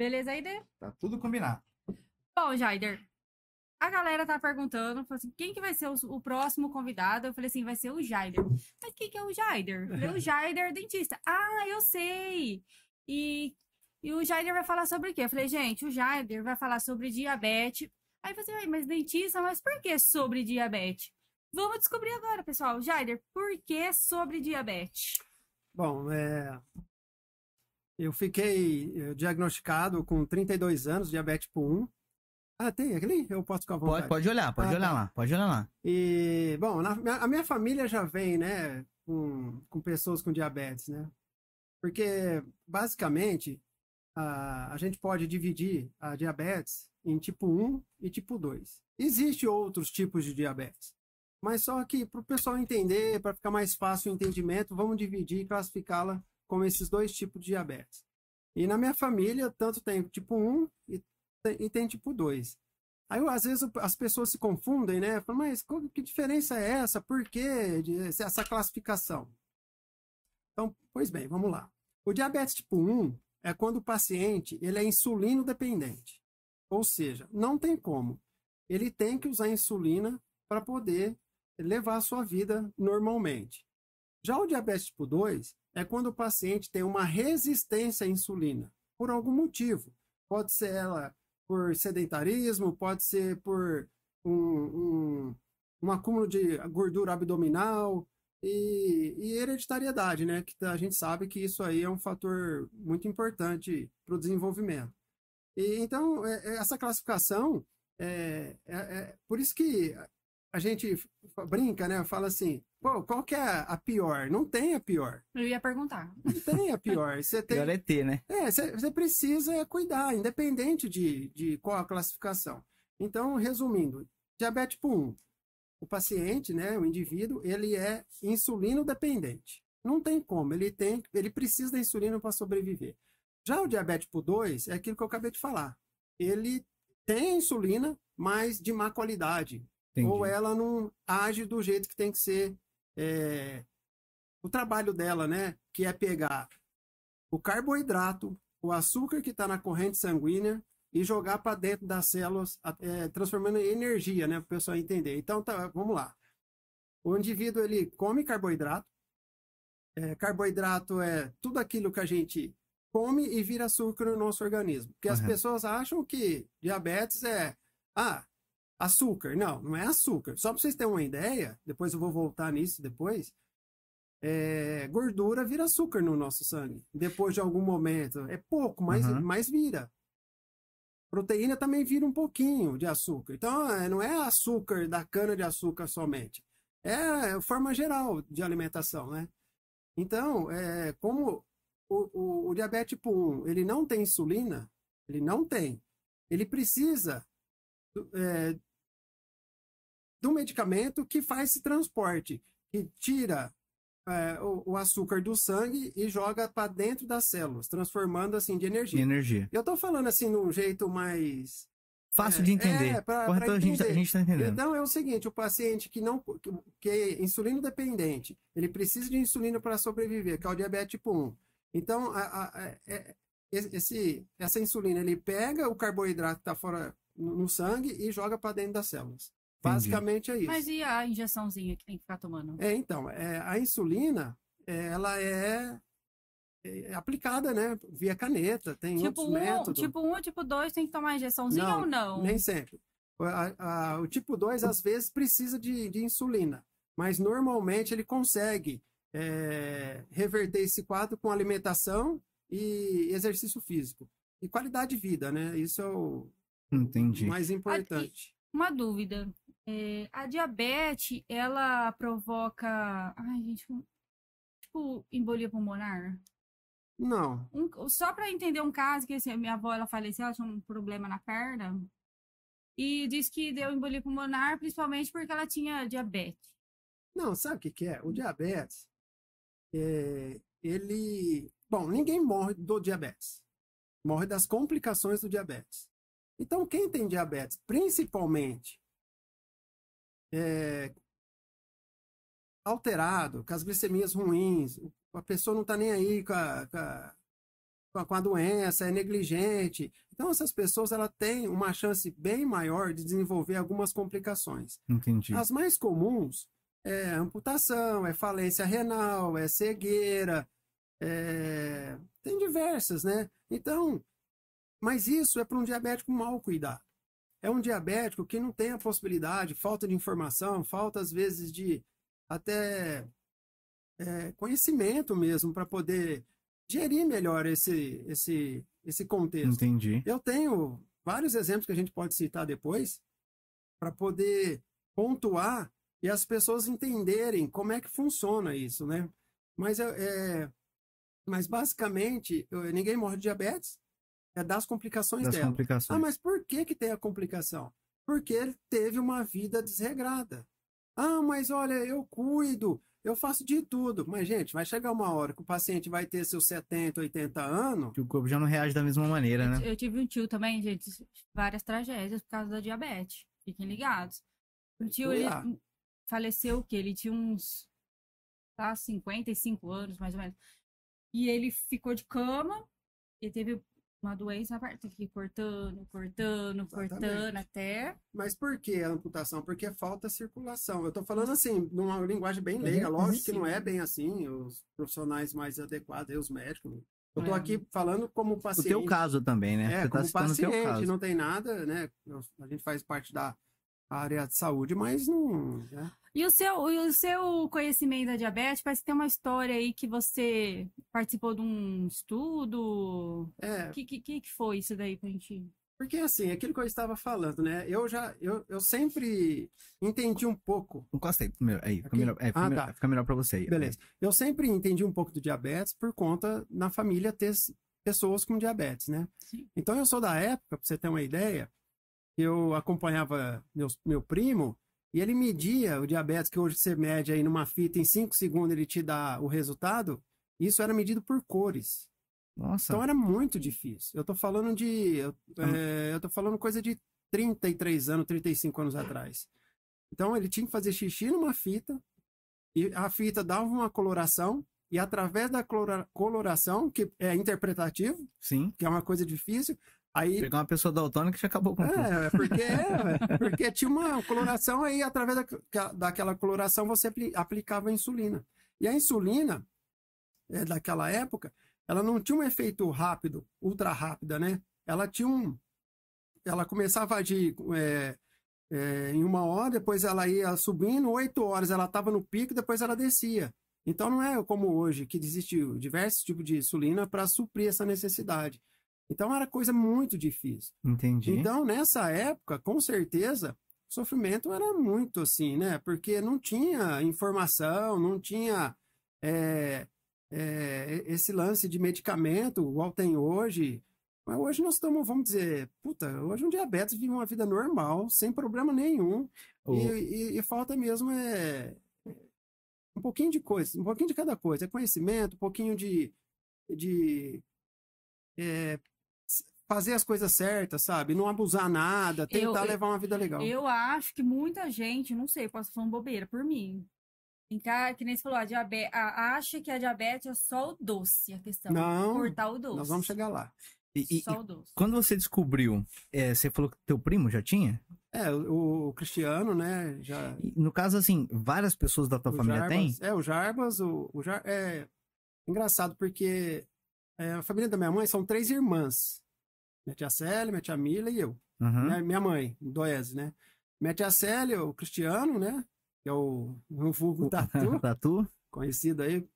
Beleza, Aider? Tá tudo combinado. Bom, Jaider, a galera tá perguntando, falou assim, quem que vai ser o, o próximo convidado? Eu falei assim, vai ser o Jaider. Mas quem que é o Jaider? Eu falei, o Jaider dentista. Ah, eu sei! E, e o Jaider vai falar sobre o quê? Eu falei, gente, o Jaider vai falar sobre diabetes. Aí você vai, mas dentista, mas por que sobre diabetes? Vamos descobrir agora, pessoal. Jaider, por que sobre diabetes? Bom, é... eu fiquei eh, diagnosticado com 32 anos, diabetes tipo 1. Ah, tem aquele? Eu posso ficar à vontade. Pode, pode olhar, pode Ah, olhar tá. lá, pode olhar lá. E, bom, na- a minha família já vem, né, com, com pessoas com diabetes, né? Porque, basicamente, a, a gente pode dividir a diabetes em tipo 1 e tipo 2. Existem outros tipos de diabetes, mas só que para o pessoal entender, para ficar mais fácil o entendimento, vamos dividir e classificá-la como esses dois tipos de diabetes. E na minha família, tanto tem tipo 1 e tem, e tem tipo 2. Aí, às vezes, as pessoas se confundem, né? Falam, mas que diferença é essa? Por que essa classificação? Então, pois bem, vamos lá. O diabetes tipo 1 é quando o paciente ele é insulino dependente. Ou seja, não tem como. Ele tem que usar insulina para poder levar a sua vida normalmente. Já o diabetes tipo 2 é quando o paciente tem uma resistência à insulina, por algum motivo. Pode ser ela por sedentarismo, pode ser por um, um, um acúmulo de gordura abdominal e, e hereditariedade, né? Que a gente sabe que isso aí é um fator muito importante para o desenvolvimento. E, então, é- é- essa classificação, é, é- é- por isso que a gente brinca, né? Fala assim, Pô, qual que é a pior? Não tem a pior. Eu ia perguntar. Não tem a pior. Você tem, Pior é ter, né? é, você precisa cuidar, independente de, de qual a classificação. Então, resumindo, diabetes tipo 1, o paciente, né, o indivíduo, ele é insulino dependente. Não tem como, ele tem, ele precisa da insulina para sobreviver. Já o diabetes tipo 2 é aquilo que eu acabei de falar. Ele tem insulina, mas de má qualidade. Entendi. Ou ela não age do jeito que tem que ser é, o trabalho dela, né? Que é pegar o carboidrato, o açúcar que está na corrente sanguínea e jogar para dentro das células, é, transformando em energia, né? Para o pessoal entender. Então, tá, vamos lá. O indivíduo ele come carboidrato. É, carboidrato é tudo aquilo que a gente come e vira açúcar no nosso organismo. Porque as Correto. pessoas acham que diabetes é ah, açúcar. Não, não é açúcar. Só para vocês terem uma ideia, depois eu vou voltar nisso depois. é, gordura vira açúcar no nosso sangue. Depois de algum momento. É pouco, mas, Uhum. mas vira. Proteína também vira um pouquinho de açúcar. Então, é, não é açúcar da cana-de-açúcar somente. É a forma geral de alimentação, né? Então, é, como o, o, o diabetes tipo 1, ele não tem insulina, ele não tem. Ele precisa é, do medicamento que faz esse transporte, que tira é, o, o açúcar do sangue e joga para dentro das células, transformando assim de De energia. energia. Eu tô falando assim num jeito mais Fácil É, de entender. é, pra- Correto, pra a, gente, tá- a entender. gente tá entendendo. então é o seguinte, o paciente que não que, que é insulino dependente, ele precisa de insulina para sobreviver, que é o diabetes tipo 1. Então, a- a- a- é- esse, essa insulina, ele pega o carboidrato que está fora no, no sangue e joga para dentro das células. Basicamente é isso. Mas e a injeçãozinha que tem que ficar tomando? É, então, é, a insulina, é, ela é, é aplicada, né, via caneta, tem Tipo outros um, métodos. tipo um ou tipo dois tem que tomar injeçãozinha Não, ou não? Nem sempre. O- a- a- o tipo 2, às vezes, precisa de, de insulina, mas normalmente ele consegue é, reverter esse quadro com alimentação e exercício físico. E qualidade de vida, né? Isso é o Entendi. mais importante. Uma dúvida. É, a diabetes, ela provoca. Ai, gente. Tipo, embolia pulmonar? Não, Um- só para entender um caso que assim, minha avó ela faleceu, ela tinha um problema na perna. E disse que deu embolia pulmonar, principalmente porque ela tinha diabetes. não, sabe o que, que é? O diabetes, é, ele. Bom, ninguém morre do diabetes. Morre das complicações do diabetes. Então, quem tem diabetes, principalmente é, alterado, com as glicemias ruins, a pessoa não está nem aí com a, com a- com a, doença, é negligente. Então, essas pessoas ela têm uma chance bem maior de desenvolver algumas complicações. Entendi. As mais comuns é amputação, é falência renal, é cegueira, é... tem diversas, né? Então, mas isso é para um diabético mal cuidado. É um diabético que não tem a possibilidade, falta de informação, falta às vezes de até é, conhecimento mesmo para poder gerir melhor esse, esse, esse contexto. Entendi. Eu tenho vários exemplos que a gente pode citar depois para poder pontuar e as pessoas entenderem como é que funciona isso, né? Mas, é, mas basicamente, ninguém morre de diabetes, é das complicações Das dela. complicações. Ah, mas por que que tem a complicação? Porque ele teve uma vida desregrada. Ah, mas olha, eu cuido, eu faço de tudo. Mas, gente, vai chegar uma hora que o paciente vai ter seus 70, 80 anos. Que o corpo já não reage da mesma maneira, Eu, né? eu tive um tio também, gente, várias tragédias por causa da diabetes. Fiquem ligados. O tio, ele faleceu o quê? Ele tinha uns, tá, 55 anos, mais ou menos. E ele ficou de cama, e teve uma doença na parte que cortando, cortando, cortando, Exatamente. até... Mas por que a amputação? Porque falta circulação. Eu tô falando assim, numa linguagem bem Uhum, leiga, uhum. lógico que não Sim. é bem assim, os profissionais mais adequados, os médicos. Eu tô É. aqui falando como O paciente. teu caso também, né? É, Você tá como o teu paciente, caso. não tem nada, né? A gente faz parte da área de saúde, mas não. né? E o seu, e o seu conhecimento da diabetes, parece que tem uma história aí que você participou de um estudo. É, O que, que, que que foi isso daí pra gente... porque assim, aquilo que eu estava falando, né? Eu já, eu, eu sempre entendi um pouco Encosta aí, primeiro. Aí, fica melhor, é, fica, Ah, melhor, tá. fica melhor pra você aí. Beleza. Eu sempre entendi um pouco do diabetes por conta na família ter pessoas com diabetes, né? Sim. Então eu sou da época, pra você ter uma ideia, eu acompanhava meus, meu primo e ele media o diabetes, que hoje você mede aí numa fita, em 5 segundos ele te dá o resultado. Isso era medido por cores. Nossa, Então era muito difícil. Eu tô falando de. Eu, é, eu tô falando coisa de 33 anos, 35 anos atrás. Então ele tinha que fazer xixi numa fita, e a fita dava uma coloração, e através da colora- coloração, que é interpretativo, sim. que é uma coisa difícil, aí. Pegar uma pessoa daltônica que já acabou com tudo. É, porque, é, porque tinha uma coloração aí, através da, daquela coloração, você apli- aplicava a insulina. E a insulina, é, daquela época, ela não tinha um efeito rápido, ultra rápida, né? Ela tinha um. Ela começava a agir é, é, em uma hora, depois ela ia subindo, oito horas ela estava no pico, depois ela descia. Então não é como hoje, que existe diversos tipos de insulina para suprir essa necessidade. Então era coisa muito difícil. Entendi. Então, nessa época, com certeza, o sofrimento era muito assim, né? Porque não tinha informação, não tinha é, é, esse lance de medicamento, igual tem hoje. Mas hoje nós estamos, vamos dizer, puta, hoje um diabetes vive uma vida normal, sem problema nenhum. O- E, e- e falta mesmo é, é um pouquinho de coisa, um pouquinho de cada coisa. É conhecimento, um pouquinho de, de é, fazer as coisas certas, sabe? Não abusar nada, tentar eu- levar uma vida legal. Eu acho que muita gente, não sei, posso falar bobeira por mim. Cara que nem você falou, a diabe- a- acha que a diabetes é só o doce, a questão. Não, cortar o doce. Nós vamos chegar lá. E, e- Só o doce. quando você descobriu, é, você falou que teu primo já tinha? É, o, o Cristiano, né? Já, E, no caso, assim, várias pessoas da tua o família têm? Jarbas, É, o Jarbas, o, o Jar, é engraçado porque é, a família da minha mãe são três irmãs. Minha tia Célia, minha tia Mila e eu. Aham. Minha, minha mãe, Doese, né? Minha tia Célia, o Cristiano, né? Que é o, o vulgo Tatu, Tatu. conhecido aí.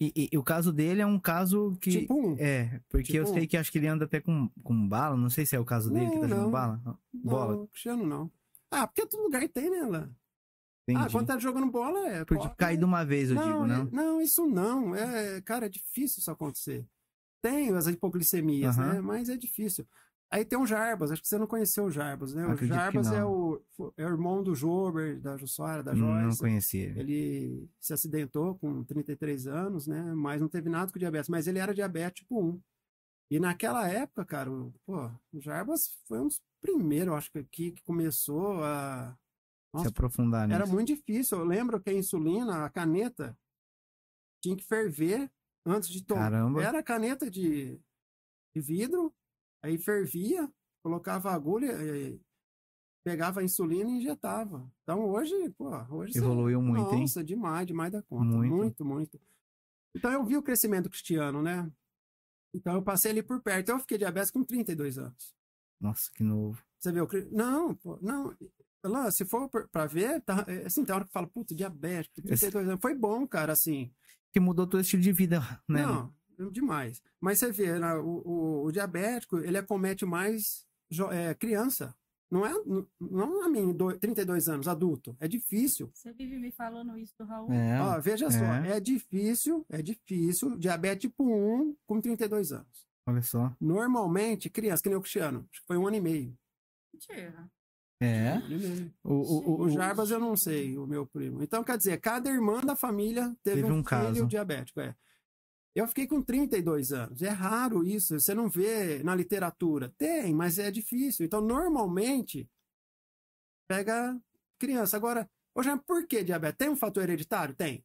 E, e- e o caso dele é um caso que. Tipo um. É, porque eu tipo- sei que acho que ele anda até com, com bala, não sei se é o caso dele que Não, tá jogando bala. Bola. Não, Cristiano não. Ah, porque todo lugar tem, né, lá? Entendi. Ah, quando tá jogando bola, é. Por cair de uma vez, eu não, digo, é- não? não, isso não. É, cara, é difícil isso acontecer. Tem as hipoglicemias, Aham. né? Mas é difícil. Aí tem o Jarbas, acho que você não conheceu o Jarbas, né? O Acredito Jarbas é o, é o irmão do Jober, da Jussara, da Não, não Joyce. conhecia ele. Se acidentou com 33 anos, né? Mas não teve nada com diabetes. Mas ele era diabetes tipo 1. E naquela época, cara, o, pô, o Jarbas foi um dos primeiros, acho que aqui, que começou a. Se Nossa, aprofundar nisso. era muito difícil. Eu lembro que a insulina, a caneta, tinha que ferver antes de tomar. Caramba. Era caneta de. de vidro, aí fervia, colocava agulha, eh, pegava a insulina e injetava. Então hoje, pô, hoje você- Evoluiu muito, hein? Nossa, demais, demais da conta. Muito. Muito. muito, Então eu vi o crescimento cristiano, né? Então eu passei ali por perto. Eu fiquei diabético com 32 anos. Nossa, que novo. Você viu? Não, pô, não. Lá, se for pra ver, tá, é, assim, tem hora que fala, puta, diabético, 32 anos. Foi bom, cara, assim. Que mudou todo o estilo de vida, né? Não, demais. Mas você vê, né, o, o, o diabético, ele acomete mais é, criança. Não é, não- a mim, do- 32 anos, adulto. É difícil. Você vive me falando isso do Raul. É, Ó, veja só, é. é difícil, é difícil, diabetes tipo 1 com 32 anos. olha só. Normalmente, criança, que nem o Cristiano, acho que foi um ano e meio. Mentira. É. O, o, o, Jarbas eu não sei, o meu primo. Então, quer dizer, cada irmã da família teve, Teve um, um filho diabético. É. Eu fiquei com 32 anos. É raro isso. Você não vê na literatura. Tem, mas é difícil. Então, normalmente, pega criança. Agora, Jair, por que diabetes? Tem um fator hereditário? Tem.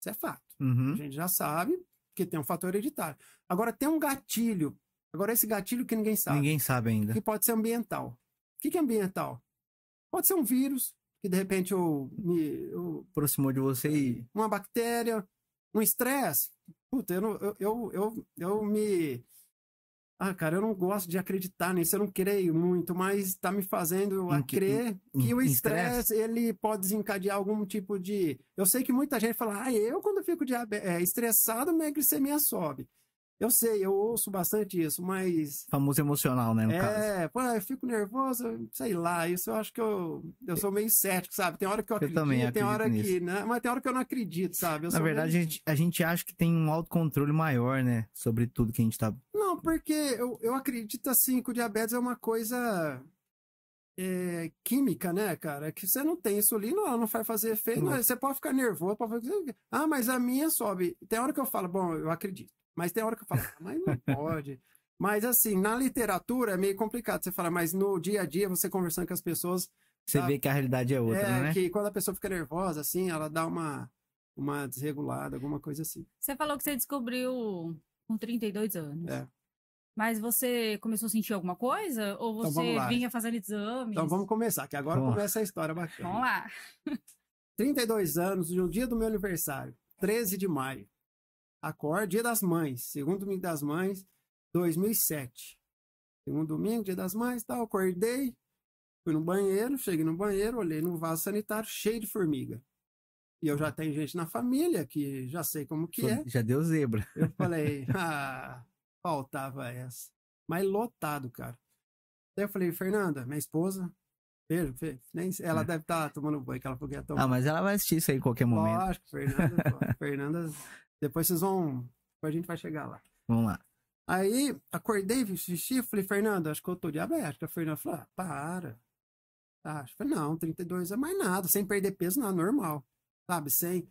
Isso é fato. A Uhum. gente já sabe que tem um fator hereditário. Agora, tem um gatilho. Agora, esse gatilho que ninguém sabe Ninguém sabe ainda. que pode ser ambiental. O que que é ambiental? Pode ser um vírus, que de repente eu, me, eu- Aproximou de você e. uma bactéria, um estresse. Puta, eu, não- eu, eu, eu, eu me. Ah, cara, eu não gosto de acreditar nisso, eu não creio muito, mas tá me fazendo a crer que o estresse, ele pode desencadear algum tipo de... Eu sei que muita gente fala, ah, eu quando fico é, estressado, minha glicemia sobe. Eu sei, eu ouço bastante isso, mas Famoso emocional, né? No caso. é, pô, eu fico nervoso, sei lá, isso eu acho que eu, eu sou meio cético, sabe? Tem hora que eu Eu acredito, também tem hora nisso. que, né? Mas tem hora que eu não acredito, sabe? Eu Na verdade, a meio- gente, a gente acha que tem um autocontrole maior, né? Sobre tudo que a gente tá. Não, porque eu, eu acredito, assim, que o diabetes é uma coisa é, química, né, cara? Que você não tem insulina, ela não vai fazer efeito, Não. você pode ficar nervoso, pode fazer... Ah, mas a minha sobe. Tem hora que eu falo, bom, eu acredito. Mas tem hora que eu falo, ah, mas não pode. Mas, assim, na literatura é meio complicado. Você fala, mas no dia a dia, você conversando com as pessoas, Você Tá. vê que a realidade é outra, é né? que quando a pessoa fica nervosa, assim, ela dá uma, uma desregulada, alguma coisa assim. Você falou que você descobriu com 32 anos. É. Mas você começou a sentir alguma coisa? Ou Então, você lá. vinha fazendo exames? Então vamos começar, que agora começa a história bacana. Vamos lá. 32 anos, no dia do meu aniversário, 13 de maio. Acordo, dia das mães, segundo domingo das mães, 2007. Segundo domingo, dia das mães, tal, acordei, fui no banheiro, cheguei no banheiro, olhei no vaso sanitário cheio de formiga. E eu já tenho gente na família que já sei como que é. Já deu zebra. Eu falei, ah, faltava essa. Mas lotado, cara. Daí eu falei, Fernanda, minha esposa, beijo, nem, ela É. deve estar tomando banho, que ela falou que ia tomar. Ah, mas ela vai assistir isso aí em qualquer momento. Lógico, Fernanda, Fernanda, depois vocês vão, depois a gente vai chegar lá. Vamos lá. Aí, acordei, xixi, falei, Fernanda, acho que eu tô diabética. A Fernanda falou, ah, para. Ah, eu falei, não, 32 é mais nada, sem perder peso, não, normal. Sabe, sem...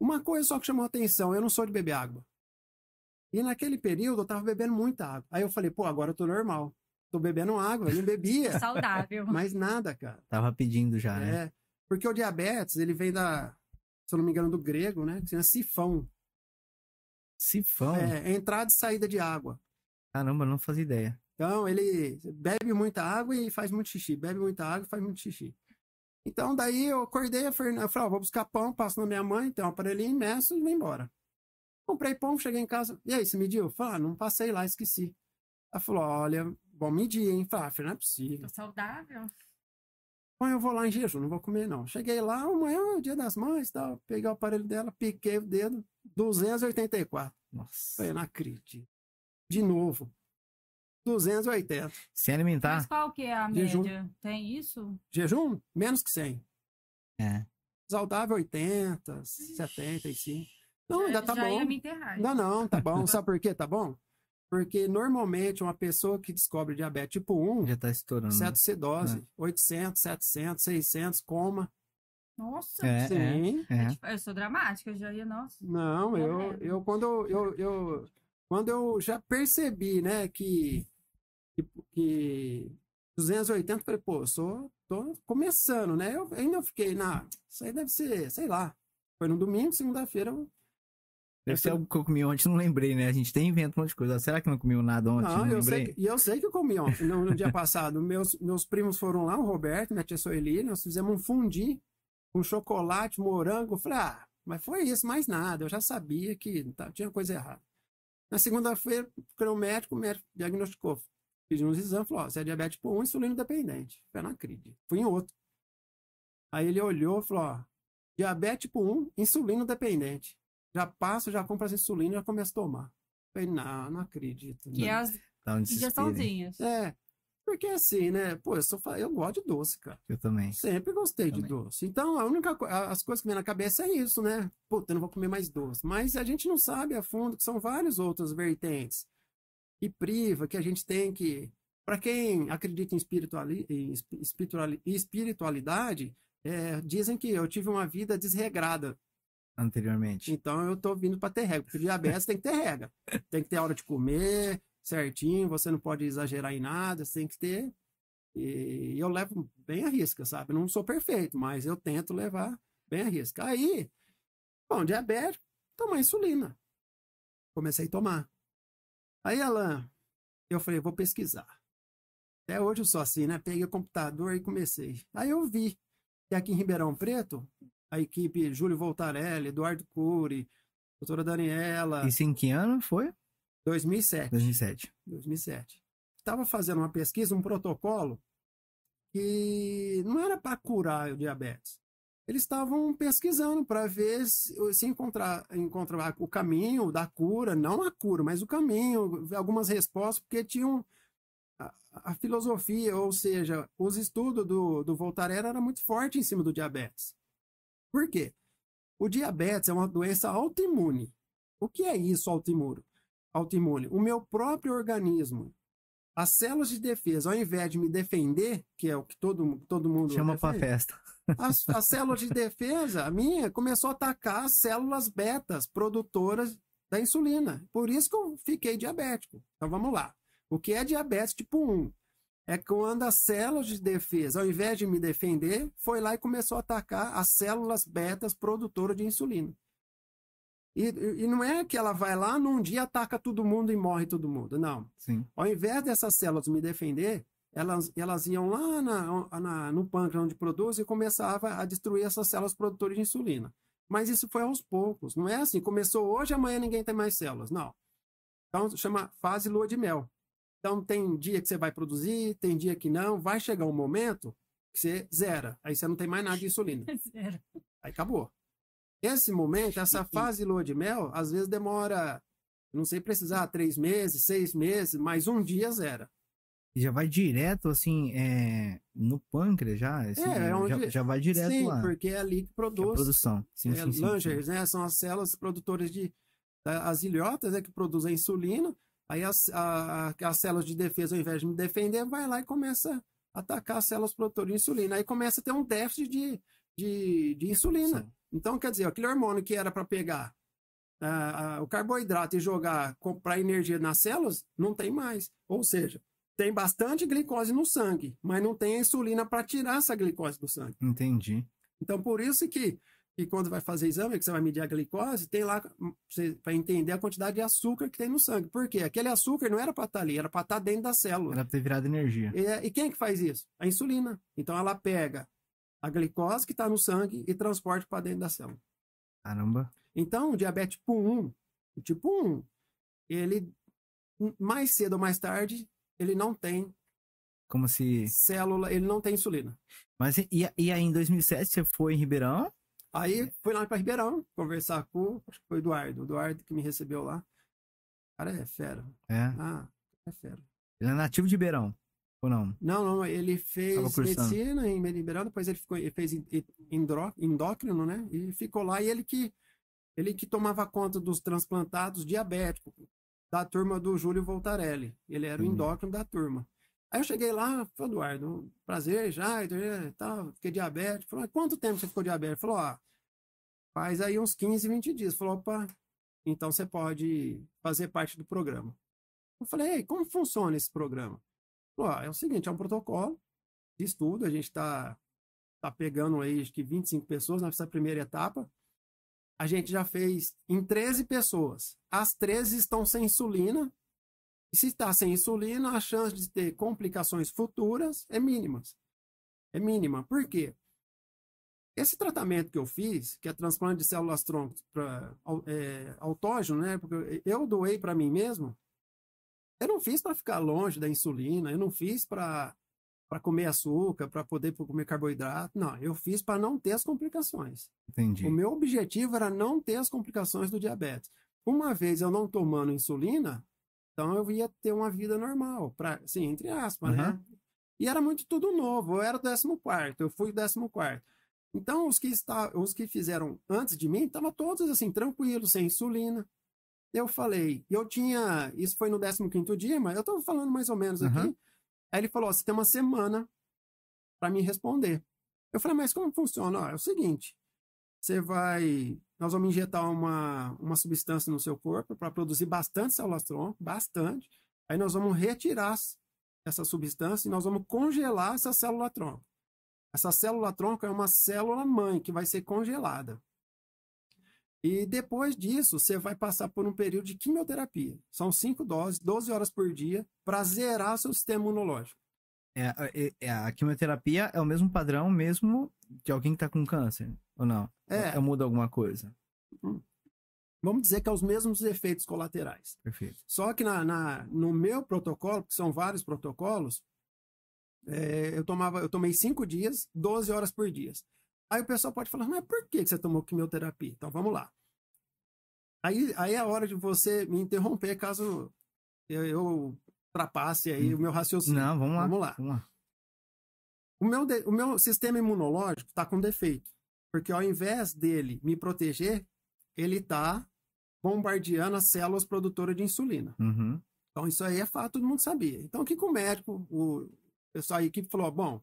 Uma coisa só que chamou a atenção, eu não sou de beber água. E naquele período eu tava bebendo muita água. Aí eu falei, pô, agora eu tô normal. Tô bebendo água, eu não bebia. Saudável. mais nada, cara. Tava pedindo já, né? É, porque o diabetes, ele vem da, se eu não me engano, do grego, né? Que chama sifão. Sifão. É, entrada e saída de água. Caramba, eu não fazia ideia. Então, ele bebe muita água e faz muito xixi. Bebe muita água e faz muito xixi. Então, daí eu acordei, eu falei, ó, vou buscar pão, passo na minha mãe, tem um aparelhinho, meço e vou embora. Comprei pão, cheguei em casa. E aí, você mediu? Eu falei, ah, não passei lá, esqueci. Ela falou, olha, bom medir, hein? Eu Falei, ah, não é possível. Tô saudável. Bom, eu vou lá em jejum, não vou comer, não. Cheguei lá, amanhã é o dia das mães, tal. Peguei o aparelho dela, piquei o dedo, 284. Nossa. Falei, não acredito. De novo. 280. Se alimentar. Mas qual que é a Jejum. média? Tem isso? Jejum, menos que 100. É. Saudável, 80, 75. Não, ainda tá já bom. ia me enterrar. Ainda não, tá bom. Sabe por quê? Tá bom? Porque normalmente uma pessoa que descobre diabetes tipo 1, Já tá estourando. cetose, 800, 700, 600, coma. Nossa, É, é, Sim. é. eu sou dramática, eu já ia, nossa. Não, eu, Morrendo. eu quando eu, eu, eu- quando eu já percebi, né, que, que, que 280, eu falei, pô, eu sou, tô começando, né? Eu ainda fiquei na, isso aí deve ser, sei lá. Foi no domingo, segunda-feira, eu Deve ser algo que eu comi ontem, não lembrei, né? A gente tem invento um monte de coisa. Será que não comi nada ontem? Não, Não, eu sei, que, e eu sei que eu comi ontem, no, no dia passado. Meus, meus primos foram lá, o Roberto, minha tia Soeli, nós fizemos um fundi com chocolate, morango. Eu falei, ah, mas foi isso, mais nada. Eu já sabia que tá- tinha coisa errada. Na segunda-feira, no médico, o médico diagnosticou. Fiz uns exames, falou, ó, você é diabetes tipo 1, insulino dependente. Eu não acredito. Fui em outro. Aí ele olhou e falou, ó, diabetes tipo 1, insulino dependente. Já passo, já compro as insulinas e já começo a tomar. Eu falei, não, não acredito. Que não. as Tá um injeçãozinhas. É, porque assim, né? Pô, eu, sou, eu gosto de doce, cara. Eu também. Sempre gostei de Também. doce. Então, a única as coisas que vem na cabeça é isso, né? Puta, eu não vou comer mais doce. Mas a gente não sabe a fundo que são várias outras vertentes. E priva que a gente tem que. Para quem acredita em, espirituali, em espi- espirituali- espiritualidade, é, dizem que eu tive uma vida desregrada. Anteriormente. Então eu tô vindo para ter regra. Porque diabetes tem que ter regra. Tem que ter hora de comer certinho, você não pode exagerar em nada, você tem que ter. E eu levo bem a risca, sabe? Não sou perfeito, mas eu tento levar bem a risca. Aí, bom, diabético, tomar insulina. Comecei a tomar. Aí, Alan, eu falei, vou pesquisar. Até hoje eu sou assim, né? Peguei o computador e comecei. Aí eu vi que aqui em Ribeirão Preto, a equipe Júlio Voltarelli, Eduardo Cury, doutora Daniela, Isso em que ano foi? 2007. 2007. 2007. Estava fazendo uma pesquisa, um protocolo que não era para curar o diabetes. Eles estavam pesquisando para ver se, se encontrar, encontrar o caminho da cura, não a cura, mas o caminho, algumas respostas, porque tinham a, a filosofia, ou seja, os estudos do, do Voltaire era muito forte em cima do diabetes. Por quê? O diabetes é uma doença autoimune. O que é isso, autoimune? autoimune. O meu próprio organismo, as células de defesa, ao invés de me defender, que é o que todo, todo mundo Chama defende, festa. as, as células de defesa, a minha, começou a atacar as células betas produtoras da insulina. Por isso que eu fiquei diabético. Então vamos lá. O que é diabetes tipo 1? É quando as células de defesa, ao invés de me defender, foi lá e começou a atacar as células betas produtoras de insulina. E, e não é que ela vai lá num dia ataca todo mundo e morre todo mundo. Não. Sim. Ao invés dessas células me defender, elas, elas iam lá na, na- no pâncreas onde produz e começava a destruir essas células produtoras de insulina. Mas isso foi aos poucos. Não é assim, começou hoje, amanhã ninguém tem mais células. Não. Então, chama fase lua de mel. Então, tem dia que você vai produzir, tem dia que não. Vai chegar um momento que você zera. Aí você não tem mais nada de insulina. Zero. Aí acabou. Esse momento, essa fase lua de mel, às vezes demora, não sei precisar, três meses, seis meses, mas um dia zera. E já vai direto, assim, é, no pâncreas já? assim, É, é já, onde- já vai direto sim, lá. porque é ali que que é a produz. produção. Sim, é, sim, sim, sim. Langers, né? São as células produtoras de. As ilhotas é que produzem a insulina. Aí as, a- as células de defesa, ao invés de me defender, vai lá e começa a atacar as células produtoras de insulina. Aí começa a ter um déficit de, de, de insulina. Sim. Então, quer dizer, aquele hormônio que era para pegar ah, o carboidrato e jogar para energia nas células, não tem mais. Ou seja, tem bastante glicose no sangue, mas não tem a insulina para tirar essa glicose do sangue. Entendi. Então, por isso que, que quando vai fazer exame, que você vai medir a glicose, tem lá para entender a quantidade de açúcar que tem no sangue. Por quê? Aquele açúcar não era para estar ali, era para estar dentro da célula. Era pra ter virado energia. E, e quem é que faz isso? A insulina. Então, ela pega a glicose que está no sangue e transporta para dentro da célula. Caramba. Então, o diabetes tipo 1, o tipo 1, ele, mais cedo ou mais tarde, ele não tem Como se. célula, ele não tem insulina. Mas e, e aí em 2007 você foi em Ribeirão? Aí fui lá para Ribeirão conversar com acho que foi o Eduardo, o Eduardo que me recebeu lá. O cara é fera. É. Ah, é fera. Ele é nativo de Ribeirão. Ou não? Não, não, ele fez medicina em Ribeirão, depois ele ficou, ele fez endócrino, né? E ficou lá e ele que ele que tomava conta dos transplantados diabéticos da turma do Júlio Voltarelli. Ele era o endócrino da turma. Aí eu cheguei lá, falei, Eduardo, prazer, já, e tal, fiquei diabético. Falou, "Mas quanto tempo você ficou diabético? Falou, ó, faz aí uns 15, 20 dias. Falou, opa, então você pode fazer parte do programa. Eu falei, Ei, como funciona esse programa? Falou, ó, é o seguinte, é um protocolo de estudo, a gente está tá pegando aí, acho que 25 pessoas nessa primeira etapa. a gente já fez em 13 pessoas. As 13 estão sem insulina. E se está sem insulina, a chance de ter complicações futuras é mínima. É mínima. Por quê? Esse tratamento que eu fiz, que é transplante de células troncos para é, autógeno, né? Porque eu doei para mim mesmo. Eu não fiz para ficar longe da insulina, eu não fiz para para comer açúcar, para poder comer carboidrato. Não, eu fiz para não ter as complicações. Entendi. O meu objetivo era não ter as complicações do diabetes. Uma vez eu não tomando insulina, então eu ia ter uma vida normal, pra, assim, entre aspas, uhum. né? E era muito tudo novo. Eu era o 14, eu fui o 14. Então, os que, está, os que fizeram antes de mim estavam todos assim, tranquilos, sem insulina. Eu falei, eu tinha. Isso foi no 15 dia, mas eu estou falando mais ou menos uhum. aqui. Aí ele falou: você tem uma semana para me responder. Eu falei, mas como funciona? Ó, é o seguinte: você vai. Nós vamos injetar uma, uma substância no seu corpo para produzir bastante células tronco, bastante. Aí nós vamos retirar essa substância e nós vamos congelar essa célula tronco. Essa célula tronco é uma célula mãe que vai ser congelada. E depois disso, você vai passar por um período de quimioterapia. São cinco doses, 12 horas por dia, para zerar seu sistema imunológico. É, é, é, a quimioterapia é o mesmo padrão mesmo de alguém que está com câncer, ou não? É. Muda alguma coisa? Hum. Vamos dizer que é os mesmos efeitos colaterais. Perfeito. Só que na, na no meu protocolo, que são vários protocolos, é, eu, tomava, eu tomei cinco dias, 12 horas por dia. Aí o pessoal pode falar, mas por que você tomou quimioterapia? Então vamos lá. Aí, aí é a hora de você me interromper caso eu, eu ultrapasse aí hum. o meu raciocínio. Não, vamos lá. Vamos lá. Vamos lá. O, meu de, o meu sistema imunológico está com defeito. Porque ao invés dele me proteger, ele está bombardeando as células produtoras de insulina. Uhum. Então isso aí é fato, todo mundo sabia. Então o que, que o médico, o pessoal da equipe falou, bom,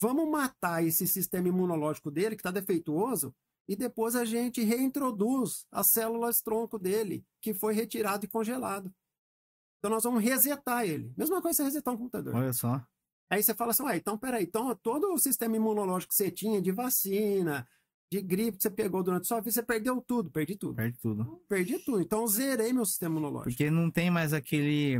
Vamos matar esse sistema imunológico dele, que está defeituoso, e depois a gente reintroduz as células tronco dele, que foi retirado e congelado. Então nós vamos resetar ele. Mesma coisa você resetar um computador. Olha só. Aí você fala assim, ah, então peraí, então todo o sistema imunológico que você tinha de vacina, de gripe que você pegou durante sua vida, você perdeu tudo, perdi tudo. Perdi tudo. Perdi tudo. Então zerei meu sistema imunológico. Porque não tem mais aquele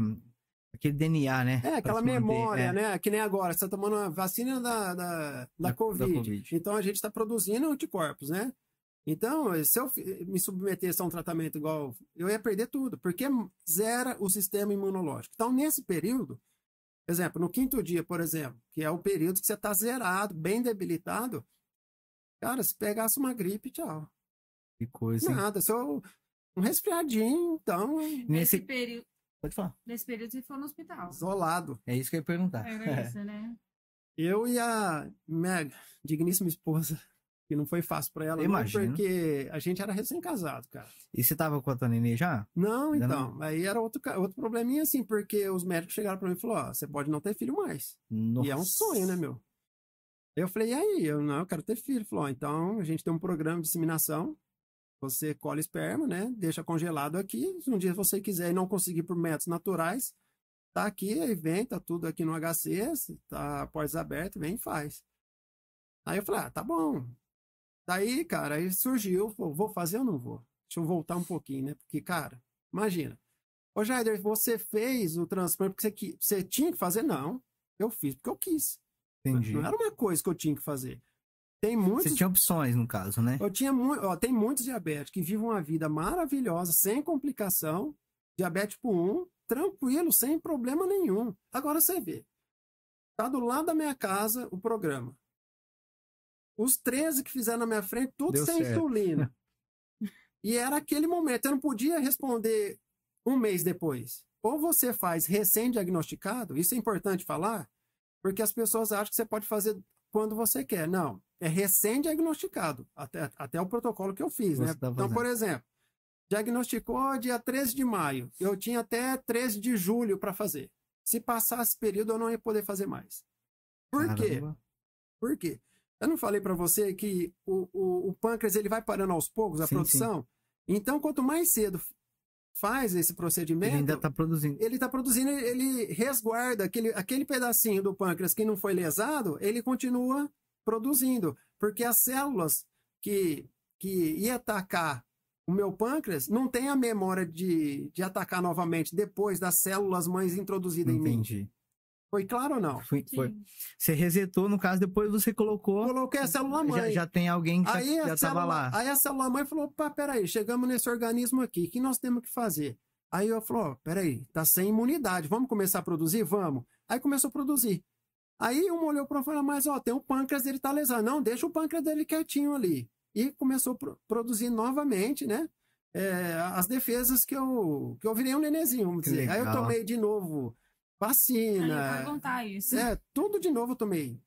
Aquele DNA, né? É, aquela memória, é. né? Que nem agora, você está tomando a vacina da, da, da, da, COVID. da COVID. Então a gente está produzindo anticorpos, né? Então, se eu me submetesse a um tratamento igual, eu ia perder tudo, porque zera o sistema imunológico. Então, nesse período, exemplo, no quinto dia, por exemplo, que é o período que você está zerado, bem debilitado, cara, se pegasse uma gripe, tchau. Que coisa. Nada, só um resfriadinho, então. Nesse período. Pode falar. Nesse período você foi no hospital. Isolado. É isso que eu ia perguntar. Era isso, né? Eu e a minha digníssima esposa, que não foi fácil para ela, não, porque a gente era recém-casado, cara. E você tava com a tua nenê já? Não, Ainda então. Não? Aí era outro, outro probleminha, assim, porque os médicos chegaram para mim e falaram: Ó, você pode não ter filho mais. Nossa. E é um sonho, né, meu? Eu falei, e aí? Eu não, eu quero ter filho. Falou, então a gente tem um programa de inseminação você colhe esperma, né? Deixa congelado aqui. Se um dia você quiser e não conseguir por métodos naturais, tá aqui, aí vem, tá tudo aqui no HC, tá portas abertas, vem e faz. Aí eu falei, ah, tá bom. Daí, cara, aí surgiu, vou fazer ou não vou? Deixa eu voltar um pouquinho, né? Porque, cara, imagina. Ô, Jaider, você fez o transplante porque você, você tinha que fazer? Não. Eu fiz porque eu quis. Entendi. Não era uma coisa que eu tinha que fazer. Tem muitos. Você tinha opções, no caso, né? Eu tinha muito. Ó, tem muitos diabéticos que vivem uma vida maravilhosa, sem complicação, diabetes tipo 1, tranquilo, sem problema nenhum. Agora você vê. Tá do lado da minha casa o programa. Os 13 que fizeram na minha frente, tudo Deu sem certo. insulina. e era aquele momento. Eu não podia responder um mês depois. Ou você faz recém-diagnosticado, isso é importante falar, porque as pessoas acham que você pode fazer quando você quer. Não, é recém-diagnosticado, até, até o protocolo que eu fiz, né? Tá então, por exemplo, diagnosticou dia 13 de maio, eu tinha até 13 de julho para fazer. Se passasse período, eu não ia poder fazer mais. Por Caramba. quê? Por quê? Eu não falei para você que o, o, o, pâncreas ele vai parando aos poucos a sim, produção? Sim. Então, quanto mais cedo faz esse procedimento. Ele ainda está produzindo. Ele está produzindo, ele resguarda aquele, aquele pedacinho do pâncreas que não foi lesado, ele continua produzindo. Porque as células que, que ia atacar o meu pâncreas não tem a memória de, de atacar novamente depois das células mães introduzidas em mim. Foi claro ou não? Foi, foi. Você resetou, no caso, depois você colocou. Coloquei a célula mãe. Já, já tem alguém que aí, já, a já célula, tava lá. aí a célula mãe falou: opa, peraí, chegamos nesse organismo aqui, o que nós temos que fazer? Aí eu falei: ó, peraí, tá sem imunidade, vamos começar a produzir? Vamos. Aí começou a produzir. Aí um olhou para o falou: mas ó, tem o pâncreas dele tá lesado. Não, deixa o pâncreas dele quietinho ali. E começou a pro- produzir novamente, né? é, as defesas que eu, que eu virei um nenezinho, vamos dizer. Aí eu tomei de novo vacina. contar isso. É, tudo de novo eu tomei.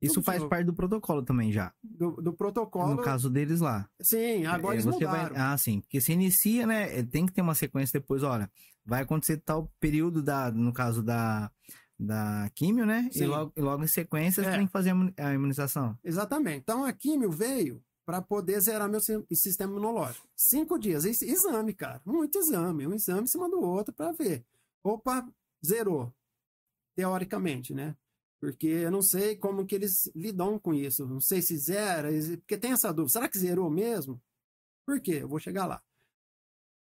Isso tudo faz parte do protocolo também já. Do, do protocolo. No caso deles lá. Sim, agora É, eles você mudaram. vai. Ah, sim. Porque se inicia, né? é, Tem que ter uma sequência depois, olha. Vai acontecer tal período da, no caso da, da químio, né? E Sim. logo, e logo em sequência você É. tem que fazer a imu- a imunização. Exatamente. Então a químio veio para poder zerar meu si- sistema imunológico. Cinco dias. Exame, cara. Muito exame. Um exame em cima do outro para ver. Opa, zerou. Teoricamente, né? Porque eu não sei como que eles lidam com isso. Não sei se zera. Porque tem essa dúvida. Será que zerou mesmo? Por quê? Eu vou chegar lá.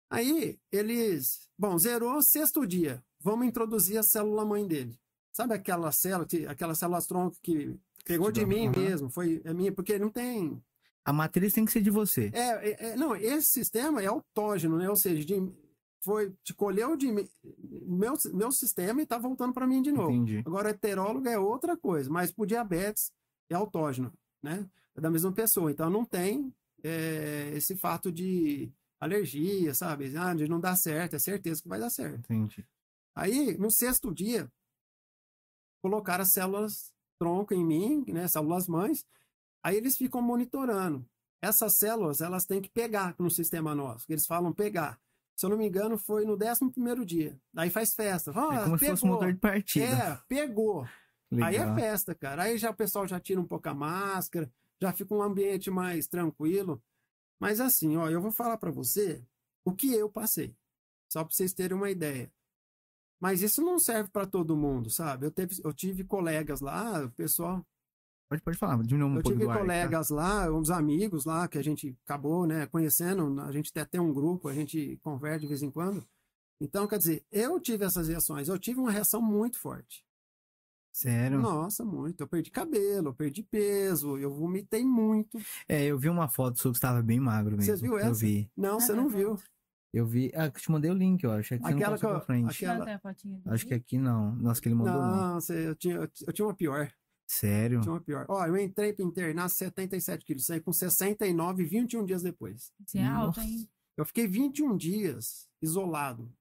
Aí, eles... Bom, zerou sexto dia. Vamos introduzir a célula mãe dele. Sabe aquela célula, que- aquela célula tronco que pegou de mim mesmo? Foi é minha, porque não tem... A matriz tem que ser de você. É, é, é, não, esse sistema é autógeno, né? Ou seja, de, foi, colheu de meu, meu sistema e tá voltando para mim de novo. Entendi. Agora, heterólogo é outra coisa, mas pro diabetes é autógeno, né? É da mesma pessoa. Então, não tem é, esse fato de alergia, sabe? Ah, de não dar certo, é certeza que vai dar certo. Entendi. Aí, no sexto dia, colocaram as células tronco em mim, né? Células mães. Aí eles ficam monitorando. Essas células, elas têm que pegar no sistema nosso. Eles falam pegar. Se eu não me engano, foi no 11 primeiro dia. Aí faz festa. Ah, é como se fosse um pegou. motor de partida. É, pegou. Aí é Legal. festa, cara. Aí já o pessoal já tira um pouco a máscara, já fica um ambiente mais tranquilo. Mas assim, ó, eu vou falar pra você o que eu passei, só pra vocês terem uma ideia. Mas isso não serve pra todo mundo, sabe? Eu, teve, eu tive colegas lá, o pessoal, Pode, pode falar, diminui um eu pouco tive do ar, tá? colegas lá, uns amigos lá que a gente acabou, né, conhecendo, a gente até tem um grupo, a gente conversa de vez em quando. Então, quer dizer, eu tive essas reações, eu tive uma reação muito forte. Sério? Nossa, muito. Eu perdi cabelo, eu perdi peso, eu vomitei muito. É, eu vi uma foto sua que estava bem magro mesmo. Você viu Eu essa? vi. Não, você não viu. Eu vi. Ah, que eu te mandei o link, eu acho. É que você Aquela não que eu- pra frente. aquela- eu até. Acho que aqui não. Nossa, que ele mandou não. Não, você, eu, tinha, eu tinha uma pior. Sério? Tinha uma pior. Ó, eu entrei para internar 77 quilos, saí com 69, 21 dias depois. Você é alto, hein? Eu fiquei 21 dias isolado.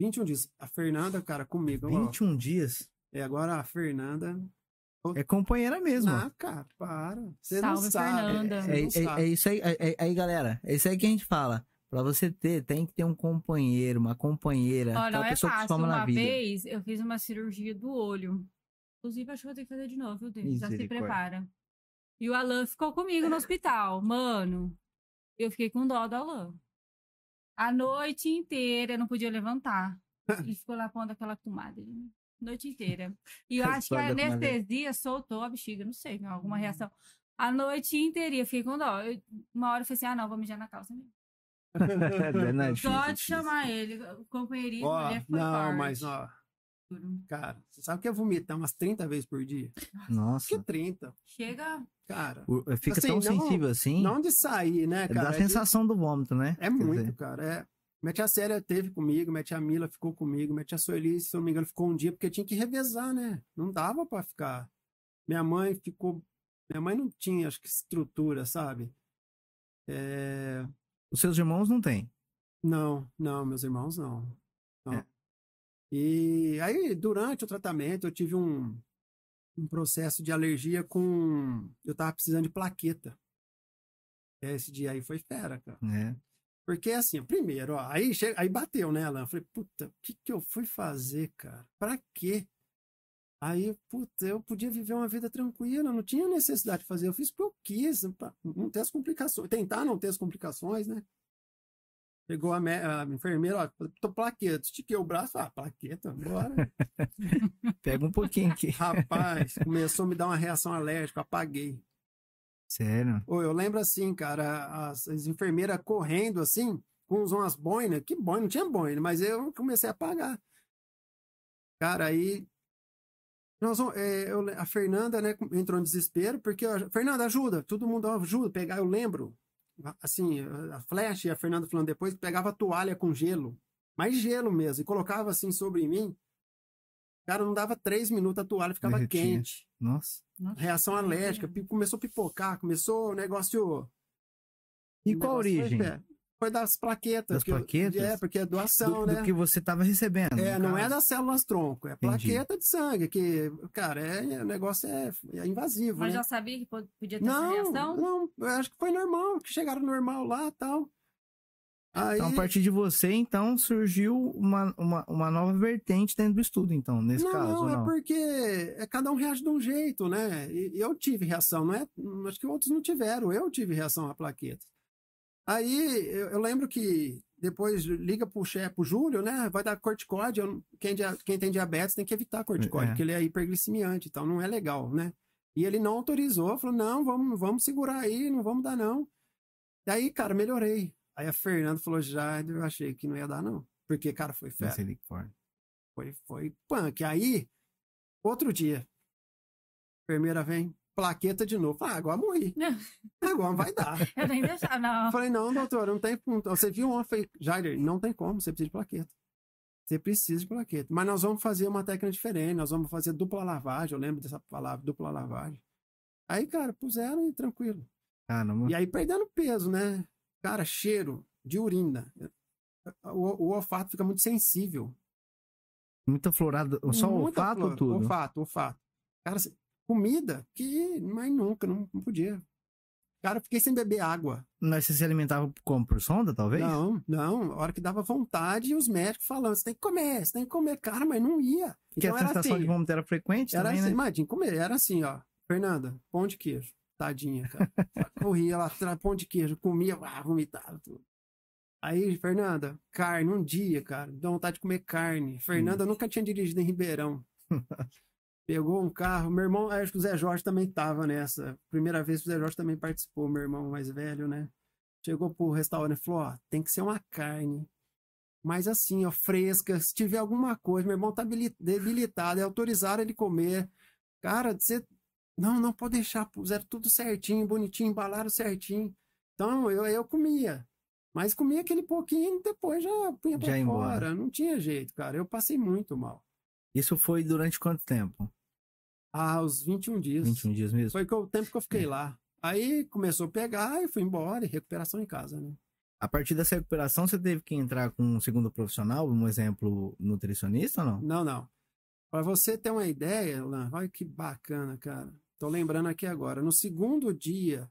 21 dias. A Fernanda, cara, comigo. ó. 21 dias? É, agora a Fernanda. É companheira mesmo. Ah, cara, para. Você Salve, não sabe. Fernanda. Você É, não é- sabe. é isso aí, é, é- aí, galera. É isso aí que a gente fala. Pra você ter, tem que ter um companheiro, uma companheira. Olha, não é pessoa que fácil. Uma vida. vez eu fiz uma cirurgia do olho. Inclusive, acho que vou ter que fazer de novo, viu, Deus? Já se prepara. E o Alan ficou comigo no hospital. Mano, eu fiquei com dó do Alan. A noite inteira eu não podia levantar. Ele ficou lá pondo aquela tomada de mim. Noite inteira. E eu acho que a anestesia soltou a bexiga, não sei, alguma reação. A noite inteira eu fiquei com dó. Eu- uma hora eu falei assim: ah, não, vou mijar na calça mesmo. Não, é difícil, Só é de difícil. chamar ele, o companheirismo, Ó, ele foi não, forte. mas, ó, cara, você sabe que é vomitar umas 30 vezes por dia? Que Nossa. 30, Chega. cara. O- Fica Assim, tão não- sensível assim. Não de sair, né, é cara? da É de- sensação do vômito, né? É Quer muito, dizer, cara. É. Minha tia Célia teve comigo, minha tia Mila ficou comigo, minha tia Sueli, se eu não me engano, ficou um dia porque tinha que revezar, né? Não dava pra ficar. Minha mãe ficou. Minha mãe não tinha, acho que, estrutura, sabe? É... Os seus irmãos não têm. Não, não, meus irmãos não. não. É. E aí, durante o tratamento, eu tive um, um processo de alergia com. Eu tava precisando de plaqueta. Esse dia aí foi fera, cara. né? Porque assim, primeiro, ó, aí, che... aí bateu, né, Alan? Eu falei, puta, o que que eu fui fazer, cara? Pra quê? Aí, puta, eu podia viver uma vida tranquila, não tinha necessidade de fazer. Eu fiz porque eu quis, não ter as complicações, tentar não ter as complicações, né? Pegou a, me... a enfermeira, ó, tô plaqueta, estiquei o braço, ah, plaqueta, bora. Pega um pouquinho aqui. Rapaz, começou a me dar uma reação alérgica, apaguei. Sério? Ou eu lembro assim, cara, as, as enfermeiras correndo assim, com umas boinas, que boina, não tinha boina, mas eu comecei a pagar. Cara, aí nós, é, eu, a Fernanda, né, entrou em desespero, porque, ó, Fernanda, ajuda, todo mundo ajuda, pegar, eu lembro, assim, a Flash e a Fernanda falando depois, pegava toalha com gelo, mais gelo mesmo, e colocava assim sobre mim, cara, não dava três minutos, a toalha ficava Derretia. quente. Nossa. Reação alérgica, começou a pipocar, começou o negócio... E qual a origem? Foi das plaquetas. Das plaquetas? é, porque é doação, do, né? Do que você estava recebendo. É, não é das células tronco, é plaqueta de sangue, que, cara, é, o negócio é, é invasivo. Mas né? já sabia que podia ter não, essa reação? Não, eu acho que foi normal, que chegaram normal lá e tal. Aí... Então, a partir de você, então, surgiu uma, uma, uma nova vertente dentro do estudo, então, nesse não, caso. Não, não, é porque é, cada um reage de um jeito, né? E eu tive reação, não é? Acho que outros não tiveram. Eu tive reação à plaqueta. Aí eu, eu, lembro que depois liga pro chefe, pro Júlio, né? Vai dar corticóide. Quem, quem, tem diabetes tem que evitar corticóide, é. porque ele é hiperglicemiante, então não é legal, né? E ele não autorizou, falou: não, vamos, vamos segurar aí, não vamos dar, não. E aí, cara, melhorei. Aí a Fernanda falou: já, eu achei que não ia dar, não. Porque, cara, foi fé. Foi, foi punk. Aí, outro dia, a enfermeira vem, plaqueta de novo. Ah, agora morri. Agora vai dar. Eu nem deixar, não. Falei, não, doutor, não tem ponto. Você viu ontem? Falei, Jair, não tem como, você precisa de plaqueta. Você precisa de plaqueta. Mas nós vamos fazer uma técnica diferente, nós vamos fazer dupla lavagem. Eu lembro dessa palavra, dupla lavagem. Aí, cara, puseram e tranquilo. Caramba. E aí perdendo peso, né? Cara, cheiro de urina. O, o olfato fica muito sensível. Muita florada, só Muita olfato flor, ou tudo? Olfato, olfato. Cara, comida que mais nunca, não, não podia. Cara, eu fiquei sem beber água. Mas você se alimentava como? Por sonda, talvez? Não, não. A hora que dava vontade, e os médicos falando, você tem que comer, você tem que comer. Cara, mas não ia. Porque então, a sensação assim, de vômito era frequente era também, assim, né? Imagina, comer. Era assim, ó. Fernanda, pão de queijo. Tadinha, cara. Corria lá, pão de queijo, comia, ah, vomitava tudo. Aí, Fernanda, carne, um dia, cara, dá vontade de comer carne. Fernanda hum. nunca tinha dirigido em Ribeirão. Pegou um carro. Meu irmão, acho que o Zé Jorge também tava nessa. Primeira vez que o Zé Jorge também participou, meu irmão mais velho, né? Chegou pro restaurante e falou: ó, tem que ser uma carne. Mas assim, ó, fresca. Se tiver alguma coisa, meu irmão tá debilitado, é autorizado ele comer. Cara, você. Não, não pode deixar, puseram tudo certinho, bonitinho, embalaram certinho. Então eu, eu comia. Mas comia aquele pouquinho e depois já punha pra já fora. Embora. Não tinha jeito, cara. Eu passei muito mal. Isso foi durante quanto tempo? Ah, os 21 dias. 21 dias mesmo? Foi o tempo que eu fiquei é. lá. Aí começou a pegar e fui embora, e recuperação em casa, né? A partir dessa recuperação, você teve que entrar com um segundo profissional, um exemplo nutricionista ou não? Não, não. Para você ter uma ideia, Lan, olha que bacana, cara. Tô lembrando aqui agora. No segundo dia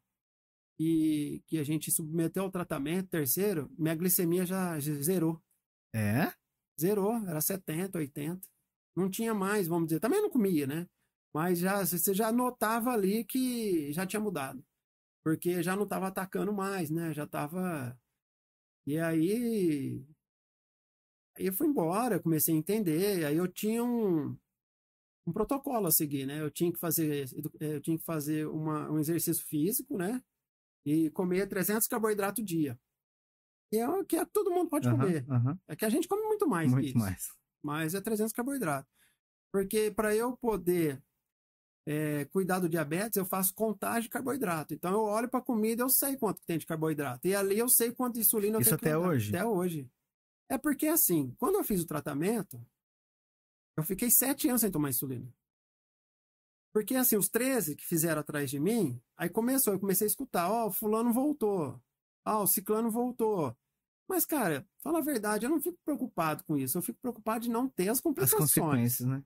e que a gente submeteu ao tratamento, terceiro, minha glicemia já zerou. É? Zerou, era 70, 80. Não tinha mais, vamos dizer. Também não comia, né? Mas já, você já notava ali que já tinha mudado. Porque já não estava atacando mais, né? Já estava. E aí. Aí eu fui embora, comecei a entender. Aí eu tinha um, um protocolo a seguir, né? Eu tinha que fazer, eu tinha que fazer uma, um exercício físico, né? E comer 300 carboidratos dia. E é o que é, todo mundo pode comer. É que a gente come muito mais muito mais. Mas é 300 carboidratos. Porque para eu poder é, cuidar do diabetes, eu faço contagem de carboidrato. Então eu olho para a comida, eu sei quanto tem de carboidrato. E ali eu sei quanto de insulina eu Isso tenho até hoje? Até hoje. É porque assim, quando eu fiz o tratamento, eu fiquei sete anos sem tomar insulina. Porque assim, os 13 que fizeram atrás de mim, aí começou, eu comecei a escutar, ó, oh, o fulano voltou. Ó, oh, o ciclano voltou. Mas, cara, fala a verdade, eu não fico preocupado com isso. Eu fico preocupado de não ter as complicações. As consequências, né?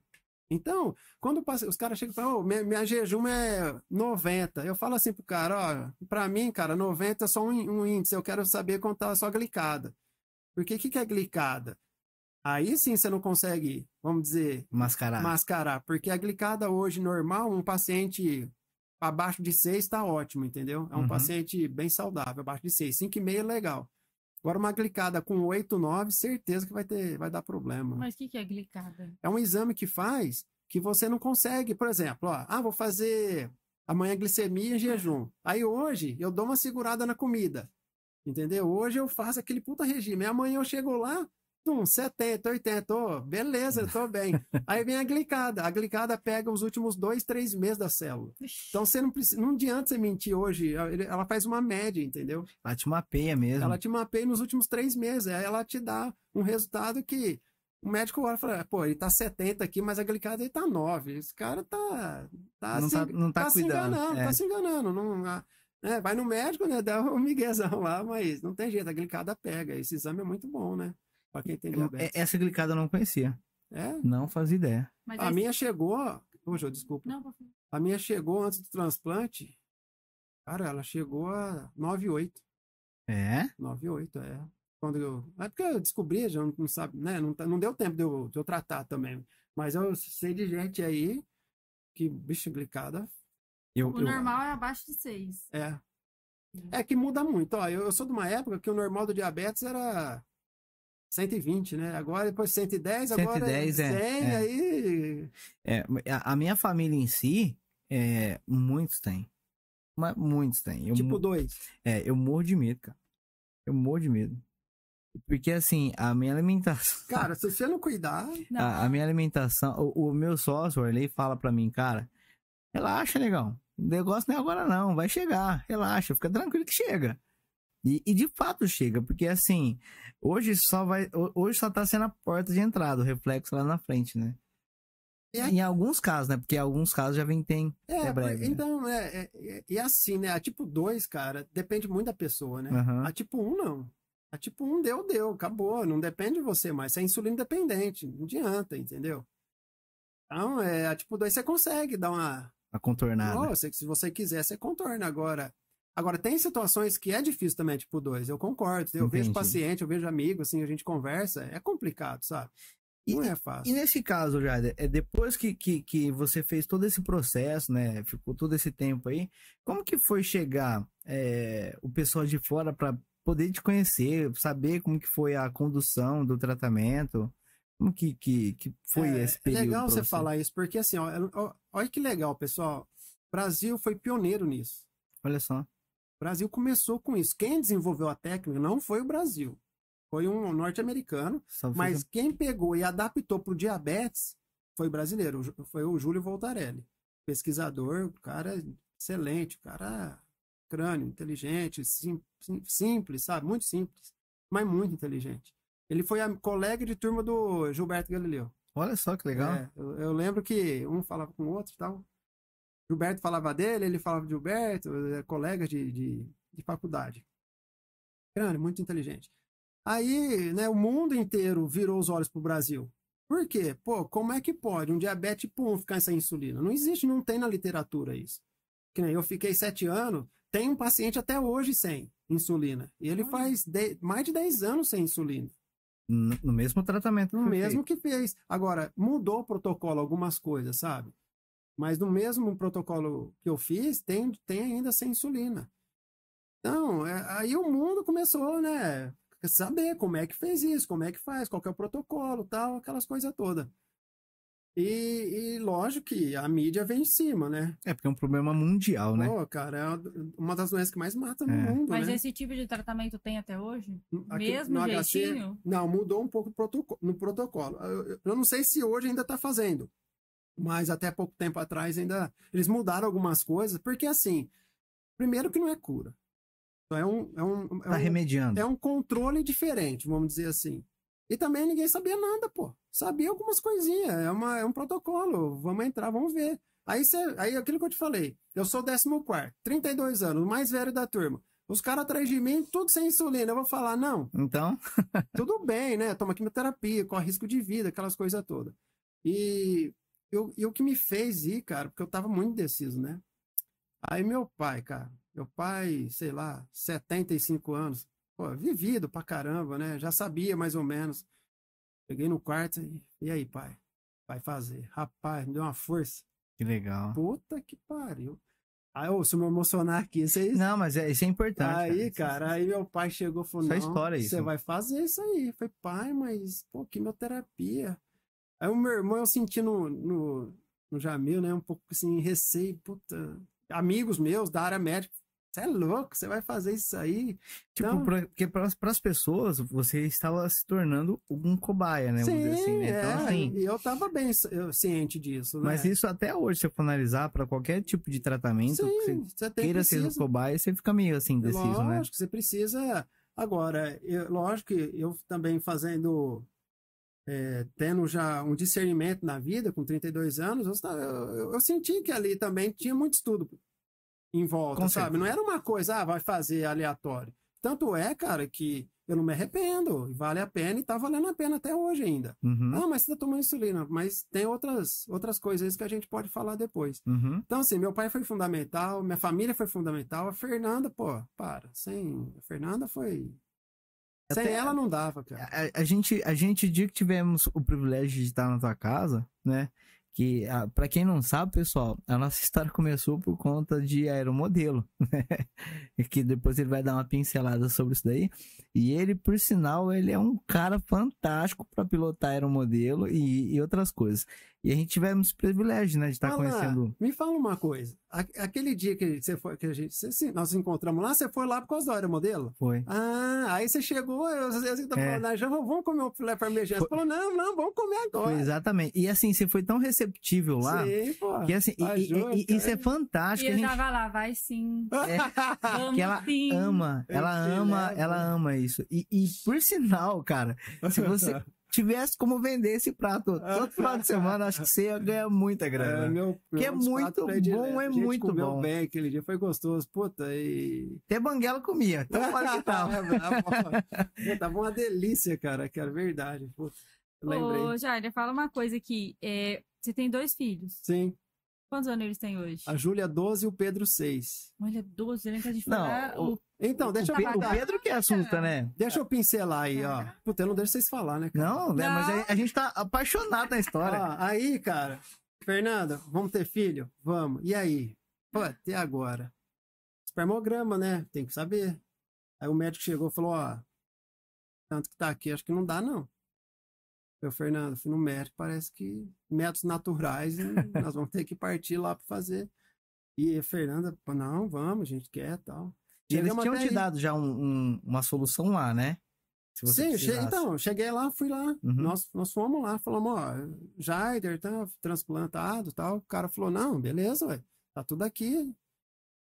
Então, quando os caras chegam e falam, oh, minha, minha jejum é 90, eu falo assim pro cara, ó, pra mim, cara, 90 é só um, um índice, eu quero saber quanto tá a sua glicada. Porque o que, que é glicada? Aí sim você não consegue, vamos dizer, mascarar. mascarar. Porque a glicada hoje normal, um paciente abaixo de 6 está ótimo, entendeu? É um uhum. paciente bem saudável, abaixo de 6. 5,5 é legal. Agora, uma glicada com 8, 9, certeza que vai, ter, vai dar problema. Mas o que, que é glicada? É um exame que faz que você não consegue, por exemplo, ó, ah, vou fazer Amanhã glicemia em jejum. Aí hoje eu dou uma segurada na comida. Entendeu? Hoje eu faço aquele puta regime. Amanhã eu chego lá, um 70, 80, oh, beleza, tô bem. Aí vem a glicada. A glicada pega os últimos dois, três meses da célula. Então você não precisa, não adianta você mentir hoje. Ela faz uma média, entendeu? Ela te mapeia mesmo. Ela te mapeia nos últimos três meses. Aí ela te dá um resultado que o médico olha e fala, pô, ele tá 70 aqui, mas a glicada ele tá 9. Esse cara tá. tá não, se, tá, não tá, tá cuidando. se enganando, é. tá se enganando. Não, é, vai no médico, né? Dá um miguezão lá, mas não tem jeito, a glicada pega. Esse exame é muito bom, né? Pra quem tem diabetes. Essa glicada eu não conhecia. É? Não fazia ideia. Mas a minha chegou. Poxa, desculpa. Não, a minha chegou antes do transplante. Cara, ela chegou a 9,8. É? 9,8, é. Quando eu. É porque eu descobri, já não, não sabe, né? Não, não deu tempo de eu, de eu tratar também. Mas eu sei de gente aí que, bicho, glicada. Eu, o eu, normal é abaixo de 6. É. É que muda muito. Ó, eu, eu sou de uma época que o normal do diabetes era 120, né? Agora depois 110, 110 agora 110, 100, é, é. aí... É, a minha família em si, é, muitos têm. Mas muitos têm. Eu, tipo dois. É, eu morro de medo, cara. Eu morro de medo. Porque assim, a minha alimentação. Cara, se você não cuidar. A, a minha alimentação. O, o, meu sócio, o Arley, fala pra mim, cara, relaxa, negão. O negócio não é agora, não. Vai chegar. Relaxa, fica tranquilo que chega. E, e, de fato chega, porque assim, hoje só vai. Hoje só tá sendo a porta de entrada, o reflexo lá na frente, né? É, em alguns casos, né? Porque em alguns casos já vem tem. É, é breve, então, né? é, é, é, assim, né? A tipo 2, cara, depende muito da pessoa, né? Uhum. A tipo 1, um, não. A tipo 1 um deu, deu, acabou. Não depende de você mais. Você é insulina dependente. Não adianta, entendeu? Então, é, a tipo 2 você consegue dar uma. A contornada. Oh, se, se você quiser, você contorna. Agora, Agora, tem situações que é difícil também, tipo 2, eu concordo. Eu Entendi. vejo paciente, eu vejo amigo, assim, a gente conversa, é complicado, sabe? Não e, é fácil. E nesse caso, Jader, é depois que, que, que você fez todo esse processo, né? Ficou todo esse tempo aí, como que foi chegar é, o pessoal de fora para poder te conhecer, saber como que foi a condução do tratamento? Como que, que, que foi é, esse período? É legal você, você falar isso, porque assim, ó, ó, olha que legal, pessoal. O Brasil foi pioneiro nisso. Olha só. O Brasil começou com isso. Quem desenvolveu a técnica não foi o Brasil, foi um norte-americano. Mas um... quem pegou e adaptou para o diabetes foi brasileiro, foi o Júlio Voltarelli, pesquisador, cara excelente, cara crânio, inteligente, sim, sim, simples, sabe? Muito simples, mas muito inteligente. Ele foi a colega de turma do Gilberto Galileu. Olha só que legal. É, eu, eu, lembro que um falava com o outro e tal. Gilberto falava dele, ele falava de Gilberto, é colega de, de, de faculdade. Grande, muito inteligente. Aí, né, o mundo inteiro virou os olhos pro Brasil. Por quê? Pô, como é que pode um diabetes 1 ficar sem insulina? Não existe, não tem na literatura isso. Que nem eu fiquei sete anos, tem um paciente até hoje sem insulina. E ele faz de, mais de 10 anos sem insulina. No, no mesmo tratamento. No mesmo feito. que fez. Agora, mudou o protocolo algumas coisas, sabe? Mas no mesmo protocolo que eu fiz, tem, tem ainda sem insulina. Então, é, aí o mundo começou, né? Saber como é que fez isso, como é que faz, qual que é o protocolo, tal, aquelas coisas todas. E, e, lógico que a mídia vem em cima, né? É porque é um problema mundial, né? Pô, cara, é uma das doenças que mais mata no é. mundo. Mas né? esse tipo de tratamento tem até hoje? Aqui, Mesmo no jeitinho? HC, não, mudou um pouco no protocolo. Eu, eu, não sei se hoje ainda está fazendo mas até pouco tempo atrás ainda eles mudaram algumas coisas, porque assim, primeiro que não é cura. É um, é um, é tá um, remediando. É um controle diferente, vamos dizer assim. E também ninguém sabia nada, pô. Sabia algumas coisinhas, é, uma, é um protocolo, vamos entrar, vamos ver. Aí, cê, aí aquilo que eu te falei, eu sou 14, 32 anos, mais velho da turma. Os caras atrás de mim, tudo sem insulina. Eu vou falar, não. Então? tudo bem, né? Toma quimioterapia, corre risco de vida, aquelas coisas todas. E eu, e o que me fez ir, cara, porque eu tava muito indeciso, né? Aí meu pai, cara, meu pai, sei lá, 75 anos, pô, vivido pra caramba, né? Já sabia mais ou menos. Peguei no quarto e, e aí, pai? Vai fazer. Rapaz, me deu uma força. Que legal. Puta que pariu. Aí, eu, se eu me emocionar aqui, vocês... Não, mas é, isso é importante. Aí, cara, cara aí meu pai chegou e falou, Essa não, história, você vai fazer isso aí. Eu falei, pai, mas, pô, quimioterapia. Aí o meu irmão, eu senti no, no, no Jamil, né, um pouco assim, receio, puta, amigos meus da área médica. Você é louco, você vai fazer isso aí? Tipo, Então- pra- porque para as pessoas, você estava se tornando um cobaia, né? Sim, assim, né? Então, é, assim, eu tava bem eu- ciente disso, né? mas isso até hoje, se eu for analisar para qualquer tipo de tratamento, que você Sim, você queira ser um precisa. cobaia, você fica meio assim, indeciso, né? Lógico, você precisa. Agora, eu- lógico que eu também fazendo. É, tendo já um discernimento na vida, com 32 anos, eu, eu, eu senti que ali também tinha muito estudo em volta, Com sabe? certeza. Não era uma coisa, ah, vai fazer aleatório. Tanto é, cara, que eu não me arrependo, vale a pena e tá valendo a pena até hoje ainda. Uhum, Ah, mas você tá tomando insulina, mas tem outras, outras coisas que a gente pode falar depois. uhum. Então, assim, meu pai foi fundamental, minha família foi fundamental, a Fernanda, pô, para, sem. A Fernanda foi. Sem Até- ela não dava, cara. A, a gente, a gente, dia que tivemos o privilégio de estar na tua casa, né? Que, ah, pra quem não sabe, pessoal, a nossa história começou por conta de aeromodelo, né? Que depois ele vai dar uma pincelada sobre isso daí. E ele, por sinal, ele é um cara fantástico para pilotar aeromodelo e, e outras coisas. E a gente tivemos esse privilégio, né? De estar Fala, conhecendo. Me fala uma coisa. Aquele dia que você foi, que a gente, você- sim, nós nos encontramos lá, você foi lá por causa da aeromodelo? Foi. Ah, aí você chegou, eu, eu, eu, É. falando, "Ah, já vamos comer um filé parmegiana. Você Foi- falou, não, não, vamos comer Foi agora. exatamente. E assim, você foi tão receptível lá. Sim, pô. Que assim, e- Tá e- e- isso é fantástico. E a eu gente tava lá, vai sim. Vamos que ela sim. ama, Eu ela te ama, ela ama isso. E, e por sinal, cara, se você tivesse como vender esse prato todo final de semana, acho que você ia ganhar muita É, grana. meu, Que é muito bom, é muito comeu bom. bem aquele dia, foi gostoso. Puta, e Até banguela comia, então fala que tal. Pô, Tava uma delícia, cara, que era verdade. Pô, lembrei. Ô, Jair, fala uma coisa aqui. É, você tem dois filhos. Sim, Quantos anos eles têm hoje? a Júlia 12 e o Pedro 6. Olha, 12, né? Que a gente Não, falar. o- o- Então, deixa eu, O Pedro que assusta, né? deixa eu pincelar aí, ó. Puta, eu não deixo vocês falar, né, cara? Não, né? Mas a, a gente tá apaixonado na história. Ó, aí, cara, Fernanda, vamos ter filho? Vamos. E aí? Pô, até agora. Espermograma, né? Tem que saber. Aí o médico chegou e falou, ó, tanto que tá aqui, acho que não dá, não. Eu, Fernando, fui no médico, parece que métodos naturais, hein? nós vamos ter que partir lá para fazer. E a Fernanda, não, vamos, a gente quer tal. E eles tinham te aí. dado já um- um- uma solução lá, né? Se você Sim, che- então, cheguei lá, fui lá. Uhum. Nós, nós fomos lá, falamos, ó, Jaider, tá transplantado e tal. O cara falou, não, beleza, ué, tá tudo aqui.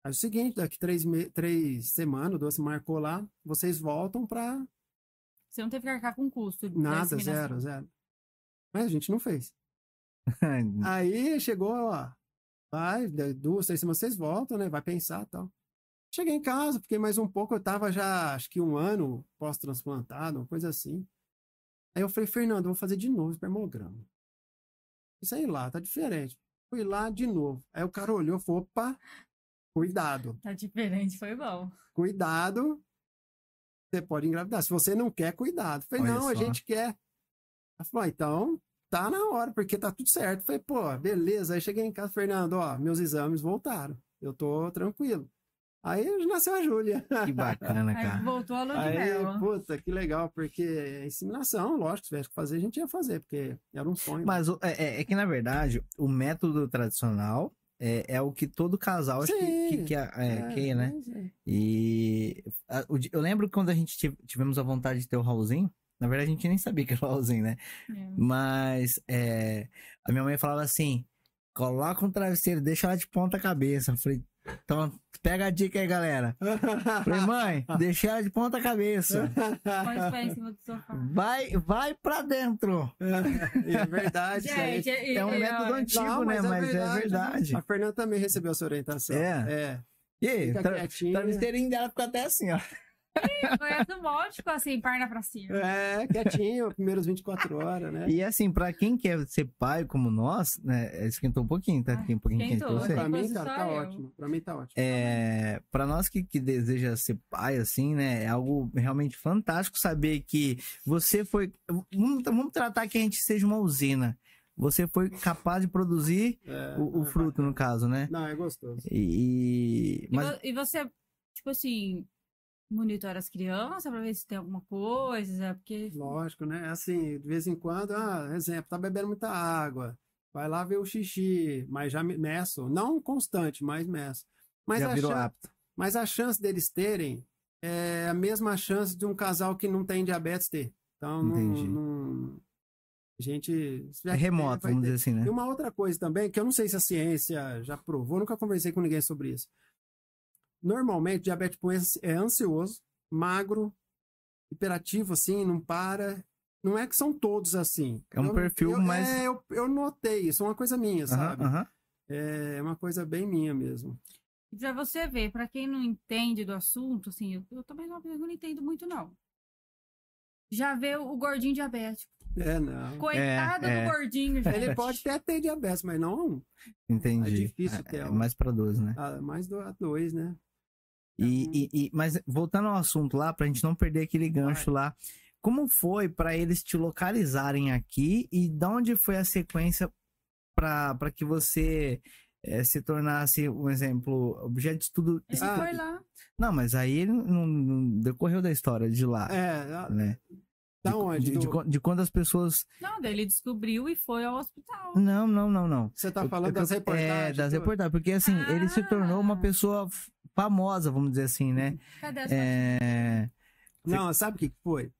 Aí é o seguinte, daqui três, me- três semanas, duas marcou lá, vocês voltam pra Você não teve que arcar com custo. da nada, zero, zero. Mas a gente não fez. Aí chegou, ó, vai, duas, três semanas vocês voltam, né? Vai pensar e tal. Cheguei em casa, fiquei mais um pouco, eu tava já, acho que um ano pós-transplantado, uma coisa assim. Aí eu falei, Fernando, eu vou fazer de novo o espermograma. Isso aí lá, tá diferente. Fui lá de novo. Aí o cara olhou e falou, opa, cuidado, Tá diferente, foi bom. cuidado, você pode engravidar. Se você não quer, cuidado. Eu falei, Olha não, a só. gente quer. Ela falou, ah, então tá na hora, porque tá tudo certo. Eu falei, pô, beleza. Aí cheguei em casa, Fernando, ó, meus exames voltaram. Eu tô tranquilo. Aí nasceu a Júlia. Que bacana, Aí cara. voltou a lua de Aí, mel. puta, que legal, porque a inseminação, lógico, se tivesse que fazer, a gente ia fazer, porque era um sonho. Mas o- é, é- é que, na verdade, o método tradicional é, é o que todo casal acho que, que, Sim. que, é, quer, né? mas é. E a- o di- eu lembro quando a gente tive- tivemos a vontade de ter o Raulzinho. Na verdade, a gente nem sabia que era o Raulzinho, né? É. Mas é, a minha mãe falava assim: coloca um travesseiro, deixa ela de ponta cabeça. Eu falei, então pega a dica aí, galera. Falei, mãe, deixa ela de ponta cabeça. Põe os pés em cima do sofá. Vai, vai pra dentro. É verdade. Gente, e- É um e- método antigo, Não, né? mas é Mas é verdade. verdade. A Fernanda também recebeu essa orientação. É? É. E aí, tra quietinha. travesseirinho dela ficou até assim, ó. Foi molde, ficou assim, perna pra cima. É, quietinho, primeiros 24 horas, né? E assim, pra quem quer ser pai como nós, né? Esquentou um pouquinho, tá? Ah, um pouquinho quente pra você. Pra mim, cara, só tá eu. ótimo. Pra mim tá ótimo. É, para nós que, que deseja ser pai, assim, né? É algo realmente fantástico saber que você foi. Vamos, vamos tratar que a gente seja uma usina. Você foi capaz de produzir É, o, o é fruto, bacana. no caso, né? Não, é gostoso. E. E, Mas, vo- e você, tipo assim, monitora as crianças pra ver se tem alguma coisa, porque... Lógico, né? Assim, de vez em quando, ah, exemplo, tá bebendo muita água. vai lá ver o xixi, mas já me- meço. Não constante, mas meço. Mas Já a, virou apto. mas a chance deles terem é a mesma chance de um casal que não tem diabetes ter. Então, não, Entendi. não- a gente... É remoto, vamos ter. dizer assim, né? E uma outra coisa também, que eu não sei se a ciência já provou, nunca conversei com ninguém sobre isso. Normalmente, diabetes tipo 1 é ansioso, magro, hiperativo, assim, não para. Não é que são todos assim. É um Eu- perfil eu, mais- É, eu, eu notei isso, é uma coisa minha, sabe? É uma coisa bem minha mesmo. E Pra você ver, pra quem não entende do assunto, assim, eu, eu também não, eu não entendo muito, não. Já vê o, o gordinho diabético. É, não. Coitado é. do gordinho, gente. Ele pode até ter diabetes, mas não Entendi. É difícil É- ter é um. mais pra 12, né? a, mais do, a dois, né? E, Então- e- e- mas voltando ao assunto lá, pra gente não perder aquele gancho lá, como foi pra eles te localizarem aqui e de onde foi a sequência pra que você eh, se tornasse, um exemplo, objeto de estudo? Ele Ah, foi lá. Não, mas aí ele não, não decorreu da história de lá, É, né? da de, onde? De, de Do- quan- de quando as pessoas. Não, daí ele descobriu e foi ao hospital. Não, não, não, não. Você tá Eu- falando eu- das reportagens? É, das reportagens. Porque assim, ele se tornou uma Ah. pessoa famosa, vamos dizer assim, né? Cadê essa? É. Não, sabe o que foi?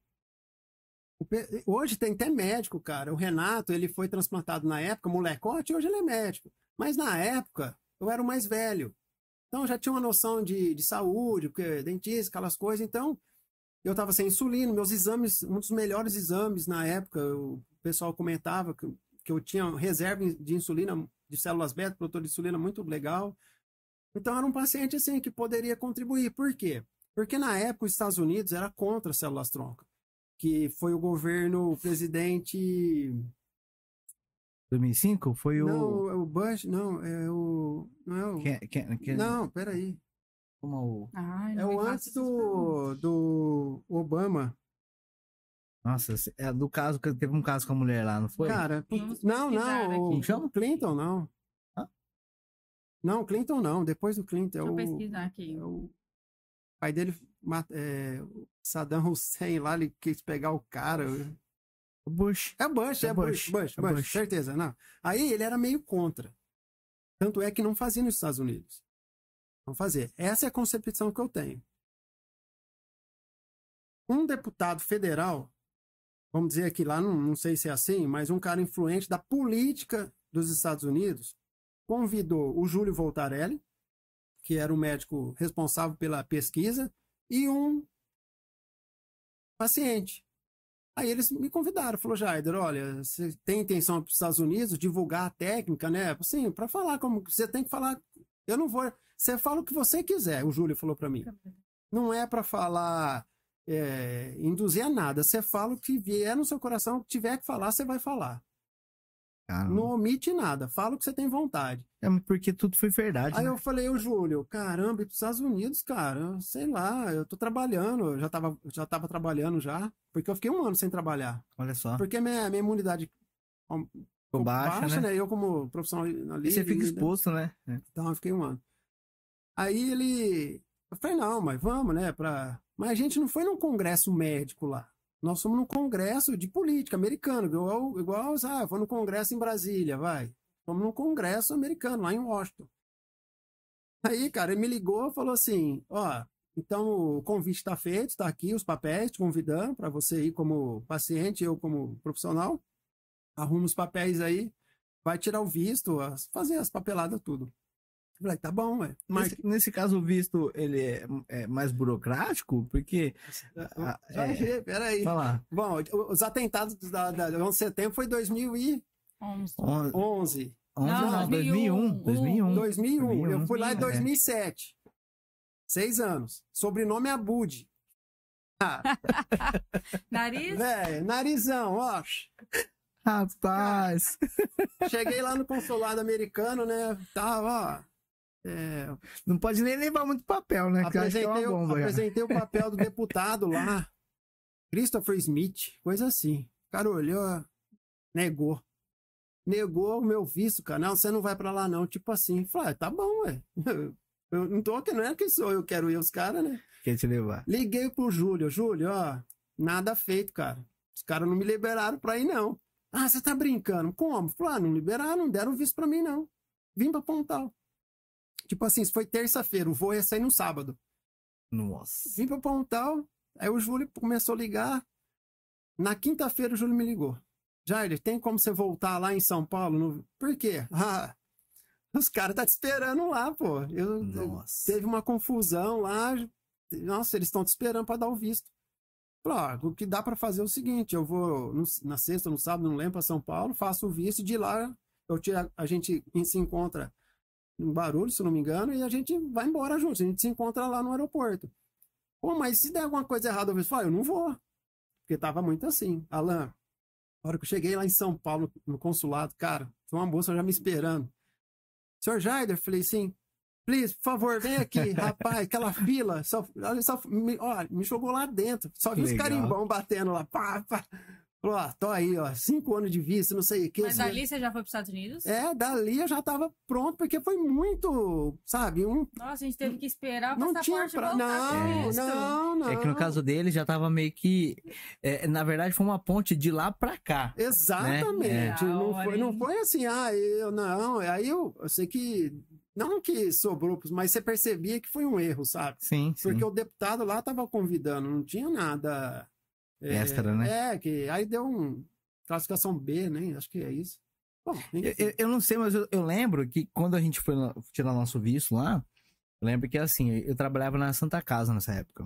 Pe- Hoje tem até médico, cara. O Renato, ele foi transplantado na época, molecote, hoje ele é médico. Mas na época, eu era o mais velho. Então eu já tinha uma noção de, de saúde, porque dentista, aquelas coisas. Então, eu tava sem insulina, meus exames, um dos melhores exames na época, o pessoal comentava que, que eu tinha reserva de insulina, de células beta, produtor de insulina muito legal. Então era um paciente assim que poderia contribuir. Por quê? Porque na época os Estados Unidos era contra células tronco, que foi o governo o presidente 2005 foi o. não, é o Bush, não, é o não é o quem, Não, peraí. como o- Ai, É o antes do do Obama. Nossa, é do caso que teve um caso com a mulher lá, não foi? Cara, não, não, o? Clinton não. Não, Clinton não, depois do Clinton é Deixa eu o pesquisar aqui. É o pai dele, é, Saddam Hussein lá, ele quis pegar o cara. O Bush. É Bush, É é, Bush, Bush, Bush, é Bush, Bush. certeza, não. Aí ele era meio contra. Tanto é que não fazia nos Estados Unidos. Não fazia. Essa é a concepção que eu tenho. Um deputado federal, vamos dizer que lá, não, não sei se é assim, mas um cara influente da política dos Estados Unidos, convidou o Júlio Voltarelli, que era o médico responsável pela pesquisa, e um paciente. Aí eles me convidaram, falou, Jaider, olha, você tem intenção para os Estados Unidos divulgar a técnica, né? Assim, para falar como você tem que falar. Eu não vou. Você fala o que você quiser, o Júlio falou para mim. Não é para falar, é, induzir a nada. Você fala o que vier no seu coração, o que tiver que falar, você vai falar. Cara, Não omite nada, fala o que você tem vontade. é porque tudo foi verdade. Aí né? eu falei, ô Júlio, caramba, e pros Estados Unidos, cara, sei lá, eu tô trabalhando, eu já tava, já tava trabalhando já, porque eu fiquei um ano sem trabalhar. Olha só. Porque minha, minha imunidade Ficou baixa, né? Eu como profissional E você fica exposto, né? É. Então eu fiquei um ano. Aí ele, eu falei, não, mas vamos, né, pra... Mas a gente não foi num congresso médico lá. Nós fomos num congresso de política americano, igual, igual ah, foi no congresso em Brasília, vai. Fomos num congresso americano, lá em Washington. Aí, cara, ele me ligou e falou assim, ó, então o convite está feito, está aqui os papéis te convidando para você ir como paciente, eu como profissional. Arruma os papéis aí, vai tirar o visto, fazer as papeladas tudo. Falei, tá bom, ué. Mas Nesse, nesse caso, o visto ele é, é mais burocrático, porque. ah, já é. achei, peraí. Lá. Bom, os atentados da, da 11 de setembro foi 2011. Onze. 11, Não, não, 2001. 2001. 2001. Eu fui lá em 2001, é. 2007. Seis anos. Sobrenome é Abud. Ah, Nariz? velho, narizão, ó. Rapaz! Cheguei lá no consulado americano, né? Tava, ó. É, Não pode nem levar muito papel, né? É apresentei, o- bomba. apresentei o papel do deputado lá. Christopher Smith, coisa assim. O cara olhou, negou. Negou o meu visto, cara. Não, você não vai pra lá, não. Tipo assim. Falei, ah, tá bom, ué. Eu não tô aqui, não é que sou eu quero ir os caras, né? Quer te levar. Liguei pro Júlio. Júlio, ó, nada feito, cara. Os caras não me liberaram pra ir, não. Ah, você tá brincando? Como? Falei, ah, não liberaram, não deram visto pra mim, não. Vim pra Pontal. Tipo assim, isso foi terça-feira, o voo ia sair no sábado. Nossa. Vim pra Pontal, aí o Júlio começou a ligar. Na quinta-feira o Júlio me ligou. Jair, tem como você voltar lá em São Paulo? No... Por quê? Ah, os caras tá te esperando lá, pô. Eu, eu- Nossa. teve uma confusão lá. Nossa, eles estão te esperando para dar o visto. Ó, o que dá para fazer é o seguinte: eu vou no- na sexta, no sábado, não lembro, para São Paulo, faço o visto e de lá eu te, a gente se encontra em Barulho, se não me engano, e a gente vai embora junto. A gente se encontra lá no aeroporto. Pô, mas se der alguma coisa errada, eu falei, eu não vou. Porque tava muito assim. Alan, a hora que eu cheguei lá em São Paulo, no consulado, cara, tinha uma moça já me esperando. Senhor Jaider, falei sim. Please, por favor, vem aqui, rapaz, aquela fila, só, só me, ó, me jogou lá dentro, só vi os carimbão batendo lá, pá, pá. Falou, ó, tô aí, ó, cinco anos de visto, não sei o que. Mas dali você já foi para os Estados Unidos? É, dali eu já tava pronto, porque foi muito, sabe, um... Nossa, a gente teve que esperar o Não tinha passaporte pra... Não, visto. não, não. É que no caso dele já tava meio que. é, na verdade, foi uma ponte de lá pra cá. Exatamente. Né? Não, Da foi, não foi assim, ah, eu não. Aí eu, eu sei que. Não que sobrou, mas você percebia que foi um erro, sabe? Sim, sim. Porque o deputado lá tava convidando, não tinha nada. É, Extra, né? É, que aí deu um. Classificação B, né? Acho que é isso. Bom, Eu, eu- não sei, mas eu, eu lembro que quando a gente foi lá- tirar nosso visto lá, eu lembro que assim, eu trabalhava na Santa Casa nessa época.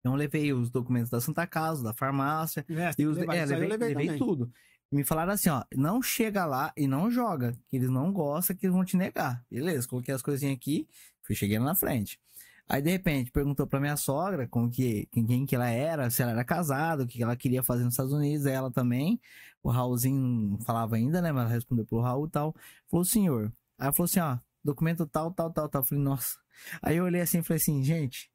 Então eu levei os documentos da Santa Casa, da farmácia, É, e os, levar- é, levei, levei também. tudo. E me falaram assim, ó, não chega lá e não joga, que eles não gostam, que eles vão te negar. Beleza, coloquei as coisinhas aqui, fui chegando na frente. Aí, de repente, perguntou pra minha sogra com que, quem que ela era, se ela era casada, o que ela queria fazer nos Estados Unidos, ela também. O Raulzinho falava ainda, né, mas ela respondeu pro Raul e tal. Falou, senhor. Aí falou assim, ó, documento tal, tal, tal, tal. Eu falei, nossa. Aí eu olhei assim e falei assim, gente,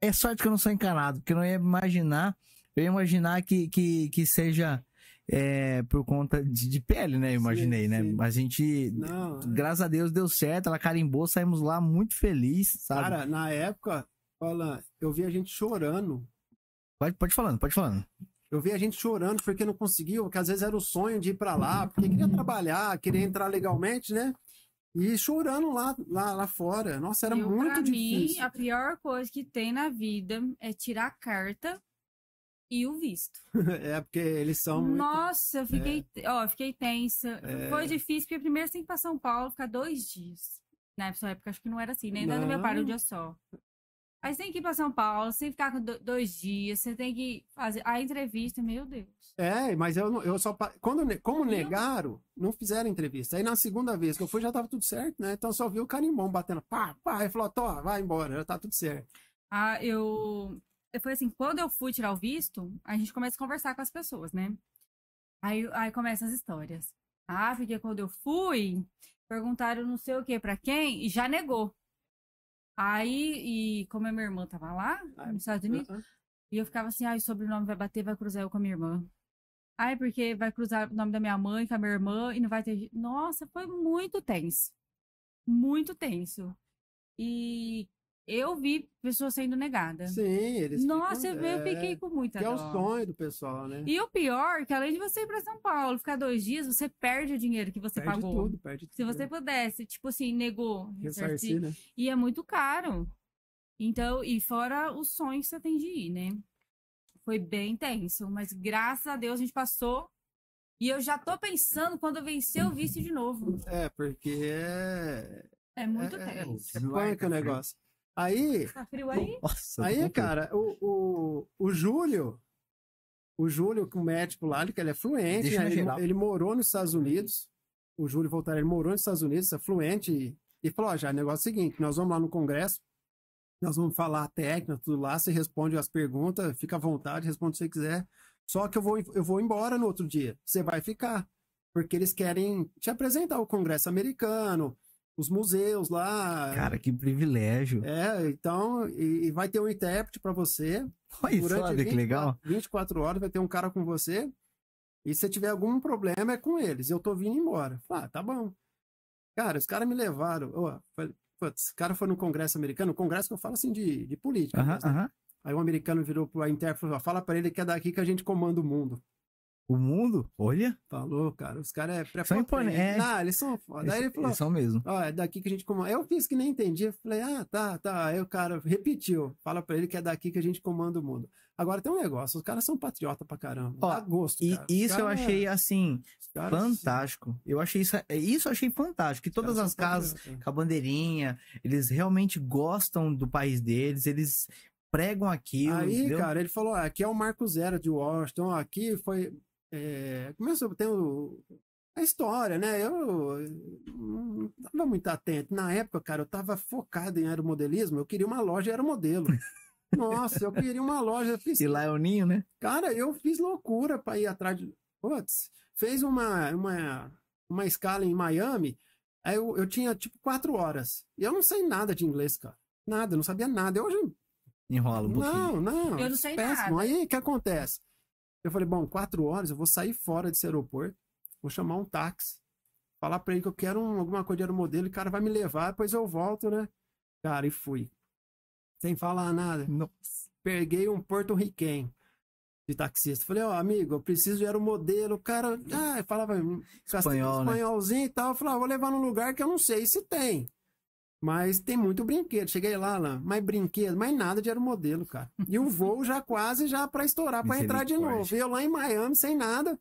é sorte que eu não sou encanado, porque eu não ia imaginar, eu ia imaginar que, que, que seja é, por conta de, de pele, né? Eu Sim, imaginei, né? sim. Mas a gente, Não, graças a Deus, deu certo, ela carimbou, saímos lá muito felizes, sabe? cara, na época, fala, eu vi a gente chorando. Pode, pode falando, pode falando. Eu vi a gente chorando porque não conseguiu, porque às vezes era o sonho de ir pra lá, porque queria trabalhar, queria entrar legalmente, né? E chorando lá, lá, lá fora. Nossa, era Eu, muito pra difícil. mim, a pior coisa que tem na vida é tirar a carta e o visto. É, porque eles são muito. Nossa, eu fiquei, ó, eu fiquei tensa. É. Foi difícil, porque primeiro você tem que ir pra São Paulo, ficar dois dias. Na época, acho que não era assim, nem dando meu pai um dia só. Aí você tem que ir pra São Paulo, você tem que ficar com do- dois dias, você tem que fazer a entrevista, meu Deus. É, mas eu, eu só. Quando, como negaram, não fizeram entrevista. Aí na segunda vez que eu fui já tava tudo certo, né? Então só vi o carimbão batendo. Pá, pá. Aí falou: Tó, vai embora, já tá tudo certo. Ah, eu. Foi assim, quando eu fui tirar o visto, a gente começa a conversar com as pessoas, né? Aí, aí começam as histórias. Ah, porque quando eu fui, perguntaram não sei o que pra quem e já negou. Aí, e como a minha irmã tava lá, nos Estados Unidos, Ah, e eu ficava assim, ai, o sobrenome vai bater, vai cruzar eu com a minha irmã. Ai, porque vai cruzar o nome da minha mãe com a minha irmã e não vai ter. Nossa, foi muito tenso. Muito tenso. E eu vi pessoas sendo negadas. Sim, eles. Nossa, ficam- eu é, fiquei com muita Que é o dó. sonho do pessoal, né? E o pior, que além de você ir pra São Paulo, ficar dois dias, você perde o dinheiro que você perde pagou. tudo, perde tudo. Se você pudesse, tipo assim, negou, Ressarcir, né? e é muito caro. Então, e fora os sonhos que você tem de ir, né? Foi bem tenso, mas graças a Deus a gente passou. E eu já tô pensando quando eu vencer o vice de novo. É, porque é. É muito é, é, tenso. é punk o negócio. Aí, Tá frio aí? Nossa, Aí, cara, o, o, o Júlio, o Júlio, que o médico lá, que ele é fluente, né? ele, ele morou nos Estados Unidos. O Júlio Voltaire, ele morou nos Estados Unidos, é fluente, e, e falou: ó, já, o negócio é o seguinte: nós vamos lá no Congresso, nós vamos falar a técnica, tudo lá, você responde as perguntas, fica à vontade, responde o que você quiser. Só que eu vou, eu vou embora no outro dia. Você vai ficar. Porque eles querem te apresentar o Congresso americano, os museus lá. Cara, que privilégio. É, então, e, e vai ter um intérprete para você. Olha durante só, olha que 24 legal. 24 horas vai ter um cara com você. E se tiver algum problema, é com eles. Eu tô vindo embora. Ah, tá bom. Cara, os caras me levaram. Falei, putz, o cara foi no Congresso americano. Congresso que eu falo assim de, de política. Aham, mesmo, né? aham. Aí o americano virou pro intérprete e falou: fala pra ele que é daqui que a gente comanda o mundo. O mundo, olha, Falou, cara. Os caras é São prepotente. imponentes, é. Não, eles são foda. Aí ele eles, falou, eles são mesmo. ó, é daqui que a gente comanda. Eu fiz que nem entendi. Eu falei, ah, tá, tá. Aí o cara repetiu. Fala pra ele que é daqui que a gente comanda o mundo. Agora tem um negócio. Os caras são patriota pra caramba. Ó, Dá gosto, E cara. Os isso eu cara- achei, assim, os caras- fantástico. Eu achei isso, isso eu achei fantástico. Que todas são as casas patriota. com a bandeirinha, eles realmente gostam do país deles, eles pregam aquilo. Aí, entendeu? cara, ele falou: aqui é o Marco Zero de Washington, aqui foi. É, começou, tem o, a história, né? Eu não tava muito atento. Na época, cara, eu tava focado em aeromodelismo, eu queria uma loja aeromodelo. Nossa, eu queria uma loja. Fiz, E lá é o ninho, né? cara, eu fiz loucura pra ir atrás de. Putz, fez uma, uma, uma escala em Miami, aí eu, eu tinha tipo quatro horas. E eu não sei nada de inglês, cara. Nada, não sabia nada. Eu hoje Enrola um pouquinho. não, não. Eu não sei péssimo. nada. Aí o que acontece? Eu falei, bom, quatro horas, eu vou sair fora desse aeroporto, vou chamar um táxi, falar pra ele que eu quero um- alguma coisa de aeromodelo, e o cara vai me levar, depois eu volto, né? Cara, e fui. Sem falar nada. Nossa. Peguei um porto-riquenho de taxista. Falei, ó, amigo, eu preciso de aeromodelo. O cara, ah, falava Espanhol, né? espanholzinho e tal. Eu falei, ah, vou levar num lugar que eu não sei se tem. Mas tem muito brinquedo. Cheguei lá, lá, mais brinquedo, mais nada de aeromodelo, cara. E o voo já quase já para estourar, para entrar de novo. Eu lá em Miami, sem nada.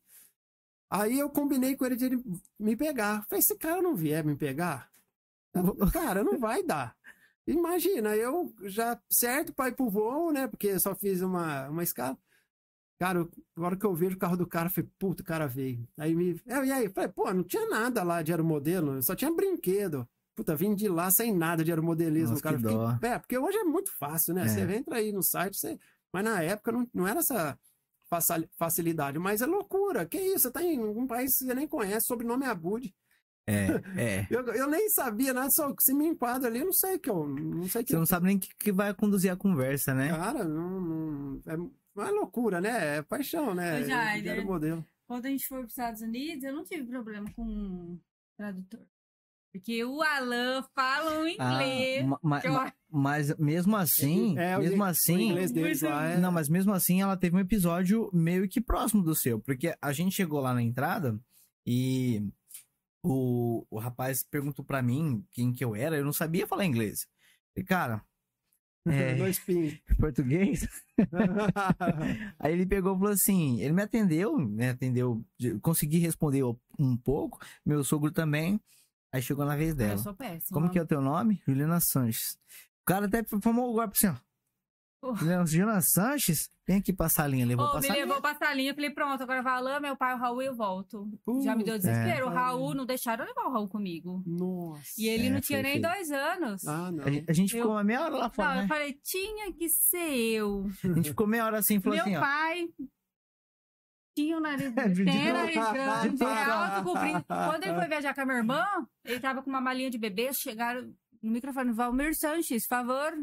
Aí eu combinei com ele de ele me pegar. Falei, se cara não vier me pegar, cara, não vai dar. Imagina, eu já certo para ir pro voo, né? Porque só fiz uma, uma escala. Cara, na hora que eu vejo o carro do cara, eu falei, puta, o cara veio. Aí me. Eu, e aí? Falei, pô, não tinha nada lá de aeromodelo, só tinha brinquedo. Puta, vim de lá sem nada de aeromodelismo, Nossa, cara. que Fiquei- dó. É, porque hoje é muito fácil, né? É. Você entra aí no site, você... mas na época não, não era essa facilidade. Mas é loucura. Que isso? Você tá em um país que você nem conhece, sobrenome é Abud. É, é. Eu, eu nem sabia nada, só que se me enquadra ali, eu não sei que eu. Não sei que. Você não sabe nem o que, que vai conduzir a conversa, né? Cara, não. não é, não é loucura, né? É paixão, né? Jair, de aeromodelo. Quando a gente foi para os Estados Unidos, eu não tive problema com tradutor. Porque o Alan fala um Ah, inglês. ma- ma- eu ma- mas mesmo assim, É, o mesmo O assim, inglês deles lá é. Não, mas mesmo assim ela teve um episódio meio que próximo do seu, porque a gente chegou lá na entrada e o, o rapaz perguntou pra mim quem que eu era, eu não sabia falar inglês. Falei, cara, é, Dois pins. português? Aí ele pegou e falou assim, ele me atendeu, né, atendeu, de- consegui responder um pouco, meu sogro também, aí chegou na vez eu dela. sou péssima. Como que é o teu nome? Juliana Sanches. O cara até formou o golpe assim, ó. Oh. Juliana- Sanches, vem aqui passar a linha, levou Ô, passar me a linha. levou pra salinha, eu falei, pronto, agora vai Alan, meu pai, o Raul e eu volto. Já me deu desespero. é. O Raul, não deixaram eu levar o Raul comigo. Nossa. E ele É, não tinha nem feio. dois anos. Ah, não. A gente, a gente Eu- ficou uma meia hora lá não, fora, eu né? falei, tinha que ser eu. A gente ficou meia hora assim, falou Meu assim, ó. pai tinha o nariz, grande, de- alto, comprido. Quando ele foi viajar com a minha irmã, ele tava com uma malinha de bebê, chegaram no microfone, Valmir Sanches, favor,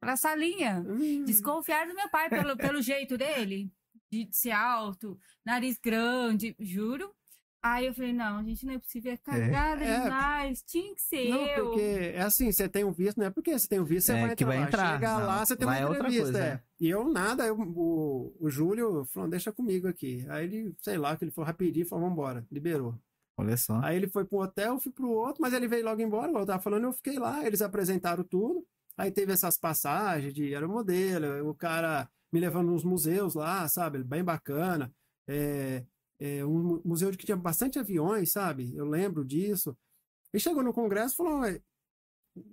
pra salinha. Hum. Desconfiaram do meu pai pelo, pelo jeito dele, de ser alto, nariz grande, juro. Aí eu falei, não, gente, não é possível, é cagada É. demais, tinha que ser Não, eu. porque é assim, você tem um visto, não é porque você tem um visto, você É, vai que entrar vai lá. entrar. Chega Não, lá, você tem uma é entrevista, coisa, é. né? E eu nada, eu- o, o Júlio falou, deixa comigo aqui. Aí ele, sei lá, que ele foi rapidinho, falou, vambora, liberou. Olha só. Aí ele foi para um hotel, eu fui pro outro, mas ele veio logo embora, igual eu tava falando, eu fiquei lá, eles apresentaram tudo. Aí teve essas passagens de aeromodelo, o cara me levando nos museus lá, sabe? Bem bacana. É, é um mu- museu que tinha bastante aviões, sabe? Eu lembro disso. E chegou no congresso e falou,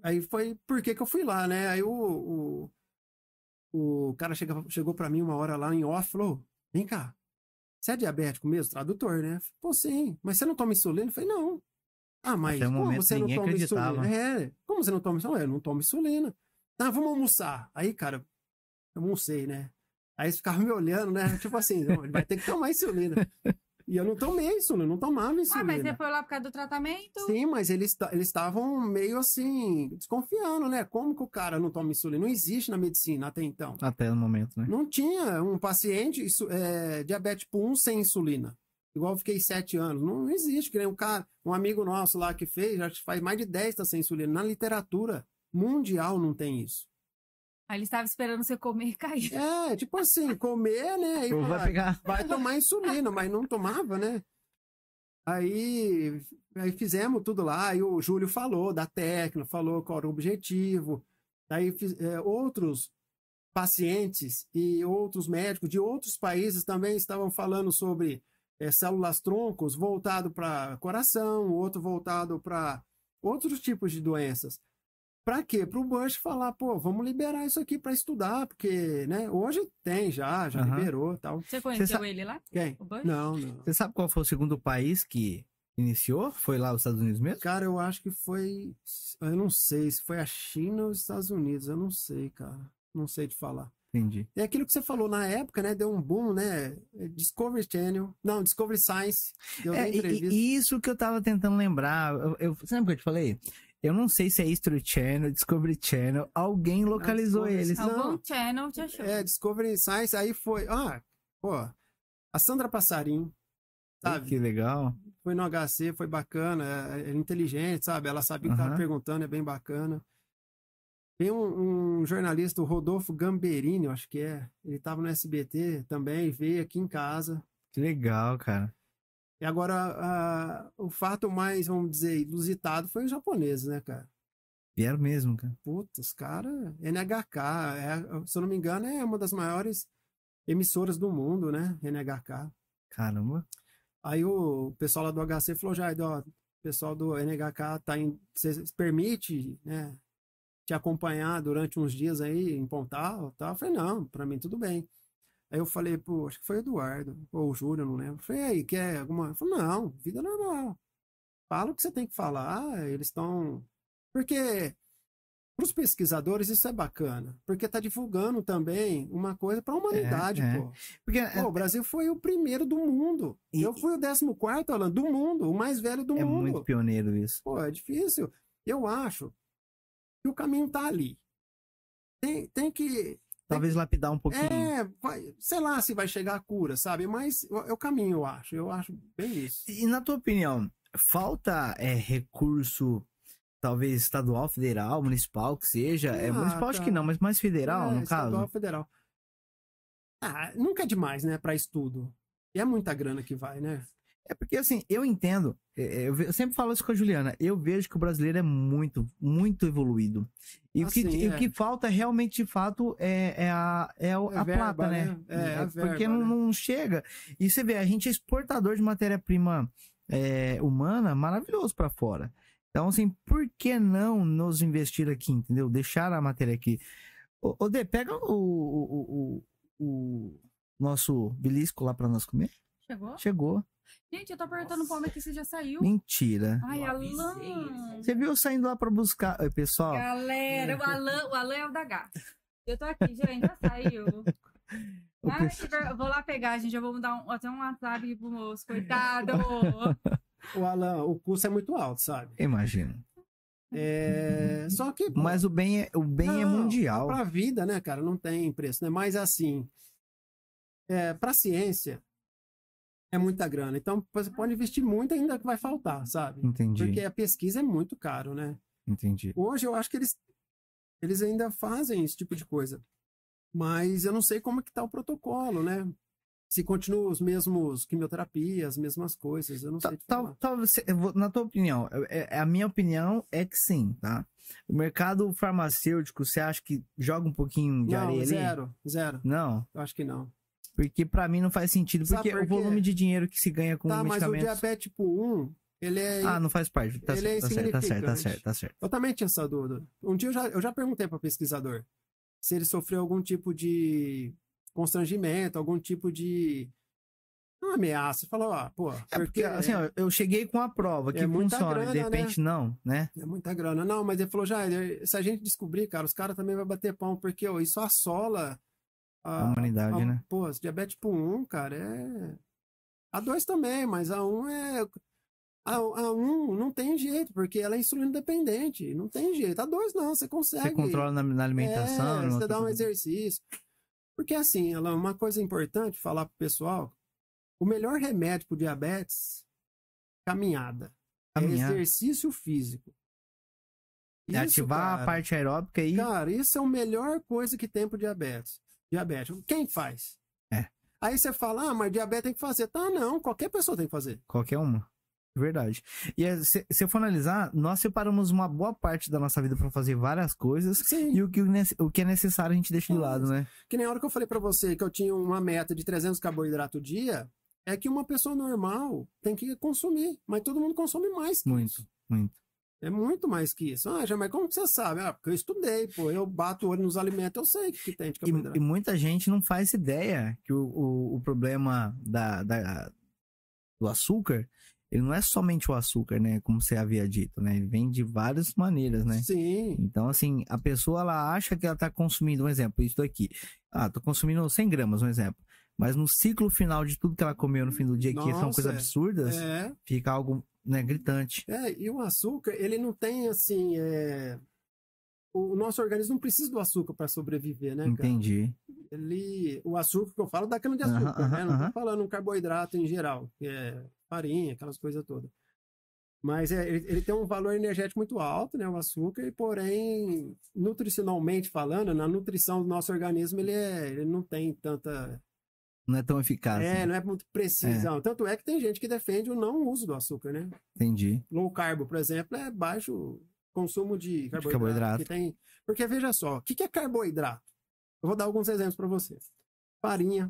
aí foi por que que eu fui lá, né? Aí o, o, o cara chega, chegou para mim uma hora lá em off, falou, vem cá, você é diabético mesmo? Tradutor, né? Pô, sim. Mas você não toma insulina? Eu falei, não. Ah, mas Até como você não toma acreditava. insulina? É, como você não toma insulina? Eu não tomo insulina. Ah, vamos almoçar. Aí, cara, eu almocei, né? Aí eles ficavam me olhando, né? Tipo assim, ele vai ter que tomar insulina. E eu não tomei insulina, eu não tomava Ah, insulina. mas você foi lá por causa do tratamento? Sim, mas eles eles estavam meio assim, desconfiando, né? Como que o cara não toma insulina? Não existe na medicina até então. Até o momento, né? Não tinha um paciente isso, é, diabetes tipo 1 sem insulina. Igual eu fiquei sete anos. Não, não existe. Que nem um cara, um amigo nosso lá que fez, já faz mais de 10 tá sem insulina. Na literatura mundial não tem isso. Aí ele estava esperando você comer e cair. É, tipo assim, comer, né? Ou vai falar, pegar. vai tomar insulina, mas não tomava, né? Aí, aí fizemos tudo lá, aí o Júlio falou da técnica, falou qual era o objetivo. Aí fiz- é, outros pacientes e outros médicos de outros países também estavam falando sobre é, células troncos voltado para coração, outro voltado para outros tipos de doenças. Para quê? Para o Bush falar, pô, vamos liberar isso aqui para estudar, porque, né? Hoje tem já, já Aham. liberou, tal. Você conheceu sa- ele lá? Quem? O Bush? Não, não. Você sabe qual foi o segundo país que iniciou? Foi lá os Estados Unidos mesmo? Cara, eu acho que foi. Eu não sei se foi a China ou os Estados Unidos. Eu não sei, cara. Não sei te falar. Entendi. É aquilo que você falou na época, né? Deu um boom, né? Discovery Channel. Não, Discovery Science. Eu É, e- entrevista. e, isso que eu tava tentando lembrar. Eu, eu, você lembra que eu te falei? Eu não sei se é History Channel, Discovery Channel. Alguém localizou Discovery eles. Não. Algum channel te achou. É, Discovery Science. Aí foi. Ah, pô. A Sandra Passarim. Sabe? Que legal. Foi no HC, foi bacana. É, é inteligente, sabe? Ela sabia o que estava Aham. perguntando, é bem bacana. Tem um, um jornalista, o Rodolfo Gamberini, eu acho que é. Ele estava no SBT também, veio aqui em casa. Que legal, cara. E agora, a- o fato mais, vamos dizer, ilusitado foi os japoneses, né, cara? Vieram mesmo, cara. Puta, os caras. NHK, é, se eu não me engano, é uma das maiores emissoras do mundo, né? NHK. Caramba. Aí o pessoal lá do HC falou, já, ó, o pessoal do NHK tá em. Você permite, né? Te acompanhar durante uns dias aí em Pontal tal? Eu falei, não, pra mim tudo bem. Aí eu falei, pô, acho que foi o Eduardo, ou o Júlio, não lembro. Eu falei, aí, quer alguma? Falou, não, vida normal. Fala o que você tem que falar, eles estão. Porque para os pesquisadores isso é bacana, porque tá divulgando também uma coisa para a humanidade, é. pô. Porque Pô, o Brasil foi o primeiro do mundo. E- Eu fui o 14 Alan, do mundo, o mais velho do é mundo. muito pioneiro isso. Pô, é difícil. Eu acho que o caminho tá ali. Tem, tem que. Talvez lapidar um pouquinho. É, vai- sei lá se vai chegar a cura, sabe? Mas é o caminho, eu acho. Eu acho bem isso. E na tua opinião, falta é, recurso, talvez estadual, federal, municipal, que seja? é, Ah, municipal acho que não, mas mais federal, É, no estadual, caso? federal. Ah, nunca é demais, né, para estudo. E é muita grana que vai, né? É porque assim, eu entendo, é, eu, ve- eu sempre falo isso com a Juliana, eu vejo que o brasileiro é muito, muito evoluído. E o, que, Assim, e o é. que falta realmente, de fato, é, é a, é o- É a verba, plata, né? né? É, a porque verba, não, né? não chega. E você vê, a gente é exportador de matéria-prima é, humana maravilhoso para fora. Então, assim, por que não nos investir aqui, entendeu? Deixar a matéria aqui. Ô, ô Dê, pega o, o, o, o nosso belisco lá para nós comer. Chegou? Chegou. Gente, eu tô perguntando pro homem que você já saiu. Mentira. Ai, Eu Alan. Você viu eu saindo lá pra buscar. Oi, pessoal. Galera, o Alan, o Alan é o da Gá. Eu tô aqui, gente, já saiu. O Ai, ver- vou lá pegar, gente. Eu vou mandar um, até um WhatsApp aqui pro moço, coitado. O Alan, o custo é muito alto, sabe? Imagino. É... Só que. pô, Mas o bem é, o bem é não, mundial. Pra vida, né, cara? Não tem preço, né? Mas assim, é, pra ciência, é muita grana. Então, você pode investir muito ainda que vai faltar, sabe? Entendi. Porque a pesquisa é muito caro, né? Entendi. Hoje eu acho que eles, eles ainda fazem esse tipo de coisa. Mas eu não sei como é que tá o protocolo, né? Se continua os mesmos quimioterapias, as mesmas coisas, eu não sei te Tal, falar. tal, você- na tua opinião, é- é- a minha opinião é que sim, tá? O mercado farmacêutico, você acha que joga um pouquinho de Não, areia ali? zero, zero. Não, Eu acho que não. Porque pra mim não faz sentido, porque por o volume de dinheiro que se ganha com Tá, mas o medicamentos... diabetes tipo 1, ele é Ah, não faz parte. Tá Ele é certo, tá certo, tá certo, tá certo, tá certo. Eu também tinha essa dúvida. Um dia eu já, eu já perguntei para pesquisador se ele sofreu algum tipo de constrangimento, algum tipo de uma ameaça. Falou, ó, pô, É porque, assim, ó, eu cheguei com a prova que É funciona, grana, de repente não, né? é muita grana. Não, mas ele falou, já, se a gente descobrir, cara, os caras também vão bater pão, porque ó, isso assola A humanidade, a- né? Pô, diabetes tipo 1, cara, é. A 2 também, mas a 1 é. A, a 1 não tem jeito, porque ela é insulina dependente. Não tem jeito. A 2 não, você consegue. Você controla na, na alimentação. É, você dá um exercício. Porque assim, ela, uma coisa importante falar pro pessoal: o melhor remédio pro diabetes, caminhada. Caminhar. É exercício físico. É ativar cara, a parte aeróbica aí. Cara, isso é a melhor coisa que tem pro diabetes. Diabetes. Quem faz? É. Aí você fala, ah, mas diabetes tem que fazer. Tá, não, qualquer pessoa tem que fazer. Qualquer uma. Verdade. E se, se eu for analisar, nós separamos uma boa parte da nossa vida para fazer várias coisas Sim. e o que, o que é necessário a gente deixa de lado, né? Que nem a hora que eu falei pra você que eu tinha uma meta de 300 carboidratos dia, é que uma pessoa normal tem que consumir, mas todo mundo consome mais Muito, muito. É muito mais que isso. Ah, já, mas como que você sabe? Ah, porque eu estudei, pô, eu bato o olho nos alimentos, eu sei o que, que tem de E, carboidrato. e muita gente não faz ideia que o, o, o problema da, da- do açúcar, ele não é somente o açúcar, né? Como você havia dito, né? Ele vem de várias maneiras, né? Sim, Então, assim, a pessoa ela acha que ela tá consumindo, um exemplo, isso aqui. Ah, tô consumindo 100 gramas, um exemplo. Mas no ciclo final de tudo que ela comeu no fim do dia, que são Nossa, coisas absurdas, é. fica algo, né, gritante. É, e o açúcar, ele não tem assim. é, O nosso organismo não precisa do açúcar para sobreviver, né, cara? Entendi. Ele... O açúcar que eu falo da cana de açúcar, né? aham, Não tô aham. falando um carboidrato em geral, que é farinha, aquelas coisas todas. Mas é, ele, ele tem um valor energético muito alto, né, o açúcar, e porém, nutricionalmente falando, na nutrição do nosso organismo, ele, é, ele não tem tanta Não é tão eficaz. É, né? não é muito precisão. Tanto é que tem gente que defende o não uso do açúcar, né? Entendi. Low carbo, por exemplo, é baixo consumo de carboidrato. carboidrato. que tem... Porque veja só, o que é carboidrato? Eu vou dar alguns exemplos para você. Farinha,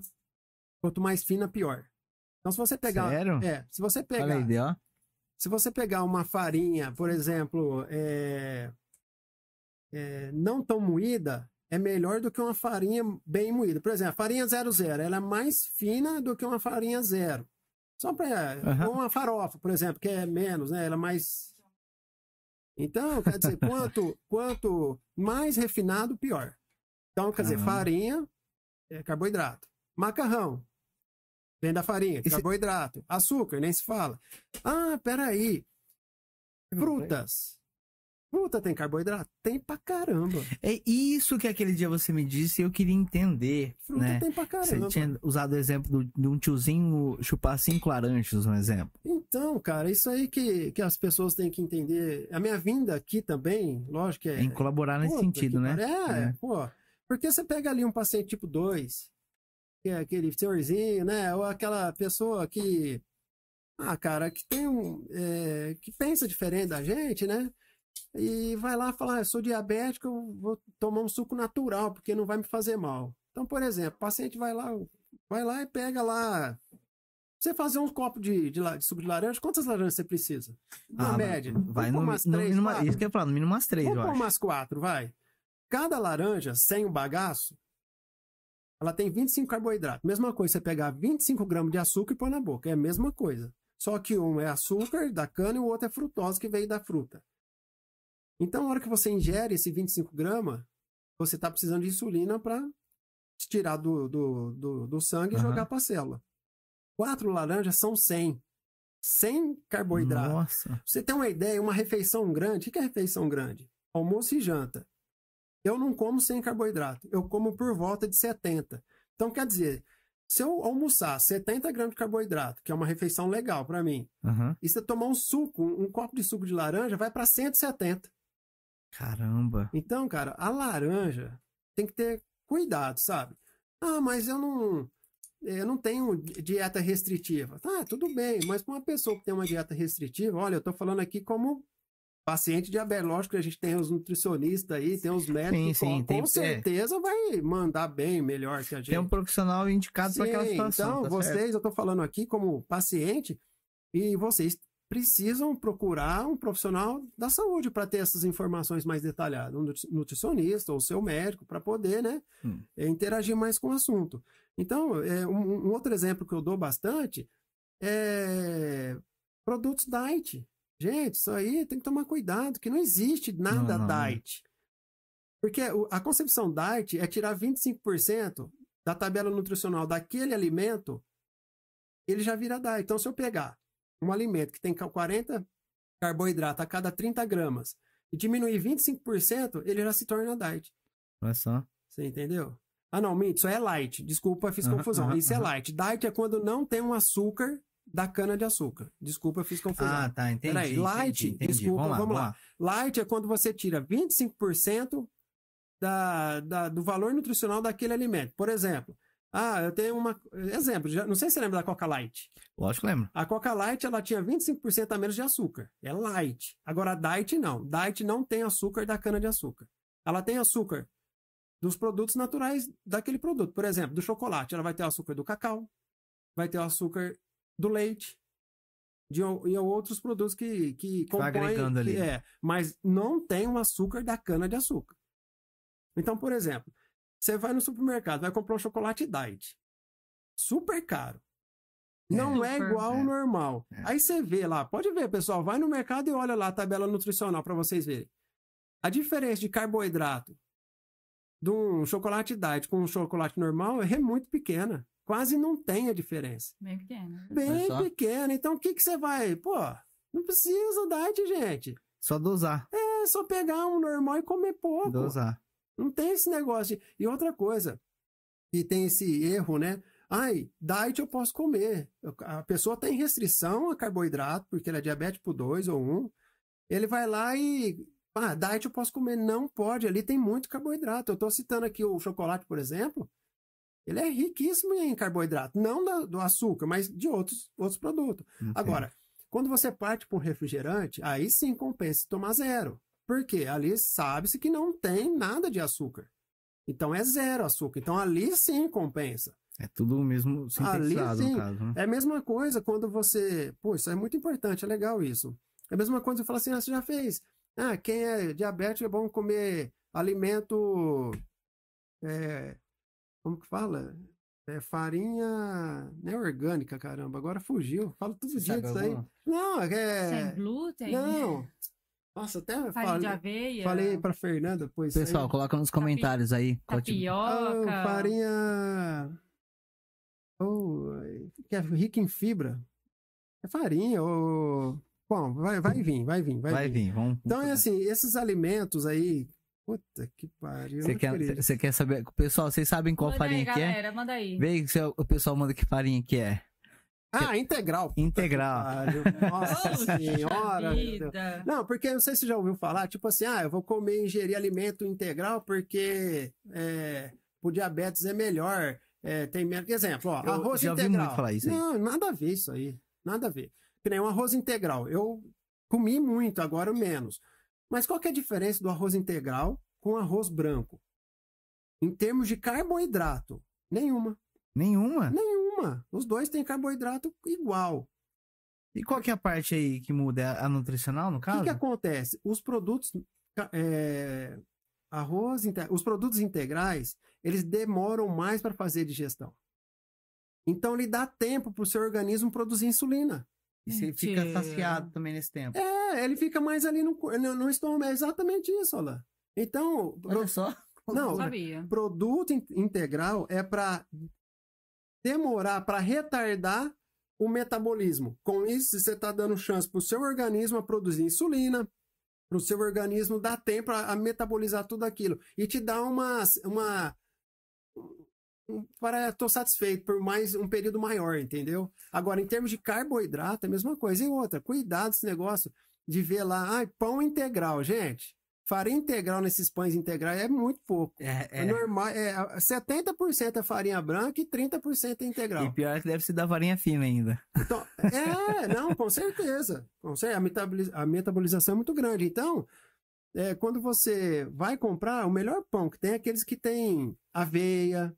quanto mais fina, pior. Então, se você pegar. Sério? É, se você Olha pegar. aí, ó. Se você pegar uma farinha, por exemplo, é, é, não tão moída, é melhor do que uma farinha bem moída. Por exemplo, a farinha 00, ela é mais fina do que uma farinha zero. Só para Aham. uma farofa, por exemplo, que é menos, né? Ela é mais Então, quer dizer, quanto quanto mais refinado, pior. Então, quer dizer, Caramba. farinha é carboidrato. Macarrão vem da farinha, Esse- carboidrato. Açúcar, nem se fala. Ah, peraí. Frutas. Fruta tem carboidrato? Tem pra caramba. É isso que aquele dia você me disse e eu queria entender, Fruta né? tem pra Você caramba. tinha usado o exemplo do- de um tiozinho chupar cinco laranjas, um exemplo. Então, cara, isso aí que, que as pessoas têm que entender. A minha vinda aqui também, lógico que é. Em colaborar nesse Puta sentido, né? É, É. pô. Porque você pega ali um paciente tipo 2, que é aquele senhorzinho, né? Ou aquela pessoa que. Ah, cara, que tem um. é, que pensa diferente da gente, né? E vai lá falar, ah, eu sou diabético, eu vou tomar um suco natural, porque não vai me fazer mal. Então, por exemplo, o paciente vai lá, vai lá e pega lá. Você fazer uns copos de, de, de suco de laranja, quantas laranjas você precisa? Na Ah, média. Vai no, umas no três, mínimo, quatro? isso que eu ia falar, no mínimo umas três, Vamos eu pôr acho. umas quatro, vai. Cada laranja, sem o bagaço, ela tem 25 carboidratos. Mesma coisa, você pegar 25 gramas de açúcar e pôr na boca. É a mesma coisa. Só que um é açúcar da cana e o outro é frutose que veio da fruta. Então, na hora que você ingere esse 25 gramas, você está precisando de insulina para tirar do, do, do, do sangue e Aham. jogar para a célula. Quatro laranjas são 100. 100 carboidratos. Nossa. Você tem uma ideia, uma refeição grande, o que é refeição grande? Almoço e janta. Eu não como sem carboidrato, eu como por volta de 70. Então, quer dizer, se eu almoçar 70 gramas de carboidrato, que é uma refeição legal para mim, Aham. e você tomar um suco, um, um copo de suco de laranja, vai para 170. Caramba. Então, cara, a laranja tem que ter cuidado, sabe? Ah, mas eu não, eu não tenho dieta restritiva. Tá, tudo bem, mas para uma pessoa que tem uma dieta restritiva, olha, eu tô falando aqui como paciente diabético, lógico que a gente tem os nutricionistas aí, tem os médicos, Sim, sim, com, tem- com é. certeza vai mandar bem melhor que a gente. Tem um profissional indicado para aquela situação. Então, tá vocês, certo. eu tô falando aqui como paciente, e vocês precisam procurar um profissional da saúde para ter essas informações mais detalhadas, um nutri- nutricionista ou seu médico, para poder, né, Hum. eh, interagir mais com o assunto. Então, é, um, um outro exemplo que eu dou bastante é produtos diet. Gente, isso aí tem que tomar cuidado, que não existe nada Não, não, diet. Porque a concepção diet é tirar 25% da tabela nutricional daquele alimento, ele já vira diet. Então, se eu pegar um alimento que tem ca- 40 carboidratos a cada 30 gramas e diminuir 25%, ele já se torna diet. Olha só. Você entendeu? Ah, não, minto, isso é light. Desculpa, fiz confusão. aham, isso é aham. light. Diet é quando não tem um açúcar da cana-de-açúcar. Desculpa, fiz confusão. Ah, tá, entendi. Peraí, light, entendi, entendi. desculpa, vamos lá. vamos Vamos lá. Light é quando você tira 25% da, da, do valor nutricional daquele alimento. Por exemplo, ah, eu tenho uma. Exemplo, já- não sei se você lembra da Coca Light. Lógico que lembro. A Coca Light ela tinha 25% a menos de açúcar. É light. Agora a Diet não. Diet não tem açúcar da cana-de-açúcar. Ela tem açúcar dos produtos naturais daquele produto. Por exemplo, do chocolate, ela vai ter o açúcar do cacau, vai ter o açúcar do leite de, e outros produtos que, que vai compõem. agregando ali. é, mas não tem o açúcar da cana-de-açúcar. Então, por exemplo, você vai no supermercado, vai comprar um chocolate Diet. Super caro. Não é Super, igual ao é. normal. É. Aí você vê lá, pode ver, pessoal, vai no mercado e olha lá a tabela nutricional para vocês verem. A diferença de carboidrato de um chocolate diet com um chocolate normal é muito pequena. Quase não tem a diferença. Bem pequeno. Bem só. pequena. Então o que, que você vai? Pô, não precisa diet, gente. Só dosar. É só pegar um normal e comer pouco. Dosar. Não tem esse negócio. De... E outra coisa, e tem esse erro, né? Ai, diet eu posso comer. A pessoa tem restrição a carboidrato, porque ele é diabético 2 ou 1. Ele vai lá e. Ah, diet eu posso comer. Não pode, ali tem muito carboidrato. Eu estou citando aqui o chocolate, por exemplo. Ele é riquíssimo em carboidrato. Não do açúcar, mas de outros, outros produtos. Entendo. Agora, quando você parte para um refrigerante, aí sim compensa tomar zero. Por quê? Ali sabe-se que não tem nada de açúcar. Então é zero açúcar. Então ali sim compensa. É tudo mesmo sintetizado, sim. no caso, né? É a mesma coisa quando você. Pô, isso é muito importante, é legal isso. É a mesma coisa que fala assim: ah, você já fez. Ah, quem é diabético é bom comer alimento. é, como que fala? É farinha. Não é orgânica, caramba. Agora fugiu. Falo todo dia disso aí. Não, é. Sem glúten. Não. Nossa, até Farinha de falei, aveia. falei pra Fernanda, pois. Pessoal, coloca nos comentários aí. qual tipo- Tapioca. farinha. Oh, que é rica em fibra. É farinha, ou. Bom, vai, vai vir, vai vir, vai, Vai vir. vir, vamos. Então é assim, esses alimentos aí. Puta que pariu. Você quer, quer saber? Pessoal, vocês sabem qual Manda farinha aí, que é? galera, manda aí. Vê aí se o pessoal manda que farinha que é. Ah, integral. Integral. Nossa senhora. vida. Não, porque não sei se você já ouviu falar, tipo assim, ah, eu vou comer, ingerir alimento integral porque é, o diabetes é melhor, é, tem menos. Exemplo, ó, Eu arroz já ouvi integral. muito falar isso aí. Não, nada a ver isso aí. Nada a ver. Que nem um arroz integral. Eu comi muito, agora menos. Mas qual que é a diferença do arroz integral com arroz branco? Em termos de carboidrato, nenhuma. Nenhuma? Nenhuma. Os dois têm carboidrato igual. E qual que é a parte aí que muda? É a nutricional, no O que, caso? que acontece? Os produtos é, arroz, os produtos integrais, eles demoram mais para fazer digestão. Então ele dá tempo para o seu organismo produzir insulina. E você fica saciado também nesse tempo. É, ele fica mais ali no, no, no estômago. É exatamente isso, olha lá. Então, Olha só. Não, Não sabia. produto in- integral é para demorar, para retardar o metabolismo. Com isso, você está dando chance para o seu organismo a produzir insulina, para o seu organismo dar tempo a, metabolizar tudo aquilo. E te dá uma. uma um- para estou satisfeito por mais um período maior, entendeu? Agora, em termos de carboidrato, é a mesma coisa. E outra, cuidado esse negócio de ver lá, ai, pão integral, gente. Farinha integral nesses pães integrais é muito pouco. É, É normal, é, 70% é farinha branca e 30% é integral. E pior que deve ser da farinha fina ainda. Então, é, não, com certeza. Com certeza a, metaboliz- a metabolização é muito grande. Então, é, quando você vai comprar, o melhor pão que tem é aqueles que tem aveia,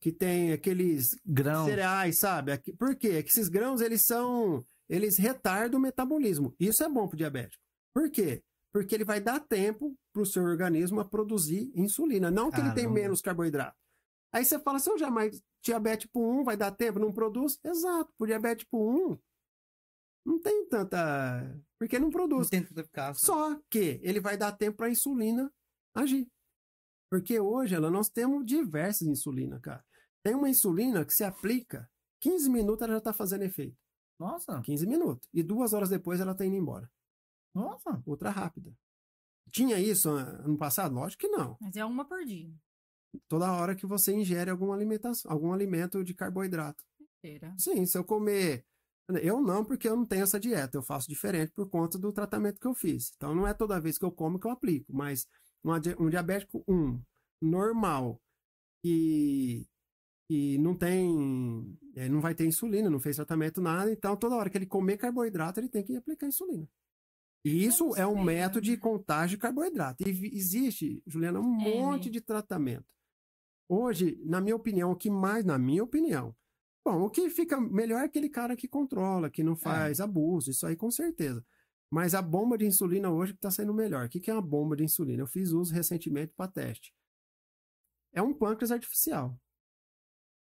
que tem aqueles Grão. cereais, sabe? Por quê? Que esses grãos, eles são, eles retardam o metabolismo. Isso é bom para o diabético. Por quê? Porque ele vai dar tempo para o seu organismo a produzir insulina, não que ele tem menos carboidrato. Aí você fala, se eu jamais diabetes tipo 1 vai dar tempo, não produz? Exato, por diabetes tipo 1 não tem tanta... porque não produz. tanta eficácia. Só que ele vai dar tempo para a insulina agir. Porque hoje ela, nós temos diversas insulinas, cara. Tem uma insulina que se aplica, 15 minutos ela já está fazendo efeito. Nossa, 15 minutos. E duas horas depois ela está indo embora. Nossa. Ultra rápida. Tinha isso ah, ano passado? Lógico que não. Mas é uma por dia. Toda hora que você ingere alguma alimentação, algum alimento de carboidrato. Inteira. Sim, se eu comer Eu não, porque eu não tenho essa dieta. Eu faço diferente por conta do tratamento que eu fiz. Então, não é toda vez que eu como que eu aplico. Mas um diabético 1, normal, que, que não tem... eh, não vai ter insulina, não fez tratamento, nada. Então, toda hora que ele comer carboidrato, ele tem que aplicar insulina. E isso é um método de contagem de carboidrato. E existe, Juliana, um É, monte né? de tratamento. Hoje, na minha opinião, o que mais, na minha opinião, bom, o que fica melhor é aquele cara que controla, que não faz abuso, isso aí com certeza. Mas a bomba de insulina hoje está sendo melhor. O que que é uma bomba de insulina? Eu fiz uso recentemente para teste. É um pâncreas artificial.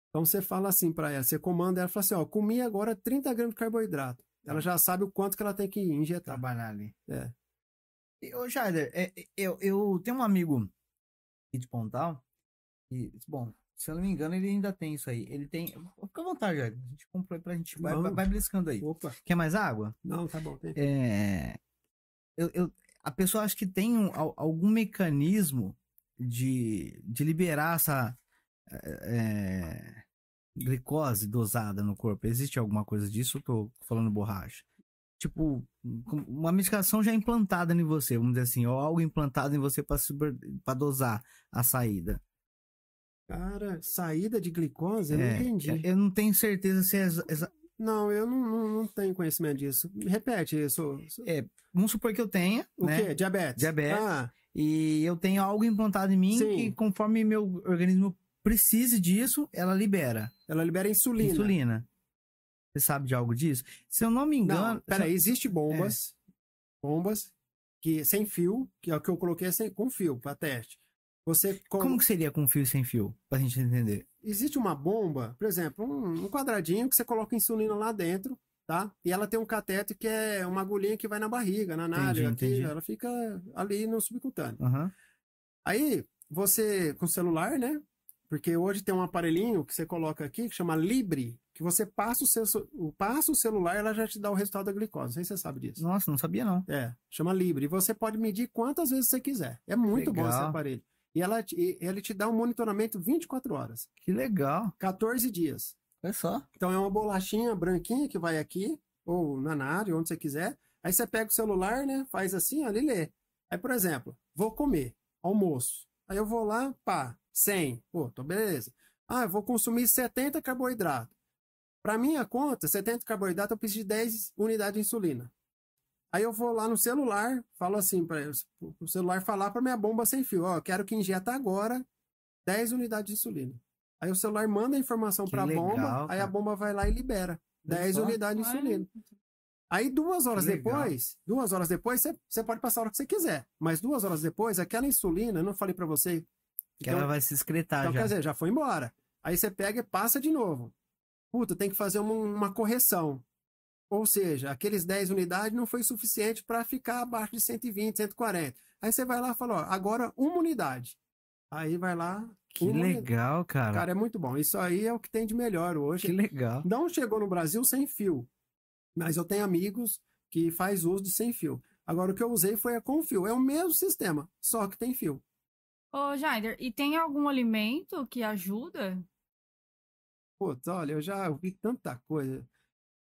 Então você fala assim para ela, você comanda ela, fala assim, ó, comi agora 30 gramas de carboidrato. Ela já sabe o quanto que ela tem que injetar. Trabalhar ali. É. Ô, Jaider, é, é, eu, eu tenho um amigo aqui de Pontal. E, bom, se eu não me engano, ele ainda tem isso aí. Ele tem. Fica à vontade, Jaider. A gente comprou aí pra gente. Vai, vai, vai aí. Opa, Quer mais água? não, tá bom. Tem. É, eu, eu- a pessoa acha que tem um- al- algum mecanismo de, de liberar essa é, glicose dosada no corpo. Existe alguma coisa disso? Eu tô falando borracha. Tipo, uma medicação já implantada em você, vamos dizer assim, ou algo implantado em você para dosar a saída. Cara, saída de glicose? Eu É, não entendi. Eu não tenho certeza se é exa- Não, eu não, não, não tenho conhecimento disso. Repete isso. é, vamos supor que eu tenha, O né? quê? Diabetes? Diabetes. Ah, E eu tenho algo implantado em mim Sim. que, conforme meu organismo precise disso, ela libera ela libera insulina. insulina. Você sabe de algo disso? Se eu não me engano. Não, peraí, existe bombas, bombas que sem fio, que é o que eu coloquei sem, com fio para teste. Você co- Como que seria com fio e sem fio? Pra gente entender. existe uma bomba, por exemplo, um, um quadradinho que você coloca insulina lá dentro, tá? E ela tem um cateto que é uma agulhinha que vai na barriga, na nádega, aqui, entendi. ela fica ali no subcutâneo. Aham. Aí, você, com o celular, né? Porque hoje tem um aparelhinho que você coloca aqui, que chama Libre, que você passa o, seu, passa o celular ela já te dá o resultado da glicose. Não sei se você sabe disso. Nossa, não sabia não. É, chama Libre. E você pode medir quantas vezes você quiser. É muito bom esse Legal. aparelho. E ela, te- e ele te dá um monitoramento 24 horas, Que legal. 14 dias. Olha só. Então é uma bolachinha branquinha que vai aqui, ou na área, onde você quiser. Aí você pega o celular, né? Faz assim, ele lê. Aí, por exemplo, vou comer, almoço. Aí eu vou lá, pá, 100. Pô, tô beleza. Ah, eu vou consumir 70 carboidratos. Para minha conta, 70 carboidratos, eu preciso de 10 unidades de insulina. Aí eu vou lá no celular, falo assim para o celular falar para minha bomba sem fio, ó, quero que injeta agora 10 unidades de insulina. Aí o celular manda a informação para a bomba, legal, aí a cara. bomba vai lá e libera 10 só. unidades de insulina. Aí duas horas depois, duas horas depois, você, você pode passar a hora que você quiser. Mas duas horas depois, aquela insulina, eu não falei para você. Que então- ela vai se excretar então, já. quer dizer, já foi embora. Aí você pega e passa de novo. Puta, tem que fazer uma, uma correção. Ou seja, aqueles 10 unidades não foi suficiente para ficar abaixo de 120, 140. Aí você vai lá e fala, ó, agora uma unidade. Aí vai lá. que uma unidade. legal, cara. Cara, é muito bom. Isso aí é o que tem de melhor hoje. Que legal. Não chegou no Brasil sem fio. Mas eu tenho amigos que faz uso de sem fio. Agora, o que eu usei foi a com fio. É o mesmo sistema, só que tem fio. Ô, Jaider, e tem algum alimento que ajuda? Putz, olha, eu já ouvi tanta coisa.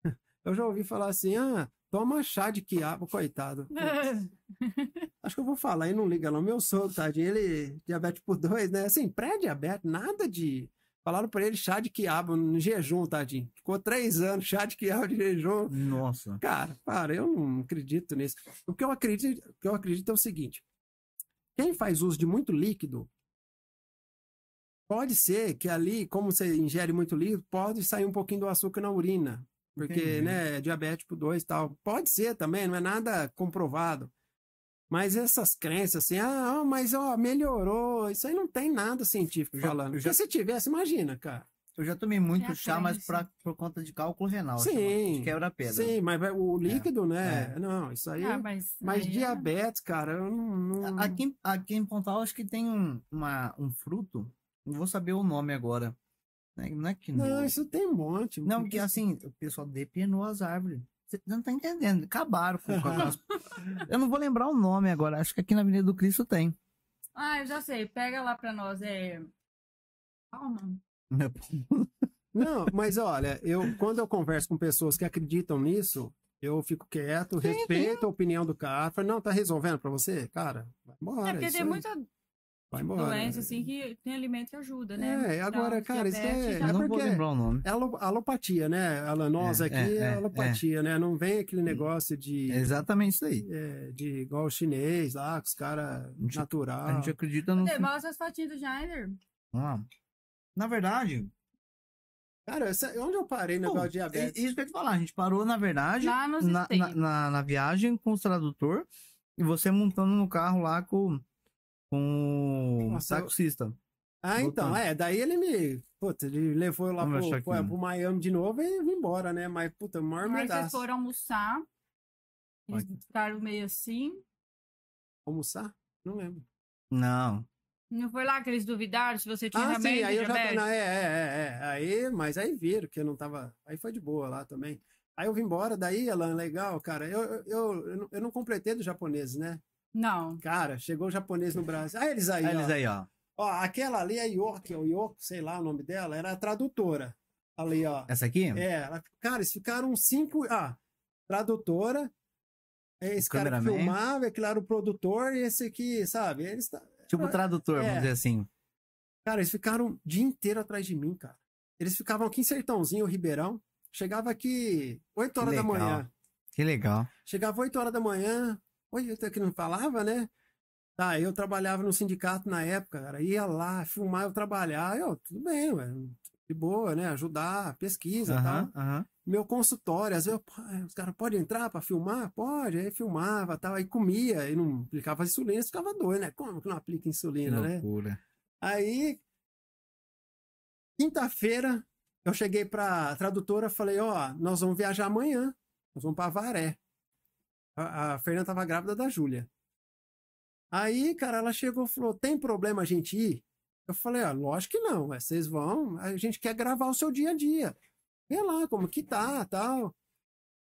Eu já ouvi falar assim, ah, toma chá de quiabo, coitado. Acho que eu vou falar e não liga não. Meu sogro, tadinho, ele, diabetes por 2, né? Assim, pré-diabetes, nada de... Falaram pra ele chá de quiabo no jejum, tadinho. Ficou três anos, chá de quiabo de jejum. Nossa. Cara, para, eu não acredito nisso. O que eu acredito, o que eu acredito é o seguinte: quem faz uso de muito líquido, pode ser que ali, como você ingere muito líquido, pode sair um pouquinho do açúcar na urina. Porque, Entendi. né, é diabético 2 e tal. Pode ser também, não é nada comprovado. Mas essas crenças assim, ah, mas ó, melhorou, isso aí não tem nada científico já- falando. já- Porque se tivesse, imagina, cara. Eu já tomei muito Já chá, mas pra, por conta de cálculo renal. Sim. chama, De quebra-pedra. Sim, mas o líquido, né? é. Não, isso aí. Ah, mas Mas aí é- diabetes, cara, eu não. não- Aqui, em- aqui em Pontal, acho que tem um, uma, um fruto. Não vou saber o nome agora. Né? Não é que Não, não. isso tem um monte. Não, porque assim, o pessoal depenou as árvores. Você não tá entendendo. Acabaram com, com aquelas... Eu não vou lembrar o nome agora. Acho que aqui na Avenida do Cristo tem. Ah, eu já sei. Pega lá pra nós. É. Não, mas olha, eu quando eu converso com pessoas que acreditam nisso, eu fico quieto, Sim, respeito a opinião do cara. Falo, não, tá resolvendo pra você? Cara, vai embora. É porque tem aí. muita Vai embora. doença, assim, que tem alimento que ajuda, né? É, agora, Então, cara, isso é- é Eu não vou porque- lembrar o nome. É alo- alopatia, né? Alan, nós É, aqui é, é, é, alopatia, né? Não vem aquele negócio de, É exatamente isso aí. é, de igual o chinês lá, com os caras natural. A gente acredita no. Cadê? Mostra as fotinhas do Jair. Ah, Na verdade, Cara, essa- onde eu parei no negócio de é diabetes? isso que eu ia te falar. A gente parou, na verdade, Lá nos na, na, na- na viagem com o tradutor e você montando no carro lá com, com o Nossa, eu- taxista. Ah, então, é, daí ele me. Puta, ele levou eu lá Vamos pro, pro, aqui. pro Miami de novo e vim embora, né? Mas, puta, maior vocês medaço. foram almoçar, eles Vai. ficaram meio assim. Almoçar? Não lembro. Não. Não foi lá que eles duvidaram se você tinha Ah, sim, realmente aí eu já. diabetes? Não, é, é, é, é. Aí, mas aí viram que eu não tava. Aí foi de boa lá também. Aí eu vim embora, daí, Alan, legal, cara. Eu, eu, eu, eu não- eu não completei dos japoneses, né? Não. Cara, chegou o japonês no Brasil. Ah, eles aí, Aí ó. eles aí, ó. Ó, aquela ali, a York, o York, sei lá o nome dela, era a tradutora. Ali, ó. Essa aqui? É, ela, cara, eles ficaram cinco. Ah, tradutora. Esse cara que filmava, aquele era o produtor, e esse aqui, sabe? Eles, tá- Tipo tradutor, É. vamos dizer assim. cara, eles ficaram o dia inteiro atrás de mim, cara. Eles ficavam aqui em Sertãozinho, Ribeirão. Chegava aqui 8 horas da manhã. Que legal. Chegava 8 horas da manhã. Oi, eu que não falava, né? Tá, eu trabalhava no sindicato na época, cara. Ia lá, filmar, eu trabalhar. Eu, tudo bem, ué. De boa, né? Ajudar, pesquisa e tal. Aham, aham. Meu consultório, às vezes, eu, pô, os caras podem entrar para filmar? Pode, aí filmava, tal, aí comia, e não aplicava insulina, eles ficavam doidos, né? Como que não aplica Que insulina, né? loucura. Aí, quinta-feira, eu cheguei pra tradutora, falei, ó, nós vamos viajar amanhã, nós vamos pra Varé. A, a Fernanda tava grávida da Júlia. Aí, cara, ela chegou e falou, tem problema a gente ir? Eu falei, ó, lógico que não, vocês vão, a gente quer gravar o seu dia a dia. Vê lá como que tá, tal.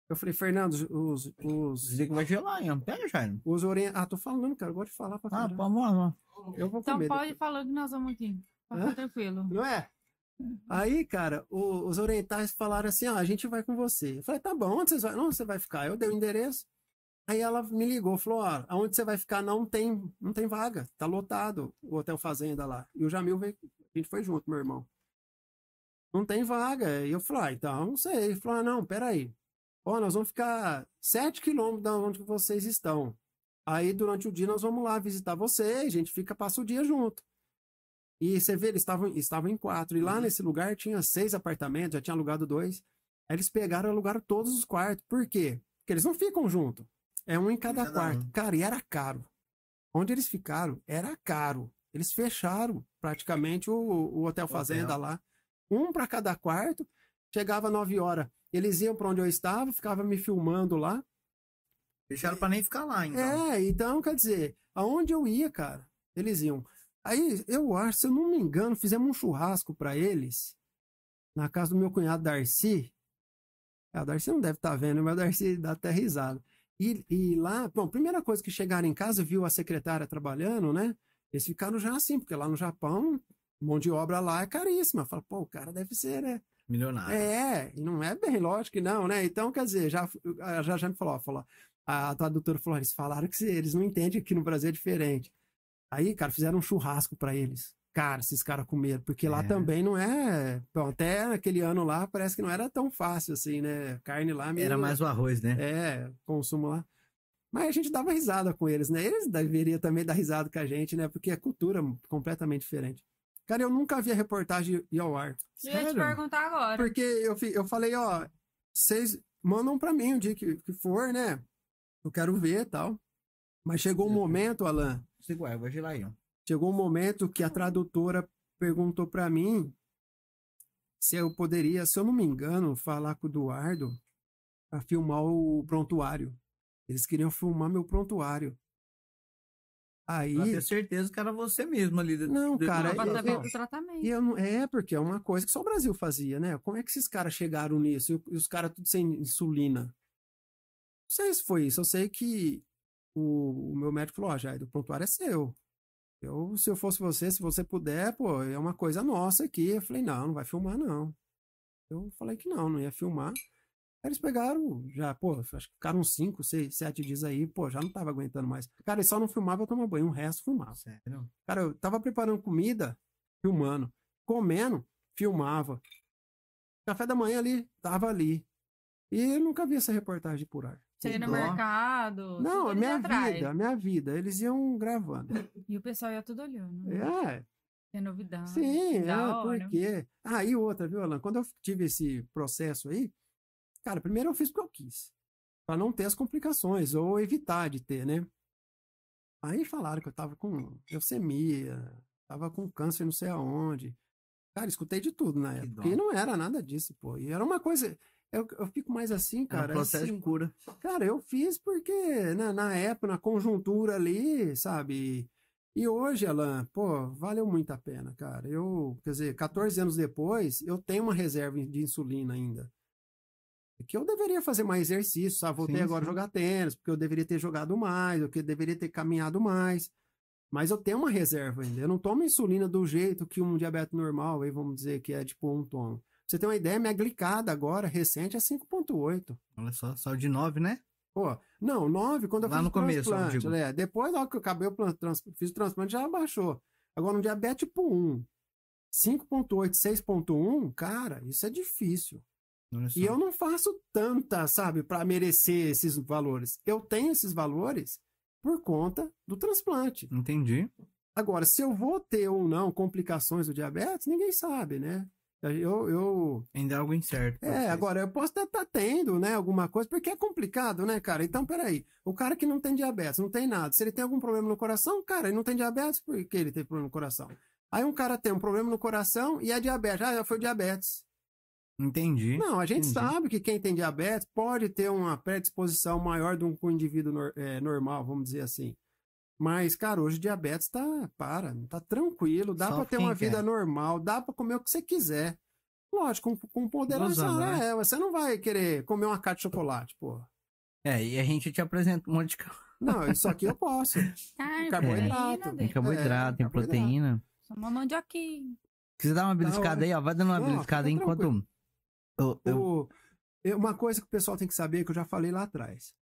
Eu falei, Fernando, os, os, Dizer que vai gelar, hein? Pega, Jairo. os orient... Ah, tô falando, cara, eu gosto de falar pra Ah, caramba. vamos lá, vamos. Eu vou Então comer pode depois. falar que nós vamos aqui. Pode ficar tranquilo. Não é? Aí, cara, o- os orientais falaram assim: ó, a gente vai com você. Eu falei, tá bom, onde vocês vão? Não, você vai ficar. Eu dei o endereço. Aí ela me ligou, falou: ó, aonde você vai ficar não tem, não tem vaga, tá lotado o Hotel Fazenda lá. E o Jamil veio, a gente foi junto, meu irmão. Não tem vaga. E eu falei, ah, então, não sei. Ele falou, ah, não, peraí. Ó, nós vamos ficar sete quilômetros da onde vocês estão. Aí, durante o dia, nós vamos lá visitar vocês, a gente fica, passa o dia junto. E você vê, eles estavam, estavam em quatro. E lá nesse lugar tinha seis apartamentos, já tinha alugado dois. Aí eles pegaram e alugaram todos os quartos. Por quê? Porque eles não ficam juntos. É um em cada, quarto. um. Cara, e era caro. Onde eles ficaram, era caro. Eles fecharam praticamente o, o Hotel Fazenda lá. Um para cada quarto. Chegava nove horas. Eles iam para onde eu estava, ficava me filmando lá. Deixaram pra nem ficar lá, então. É, então, quer dizer, aonde eu ia, cara, eles iam. Aí, eu acho, se eu não me engano, fizemos um churrasco pra eles na casa do meu cunhado Darcy. Ah, o Darcy não deve estar vendo, mas o Darcy dá até risada. E, e lá, bom, primeira coisa que chegaram em casa, viu a secretária trabalhando, né? Eles ficaram já assim, porque lá no Japão, mão de obra lá é caríssima. Fala, pô, o cara deve ser, né? Milionário. É, e não é bem, lógico que não, né? Então, quer dizer, já, já, já me falou, falou, a tradutora falou, eles falaram que eles não entendem que no Brasil é diferente. Aí, cara, fizeram um churrasco pra eles. Cara, esses caras comeram, porque lá É. também não é. Bom, até naquele ano lá parece que não era tão fácil assim, né? Carne lá meio. Era mais o arroz, né? É, consumo lá. Mas a gente dava risada com eles, né? Eles deveriam também dar risada com a gente, né? Porque é cultura completamente diferente. Cara, eu nunca vi a reportagem ir ao ar. Eu ia te Sério? perguntar agora. Porque eu, eu falei, ó, vocês mandam pra mim o dia que, que for, né? Eu quero ver e tal. Mas chegou um momento, Alan, ó. chegou um momento que a tradutora perguntou pra mim se eu poderia, se eu não me engano, falar com o Eduardo pra filmar o prontuário. Eles queriam filmar meu prontuário. Aí, Pra ter certeza que era você mesmo ali. dentro- Não, dentro cara, do Pra eu- do tratamento. E eu não- é, porque é uma coisa que só o Brasil fazia, né? Como é que esses caras chegaram nisso? E, os caras tudo sem insulina? Não sei se foi isso. Eu sei que o, o meu médico falou, ó, Jair, o prontuário é seu. Eu, se eu fosse você, se você puder, pô, é uma coisa nossa aqui. Eu falei, não, não vai filmar, não. Eu falei que não, não ia filmar. Aí eles pegaram, já, pô, acho que ficaram uns 5, 6, 7 dias aí, pô, já não tava aguentando mais. Cara, eles só não filmava eu tomar banho, o resto filmava. Sério? Cara, eu tava preparando comida, filmando. Comendo, filmava. Café da manhã ali, tava ali. E eu nunca vi essa reportagem por ar. Você ia no mercado. Não, a minha atrás. vida, a minha vida. Eles iam gravando. E o pessoal ia tudo olhando. É, É novidade. sim, é, hora. porque. Ah, e outra, viu, Alan? Quando eu tive esse processo aí, cara, primeiro eu fiz porque eu quis. Pra não ter as complicações, ou evitar de ter, né? Aí falaram que eu tava com leucemia, tava com câncer não sei aonde. Cara, escutei de tudo na época. E não era nada disso, pô. E era uma coisa. Eu, eu fico mais assim, É um cara. processo assim, de cura. Cara, eu fiz porque na, na época, na conjuntura ali, sabe? E hoje, Alan, pô, valeu muito a pena, cara. Eu, quer dizer, 14 anos depois, eu tenho uma reserva de insulina ainda. Que eu deveria fazer mais exercício, sabe? Voltei Sim, agora a sim. jogar tênis, porque eu deveria ter jogado mais, porque eu deveria ter caminhado mais. Mas eu tenho uma reserva ainda. Eu não tomo insulina do jeito que um diabetes normal, aí vamos dizer que é tipo um toma. Pra você ter uma ideia, minha glicada agora, recente, é 5.8. Olha só, saiu de 9, né? Pô, não, 9 quando eu Lá fiz no o começo, eu digo. né? Depois, hora que eu acabei trans- fiz o transplante, já abaixou. Agora, no diabetes tipo 1, 5.8, 6.1, cara, isso é difícil. E eu não faço tanta, sabe, para merecer esses valores. Eu tenho esses valores por conta do transplante. Entendi. Agora, se eu vou ter ou não complicações do diabetes, ninguém sabe, né? Eu, eu, Ainda é algo incerto. é, vocês. agora eu posso estar tá tendo, né, alguma coisa, porque é complicado, né, cara? Então, peraí, o cara que não tem diabetes, não tem nada, se ele tem algum problema no coração, cara, ele não tem diabetes, por que ele tem problema no coração? Aí um cara tem um problema no coração e é diabetes, ah, foi diabetes. Entendi. Não, a gente Entendi. sabe que quem tem diabetes pode ter uma predisposição maior do que um indivíduo nor- é, normal, vamos dizer assim. Mas, cara, hoje o diabetes tá, para, tá tranquilo, dá pra ter uma vida quer. normal, dá pra comer o que você quiser. Lógico, com, com Dosando, né? é, você não vai querer comer uma caixa de chocolate, pô. É, e a gente te apresenta um monte de Não, isso aqui eu posso. Ah, Carboidrato. tem carboidrato, tem carboidrato. proteína. Só uma mandioquinha. Quiser dar uma beliscada hora. aí, ó, vai dando uma Não, beliscada aí enquanto. Eu, eu- O- eu- uma coisa que o pessoal tem que saber, que eu já falei lá atrás.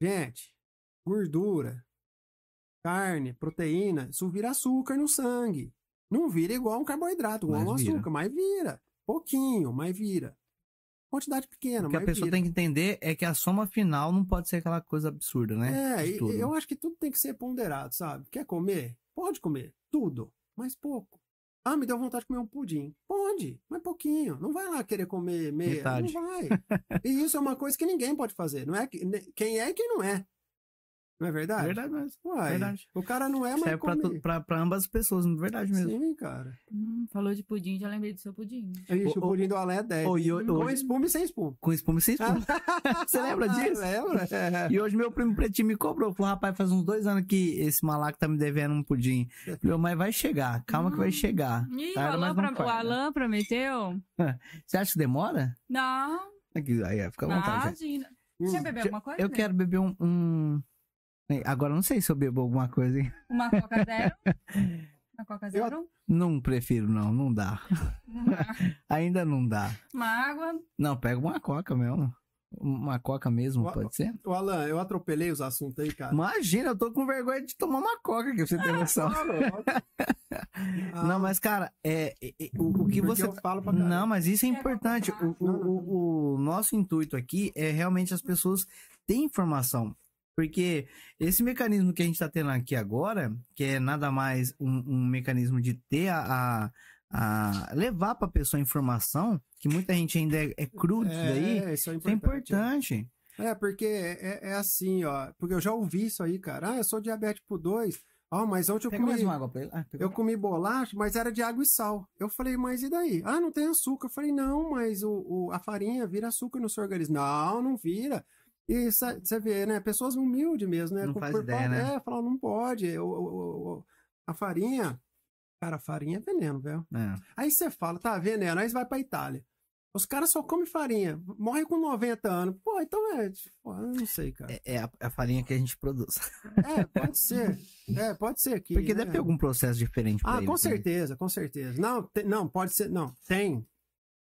Gente, gordura, carne, proteína, isso vira açúcar no sangue. Não vira igual um carboidrato, igual Mas um vira. açúcar, mas vira. Pouquinho, mas vira. Quantidade pequena, o que a mas pessoa vira. tem que entender é que a soma final não pode ser aquela coisa absurda, né? É, e- eu acho que tudo tem que ser ponderado, sabe? Quer comer? Pode comer. Tudo, mas pouco. Ah, me deu vontade de comer um pudim. Pode, mas pouquinho. Não vai lá querer comer meia. Metade. Não vai. e isso é uma coisa que ninguém pode fazer. Não é ne- quem é e quem não é. Não é verdade? Verdade mesmo. Uai, Verdade. O cara não é, mas Serve pra, tu- pra, pra ambas as pessoas, verdade mesmo. Sim, cara. Hum, falou de pudim, já lembrei do seu pudim. Ixi, o ô, pudim do Alé é 10. ô, e o- Com espuma e sem espuma. Com espuma e sem espuma. Você lembra disso? Lembra? É. E hoje meu primo pretinho me cobrou. Falou, rapaz, faz uns dois anos que esse malaco tá me devendo um pudim. Falei, mas vai chegar, calma que vai Hum. chegar. Ih, Tarda, o Alan, pro- o falha. Alan prometeu? Você acha que demora? Não, Aqui, aí, fica à vontade. imagina. Hum. Quer beber alguma coisa? Eu quero beber um, um- Agora eu não sei se eu bebo alguma coisa, hein? Uma Coca Zero? Uma Coca Zero? Não prefiro, não. Não dá. Ainda não dá. Uma água? Não, pega uma coca mesmo. Uma coca mesmo, Ó, pode ser? Ô, Alan, eu atropelei os assuntos aí, cara. Imagina, eu tô com vergonha de tomar uma coca aqui, pra você ter noção. Ah, Não, mas, cara, é, é, é, o, o que porque você. eu falo pra caramba. Não, mas isso é importante. O, o, o- o nosso intuito aqui é realmente as pessoas terem informação. Porque esse mecanismo que a gente está tendo aqui agora, que é nada mais um, um mecanismo de ter a. a- a levar para a pessoa informação, que muita gente ainda é, é cru disso daí, É, isso é isso é importante. importante. É, porque é, é assim, ó. Porque eu já ouvi isso aí, cara. Ah, eu sou diabético tipo 2. Ah, mas ontem eu Pega mais comi, uma água pra ele. Ah, eu comi bolacha, mas era de água e sal. Eu falei, mas e daí? Ah, não tem açúcar. Eu falei, não, mas o, o- a farinha vira açúcar no seu organismo. Não, não vira. E você vê, né? Pessoas humildes mesmo, né? Não faz por ideia, né? É, falam, não pode. O- o- o- a farinha. Cara, a farinha é veneno, velho. É. Aí você fala, tá, veneno, aí você vai pra Itália. Os caras só comem farinha, morre com 90 anos. Pô, então é. Pô, eu não sei, cara. É, é a, a farinha que a gente produz. É, pode ser. É, pode ser que. Porque né? deve ter algum processo diferente pra Ah, ele com também. certeza, com certeza. Não, tem- não, pode ser. Não, tem.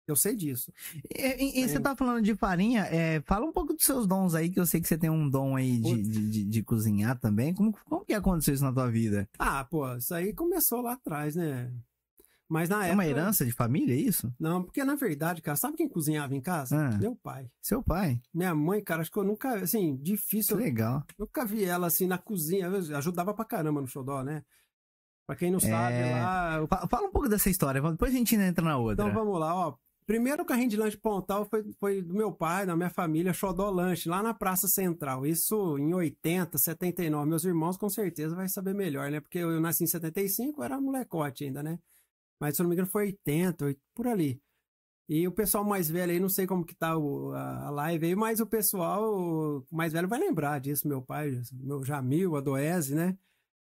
Eu sei disso. E, e- você tá falando de farinha, é, fala um pouco dos seus dons aí, que eu sei que você tem um dom aí de, de, de- de cozinhar também. Como, como que aconteceu isso na tua vida? Ah, pô, isso aí começou lá atrás, né? Mas na É época. uma herança de família, é isso? Não, porque na verdade, cara, sabe quem cozinhava em casa? Ah. Meu pai. Seu pai. Minha mãe, cara, acho que eu nunca, assim, Que difícil. Eu legal. nunca vi ela assim na cozinha. Eu Ajudava pra caramba no xodó, né? Pra quem não sabe, É. lá. eu- Fa- Fala um pouco dessa história, depois a gente entra na outra. Então vamos lá, ó. Primeiro carrinho de lanche Pontal foi, foi do meu pai, da minha família, Xodó Lanche, lá na Praça Central. Isso em 80, 79. Meus irmãos com certeza vai saber melhor, né? Porque eu nasci em 75, eu era molecote ainda, né? Mas se eu não me engano foi 80, oit- por ali. E o pessoal mais velho aí, não sei como que tá o- a, a live aí, mas o pessoal mais velho vai lembrar disso, meu pai, meu Jamil, a Doese, né?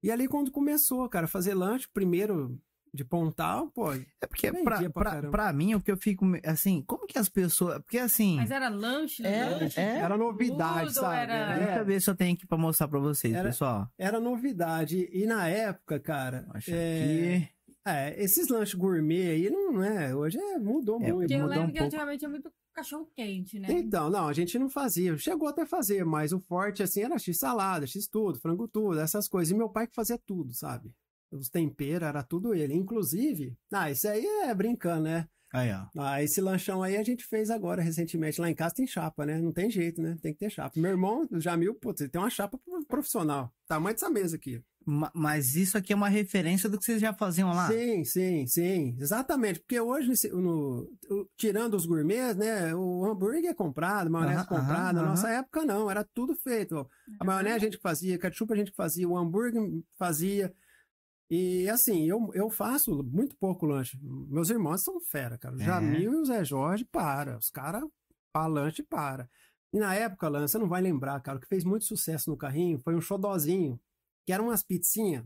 E ali quando começou, cara, fazer lanche, primeiro de Pontal, pô, É porque pra, pra pra, pra mim, o que eu fico, assim, como que as pessoas... Porque assim, Mas era lanche, É, lanche. é. Era novidade, tudo sabe? era- deixa É, eu ver se eu tenho aqui pra mostrar pra vocês, Era- pessoal. era novidade. E na época, cara, Acho é, aqui. é, esses lanches gourmet aí não, não é. Hoje é, mudou É, muito. Porque eu lembro um que pouco. antigamente tinha muito cachorro quente, né? Então, não, a gente não fazia. Chegou até a fazer, mas o forte, assim, era X salada, X tudo, frango tudo, essas coisas. E meu pai que fazia tudo, sabe? Os temperos, era tudo ele. Inclusive, ah, isso aí é brincando, né? Aí, ó. Ah, esse lanchão aí a gente fez agora, recentemente. Lá em casa tem chapa, né? Não tem jeito, né? Tem que ter chapa. Meu irmão, o Jamil, putz, ele tem uma chapa profissional. Tamanho dessa mesa aqui. Ma- Mas isso aqui é uma referência do que vocês já faziam lá. Sim, sim, sim. Exatamente. Porque hoje, no- o- tirando os gourmets, né? O hambúrguer é comprado, maionese Aham, comprada. Na nossa época, não. Era tudo feito. A maionese a gente fazia, ketchup a gente fazia, o hambúrguer fazia. E assim, eu, eu faço muito pouco lanche. Meus irmãos são fera, cara. O É. Jamil e o Zé Jorge, para. Os caras, pra lanche, para. E na época, Lan, você não vai lembrar, cara, o que fez muito sucesso no carrinho foi um xodozinho, que eram umas pizzinhas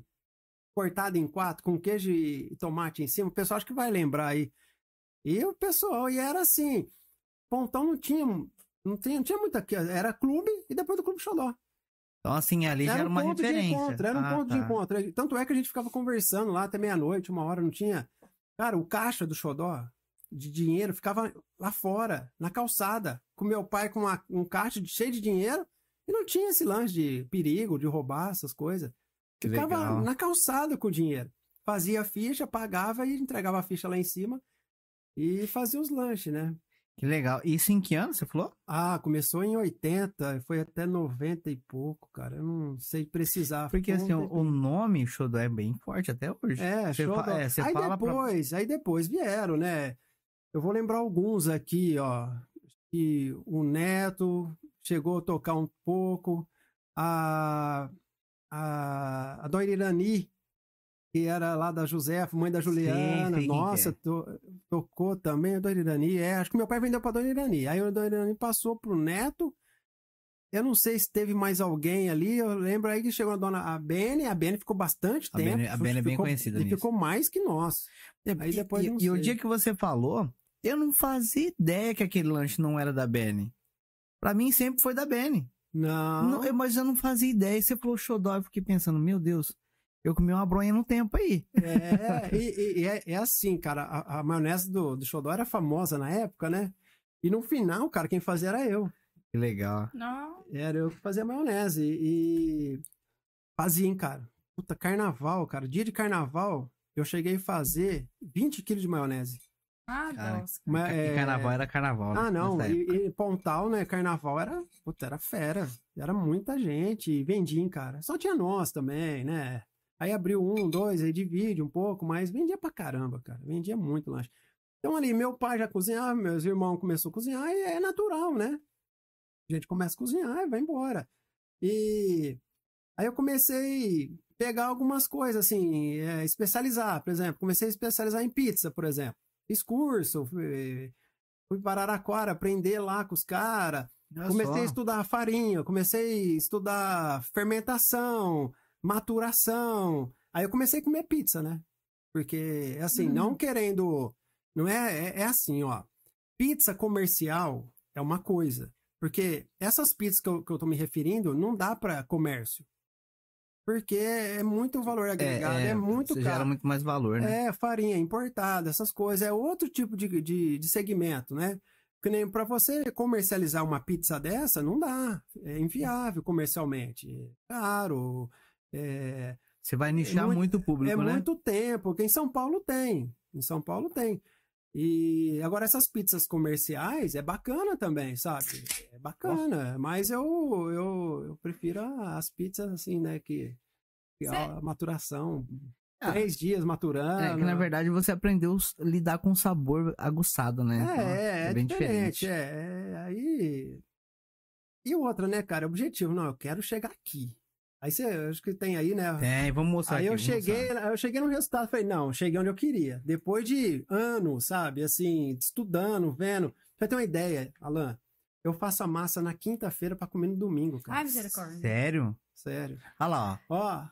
cortadas em quatro, com queijo e tomate em cima. O pessoal acho que vai lembrar aí. E o pessoal, e era assim, Pontão não tinha, não tinha, não tinha muita, era clube e depois do clube xodó. Então, assim, ali já Era era um uma ponto de referência. encontro, era um Ah, ponto de tá. encontro. Tanto é que a gente ficava conversando lá até meia-noite, uma hora, não tinha. Cara, o caixa do Xodó de dinheiro ficava lá fora, na calçada, com meu pai com uma- um caixa de- cheio de dinheiro e não tinha esse lance de perigo, de roubar essas coisas. Que Ficava legal. na calçada com o dinheiro. Fazia a ficha, pagava e entregava a ficha lá em cima e fazia os lanches, né? Que legal. Isso em que ano você falou? Ah, começou em 80, foi até 90 e pouco, cara. Eu não sei precisar. Porque, assim, o, o nome Xodó é bem forte até hoje. É, Você fa- é, você aí fala pra- depois, aí depois vieram, né? Eu vou lembrar alguns aqui, ó. Que o Neto chegou a tocar um pouco. A, a, a Dona Irani, que era lá da Josefa, mãe da Juliana. que Nossa, é. to- tocou também a Dona Irani. É, acho que meu pai vendeu pra Dona Irani. Aí a Dona Irani passou pro Neto. Eu não sei se teve mais alguém ali. Eu lembro aí que chegou a dona a Bene. A Bene ficou bastante A tempo. Bene- a Bene é bem conhecida E nisso. ficou mais que nós. Aí E- depois e, e o dia que você falou, eu não fazia ideia que aquele lanche não era da Benny. Pra mim sempre foi da Benny. Não. Não, mas eu não fazia ideia. Você falou Xodó, eu fiquei pensando, meu Deus, eu comi uma bronha no tempo aí. É, e, e- é, é assim, cara. A, a maionese do, do Xodó era famosa na época, né? E no final, cara, quem fazia era eu. Que legal. Não. Era eu que fazia maionese. E fazia, hein, cara. Puta, carnaval, cara. Dia de carnaval, eu cheguei a fazer 20 quilos de maionese. Ah, Cara, nossa. Mas, é, carnaval era carnaval. né, Ah, não. E, e Pontal, né? Carnaval era, puta, era fera. Era muita gente. E vendia, hein, cara. Só tinha nós também, né? Aí abriu um, dois, aí divide um pouco, mas vendia pra caramba, cara. Vendia muito lanche. Então ali, meu pai já cozinhava, meus irmãos começaram a cozinhar e é natural, né? A gente começa a cozinhar e vai embora. E aí eu comecei a pegar algumas coisas, assim, é, especializar, por exemplo. Comecei a especializar em pizza, por exemplo. Fiz curso, fui, fui para Araraquara aprender lá com os caras. Comecei só. a estudar farinha, comecei a estudar fermentação, maturação. Aí eu comecei a comer pizza, né? Porque, assim, Hum. não querendo. Não é, é. é assim, ó. Pizza comercial é uma coisa. Porque essas pizzas que eu, que eu tô me referindo não dá para comércio. Porque é muito valor agregado, é, muito você caro. gera muito mais valor, né? É, farinha importada, essas coisas. É outro tipo de, de, de segmento, né? Porque nem para você comercializar uma pizza dessa, não dá. É inviável comercialmente. É caro. É, Você vai nichar muito- muito o público, é né? muito tempo, porque em São Paulo tem. Em São Paulo tem. E agora essas pizzas comerciais é bacana também, sabe? É bacana, mas eu, eu, eu prefiro as pizzas assim, né, que, que a maturação, Ah, três dias maturando. É que na verdade você aprendeu a lidar com sabor aguçado, né? Então, É, é, bem diferente. diferente. É, é, aí. E outra, né, cara? Objetivo, não, eu quero chegar aqui. Aí você, acho que tem aí, né? Tem, vamos mostrar Aí aqui, eu vamos cheguei, mostrar. eu cheguei no resultado, falei, não, cheguei onde eu queria. Depois de anos, sabe, assim, estudando, vendo. Pra ter uma ideia, Alan, eu faço a massa na quinta-feira pra comer no domingo, cara. Ai, misericórdia. Sério? Sério. Olha lá, ó. Ó.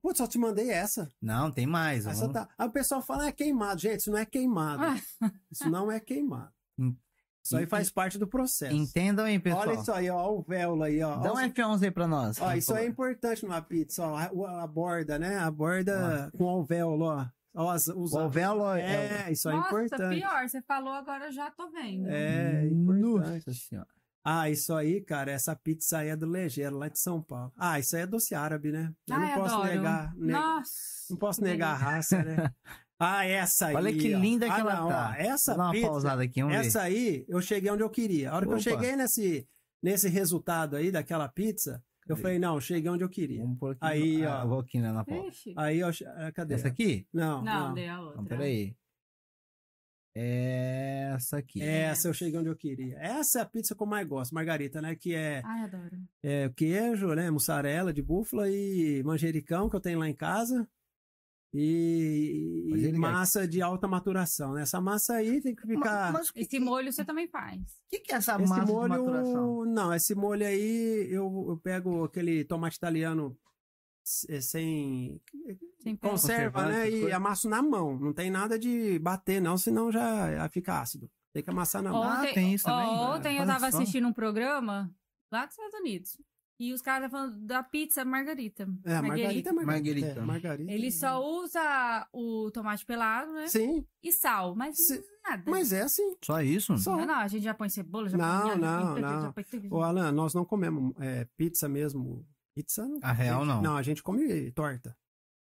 Putz, só te mandei essa. Não, tem mais. ó. Essa tá... Aí o pessoal fala, ah, é queimado. Gente, isso não é queimado. Ah. Isso não é queimado. Isso aí faz parte do processo. Entendam aí, pessoal. Olha isso aí, ó, o véu aí, ó. Dá um Ó, F11 aí pra nós. ó, isso aí é importante numa pizza, ó. A, o- a borda, né? A borda com alvéolo, ó. ó as, os, O alvéolo é... É, isso é Nossa, importante. pior. Você falou agora, eu já tô vendo. É, importante. Nossa senhora. Ah, isso aí, cara, essa pizza aí é do Legeiro, lá de São Paulo. Ah, isso aí é doce árabe, né? Eu Ai, não posso adoro. negar. ne- Nossa. Não posso negar a raça, né? Ah, essa aí. Olha que ó. linda que ah, ela não, tá. ó, essa Vou dar uma pizza, pausada aqui, vamos ver. Essa aí, eu cheguei onde eu queria. A hora que eu Opa. cheguei nesse, nesse resultado aí daquela pizza, eu falei, não, eu cheguei onde eu queria. Vamos pôr aqui. Aí, ah, ó. eu Vou aqui né, na pauta. Ixi. Aí che- ah, Cadê? Essa aqui? Não, Não, não. dei a outra. Então, peraí. Essa aqui. Essa eu cheguei onde eu queria. Essa é a pizza que eu mais gosto, margarita, né? Que é, Ai, adoro. é queijo, né? Mussarela de búfala e manjericão que eu tenho lá em casa. E, e Manjericão. massa de alta maturação, né? Essa massa aí tem que ficar. Mas, mas o que, Esse molho você também faz. que, que é essa esse massa molho. de maturação? Não, esse molho aí eu, eu pego aquele tomate italiano s- sem Sem conserva, né? E coisas. amasso na mão. Não tem nada de bater, não, senão já fica ácido. Tem que amassar na mão. Ah, Ontem, tem isso também? Ontem eu tava assistindo um programa lá dos Estados Unidos. E os caras estavam falando da pizza margarita. É, margarita é margarita. Margarita. É, margarita. Ele só usa o tomate pelado, né? Sim, E sal, mas Se- nada. mas é assim. Só isso? Só. Não, não, a gente já põe cebola, já Não, põe não, não. põe tudo. Ô, Alan, nós não comemos é, pizza mesmo. Pizza não. A real, não. Não, a gente come torta.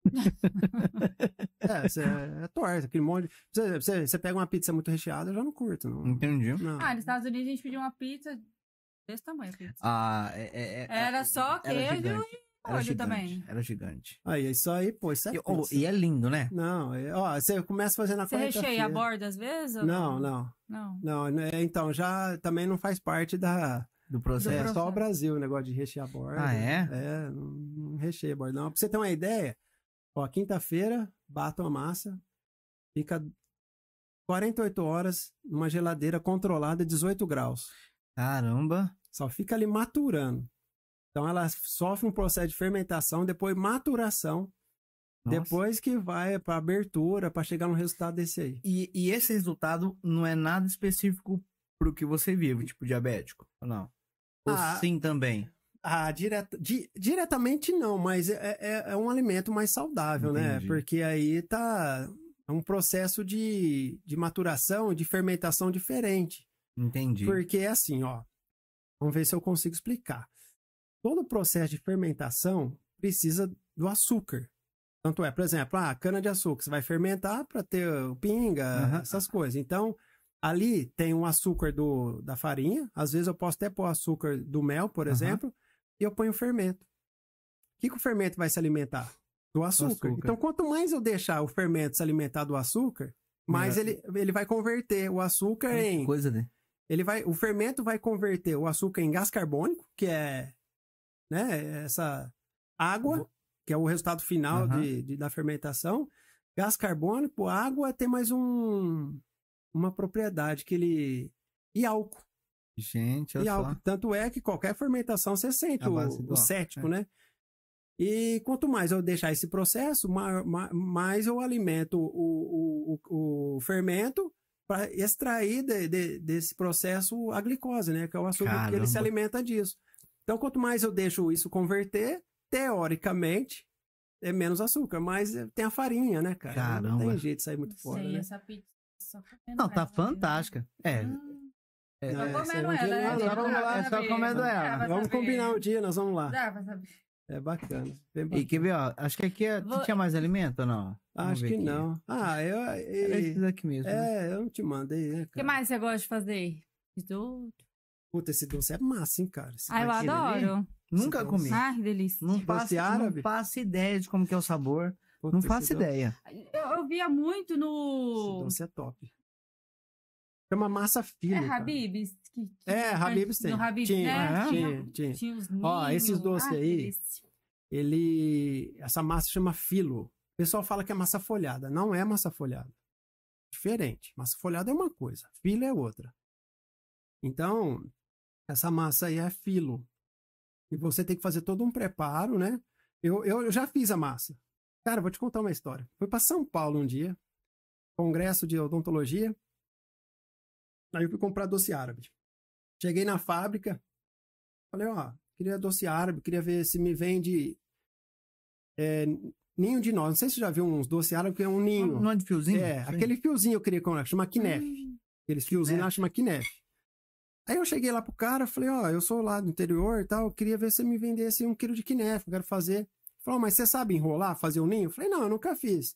é, cê- é torta, aquele monte. Você, você, você pega uma pizza muito recheada, eu já não curto. Não. Entendi. não. Ah, nos Estados Unidos a gente pediu uma pizza desse tamanho. pizza. Ah, é, é- é- Era só queijo e Era gigante. também. Era gigante. Aí, isso aí, pô, isso é E, oh, e é lindo, né? Não, é- ó, você começa fazendo a Você recheia a borda às vezes? ou Não, não, Não. não. né, Então, já também não faz parte da. Do É processo. processo. só o Brasil o negócio de rechear a borda. Ah, é? É, não, não recheia a borda. Não. Pra você ter uma ideia, ó, quinta-feira, bato a massa, fica 48 horas numa geladeira controlada, 18 graus. Caramba. Só fica ali maturando. Então ela sofre um processo de fermentação, depois maturação, Nossa. depois que vai para abertura, para chegar no resultado desse aí. E, e esse resultado não é nada específico pro que você vive, tipo diabético? Ou não? Ou Ah. sim também? Ah, direta, di- diretamente não, mas é, é, é um alimento mais saudável, né? Entendi. Porque aí tá é um processo de, de maturação, de fermentação diferente. Entendi. Porque é assim, ó. Vamos ver se eu consigo explicar. Todo o processo de fermentação precisa do açúcar. Tanto é, por exemplo, a cana de açúcar, você vai fermentar para ter o pinga, Aham. essas coisas. Então, ali tem um açúcar do, da farinha. Às vezes eu posso até pôr açúcar do mel, por Aham. exemplo, e eu ponho o fermento. O que, que o fermento vai se alimentar? Do açúcar. açúcar. Então, quanto mais eu deixar o fermento se alimentar do açúcar, mais Melhor. ele, ele vai converter o açúcar que em Coisa de... ele vai, o fermento vai converter o açúcar em gás carbônico, que é, né, essa água, que é o resultado final Aham. de, de- da fermentação. Gás carbônico, água tem mais um, uma propriedade que ele e álcool. Gente, olha E só. álcool. Tanto é que qualquer fermentação você sente o, o cético, é. né? E quanto mais eu deixar esse processo, ma- ma- mais eu alimento o, o, o, o fermento para extrair de- de- desse processo a glicose, né? Que é o açúcar que ele se Caramba. alimenta disso. Então, quanto mais eu deixo isso converter, teoricamente, é menos açúcar, mas é- tem a farinha, né, cara? Não Caramba. tem jeito de sair muito fora, Sei, né? essa pizza. só comendo Não, tá né? fantástica. É, Hum, é, Só É, comendo não ela, né? não, só pra vamos lá, é só comendo ela. Vamos combinar o dia, nós vamos lá. Dá pra saber. É bacana. E quer ver, ó, acho que aqui é- Vou- tinha mais alimento ou não? Acho que aqui. não. Ah, eu. Era e- esses aqui mesmo. né? É, eu não te mandei, né, O que cara? mais você gosta de fazer? Risoto? Puta, esse doce é massa, hein, cara? Esse Ah, eu daqui, né? adoro. Nunca Esse comi. Ah, que delícia. Não faço, não árabe? faço ideia de como que é o sabor. Puta, Não esse faço ideia. Eu, eu via muito Esse no. doce é top. Chama massa fina. É cara. Habib's? Que, que- É, Habib's tem. No Habib's, Tinha, né? é, tinha, tinha. Tinha os Ó, esses doces Ah, aí. Ele. Essa massa chama filo. Pessoal fala que é massa folhada. Não é massa folhada. Diferente. Massa folhada é uma coisa, filo é outra. Então, essa massa aí é filo. E você tem que fazer todo um preparo, né? Eu, eu, eu já fiz a massa. Cara, vou te contar uma história. Fui para São Paulo um dia, congresso de odontologia. Aí eu fui comprar doce árabe. Cheguei na fábrica, falei, ó, queria doce árabe, queria ver se me vende é, ninho de noz. Não sei se você já viu uns doce árabe que é um ninho. Não é de fiozinho? É, Sim. aquele fiozinho eu queria comprar, chama Kinef. Hum, Aqueles fiozinhos lá chama Kinef. Aí eu cheguei lá pro cara, falei, ó, eu sou lá do interior e tal, eu queria ver se você me vendesse um quilo de Kinef, eu quero fazer. Falou, mas você sabe enrolar, fazer o ninho? Eu falei, não, eu nunca fiz.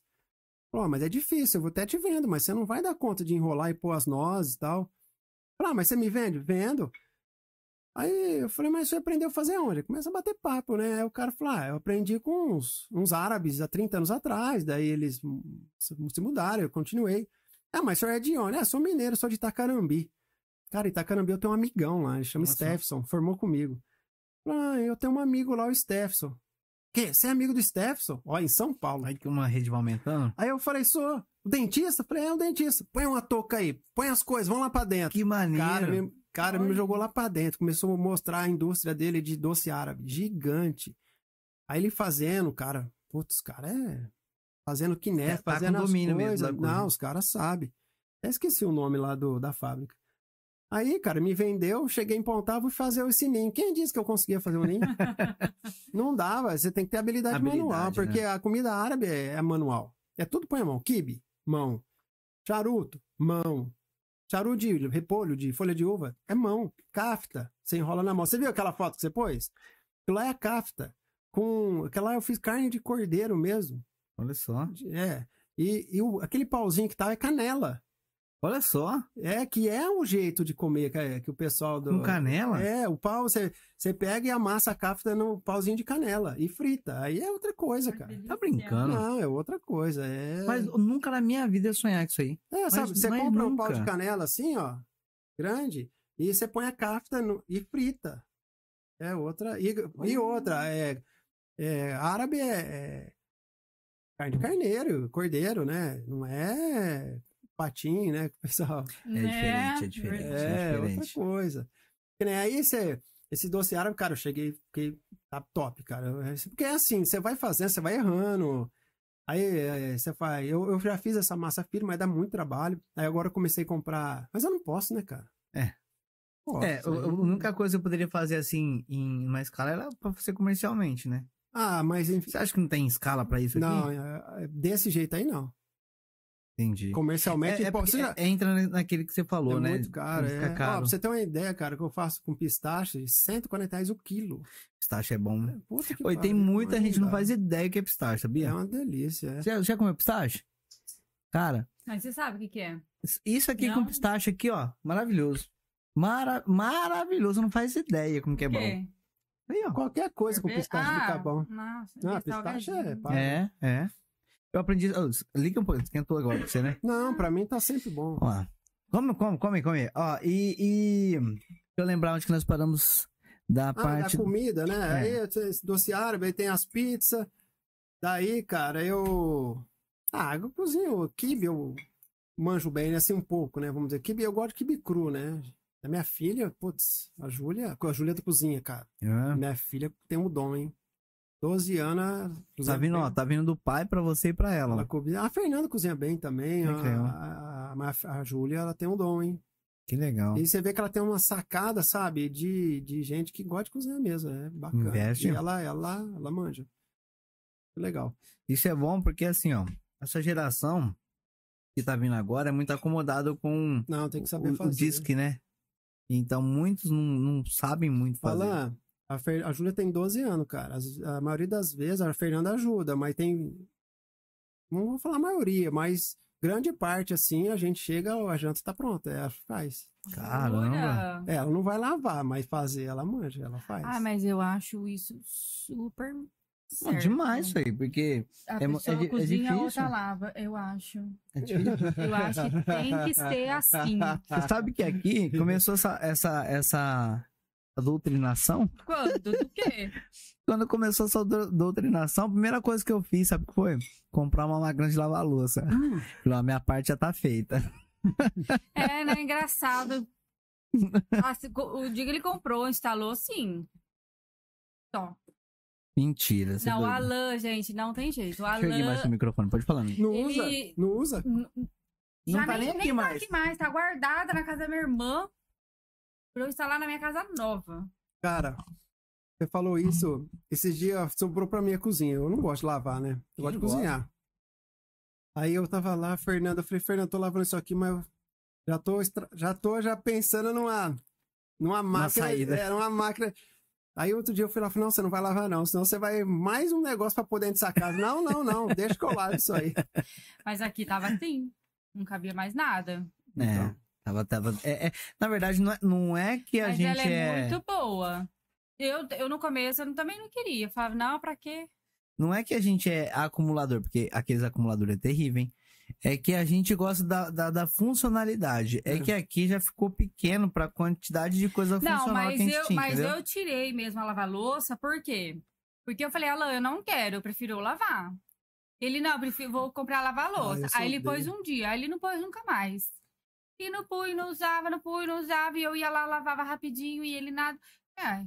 Falou, mas é difícil, eu vou até te vendo, mas você não vai dar conta de enrolar e pôr as nozes e tal. Falei, ah, mas você me vende? Vendo. Aí eu falei, mas você aprendeu a fazer onde? Começa a bater papo, né? Aí o cara falou, ah, eu aprendi com uns, uns árabes há 30 anos atrás, daí eles se mudaram, eu continuei. Ah, mas o senhor é de onde? Ah, sou mineiro, sou de Itacarambi. Cara, Itacarambi eu tenho um amigão lá, ele chama Nossa. Formou comigo. Ah, eu tenho um amigo lá, o Steffson. Que? Você é amigo do Steffson? Ó, em São Paulo. Aí que uma rede vai aumentando. Aí eu falei, sou o dentista? Falei, é o dentista. Põe uma touca aí, põe as coisas, vamos lá pra dentro. Que maneiro. Cara, me, cara me jogou lá pra dentro, começou a mostrar a indústria dele de doce árabe, gigante. Aí ele fazendo, cara, putz, cara é fazendo quiné, É, tá fazendo as domínio mesmo coisas. coisa. Não, os caras sabem. Até esqueci o nome lá do, da fábrica. Aí, cara, me vendeu, cheguei em Pontal, vou fazer esse ninho. Quem disse que eu conseguia fazer o ninho? não dava, você tem que ter habilidade, Habilidade, manual, porque né? a comida árabe é, é manual. É tudo põe a mão. Kibe, mão. Charuto, mão. Charuto de repolho, de folha de uva, é mão. Cafta, você enrola na mão. Você viu aquela foto que você pôs? Aquilo lá é a cafta. Com... Aquela lá eu fiz carne de cordeiro mesmo. Olha só. É. E, e o- aquele pauzinho que tá é canela. Olha só. É, que é um jeito de comer que, que o pessoal do. Com canela? É, o pau, você, você pega e amassa a cafta no pauzinho de canela e frita. Aí é outra coisa, cara. delícia. Tá brincando. Não, é outra coisa. É, Mas nunca na minha vida eu sonhar com isso aí. é sabe, mas- você mas compra um pau nunca. de canela assim, ó, grande, e você põe a cafta no- e frita. É outra. E, e outra, é, é, árabe é, é carne de carneiro, cordeiro, né? Não é patinho, né? que o Pessoal. diferente, é diferente. É, outra diferente. coisa. Que nem aí você, esse doce árabe, cara, eu cheguei, fiquei tá top, cara. Eu- Porque é assim, você vai fazendo, você vai errando. Aí é, você faz. Eu, eu já fiz essa massa firme, mas dá muito trabalho. Aí agora eu comecei a comprar. Mas eu não posso, né, cara? É. Posso, É, a aí- a única coisa que eu poderia fazer assim em uma escala era pra fazer comercialmente, né? Ah, mas enfim. Você acha que não tem escala pra isso Não, aqui? é- é desse jeito aí não. Entendi. Comercialmente, É, é porque você já- é- entra naquele que você falou, é né? muito caro. Fica É. Ó, caro. pra você ter uma ideia, cara, que eu faço com pistache, 140 reais o quilo. Pistache é bom, né? Puta que Oi, tem muita gente que não faz ideia que é pistache, É sabia? uma delícia, é. Já, já comeu pistache? Cara, Mas você sabe o que, que é? isso aqui com Não. pistache aqui, ó, maravilhoso. Mara maravilhoso, não faz ideia como que é bom. Aí, ó. Qualquer coisa com Sorvete? pistache ah, fica bom. Nossa, Não, aquele pistache é. É, é. Eu aprendi. Oh, liga um pouco, esquentou agora pra você, né? Não, pra mim tá sempre bom. Vamos lá. Come, come, come, come. Ó, e, e. Deixa eu lembrar onde que nós paramos da Ah, parte. da comida, né? É. Aí doce árabe, aí tem as pizzas. Daí, cara, eu. Ah, eu cozinho kibe, eu manjo bem, né? assim um pouco, né? Vamos dizer, kibe, eu gosto de kibe cru, né? A minha filha, putz, a Júlia, a Júlia da cozinha, cara. Ah, Minha filha tem um dom, hein? 12 anos. tá vindo, bem. ó, tá vindo do pai pra você e pra ela. Ela cozinha- A Fernanda cozinha bem também. É a, a, a, a Júlia, ela tem um dom, hein? Que legal. E você vê que ela tem uma sacada, sabe, de, de gente que gosta de cozinhar mesmo. É bacana. Investe. E ela, ela, ela manja. Legal. Isso é bom porque, assim, ó, essa geração que tá vindo agora é muito acomodado com Não, tem que saber o, o fazer. disque, né? Então, muitos não, não sabem muito fazer. Fala, a, Fer... a Júlia tem 12 anos, cara. As- A maioria das vezes a Fernanda ajuda, mas tem. Não vou falar a maioria, mas grande parte, assim, a gente chega, a janta tá pronta, ela faz. Caramba. É, ela não vai lavar, mas fazer ela manja, ela faz. Ah, mas eu acho isso super Não, certo. demais isso aí, porque A É mo- pessoa é é cozinha, a outra lava. Eu acho. é difícil. Eu acho que tem que ser assim. Você sabe que aqui começou essa, essa, essa doutrinação? Quando? Do quê? Quando começou essa dou- doutrinação, a primeira coisa que eu fiz, sabe o que foi? Comprar uma máquina de lavar louça. Hum, Falei, a minha parte já tá feita. É, né? Engraçado. Ah, o dia que ele comprou, instalou, sim. Só. Mentira. Não, o. Alan, gente, não tem jeito. O Deixa eu ir mais Alan. pro microfone, pode falar. amigo. não Ele- usa? Não usa? Não já tá nem, nem aqui nem tá mais. aqui mais, tá guardada na casa da minha irmã. Pra eu instalar na minha casa nova. Cara, você falou isso, esses dias sobrou pra mim a cozinha. Eu não gosto de lavar, né? Eu gosto de gosta? cozinhar. Aí eu tava lá, Fernanda, eu falei, Fernanda, tô lavando isso aqui, mas eu já tô, extra- já tô já pensando numa, numa máquina. saída. Era uma máquina. Aí outro dia eu fui lá e falei, não, você não vai lavar não, senão você vai mais um negócio pra pôr dentro dessa casa. Não, não, não, deixa que eu lavo isso aí. Mas aqui tava assim. Não cabia mais nada. É, Então. Tava, tava, é, é- na verdade, não é, não é que a Mas gente ela é, é. muito boa. Eu, eu no começo eu também não queria. Eu falava, não, pra quê? Não é que a gente é acumulador, porque aqueles acumuladores é terrível, hein? É que a gente gosta da, da, da funcionalidade. É que aqui já ficou pequeno pra quantidade de coisa Não, funcional mas que a gente eu, tinha, mas entendeu? eu tirei mesmo a lavar louça, por quê? Porque eu falei, Alan, eu não quero, eu prefiro lavar. Ele, não, eu prefiro, vou comprar lavar eu louça. sou aí ele pôs um dia, aí ele não pôs nunca mais. E não pus, não usava, não pus, não usava, e eu ia lá, lavava rapidinho, e ele nada. É.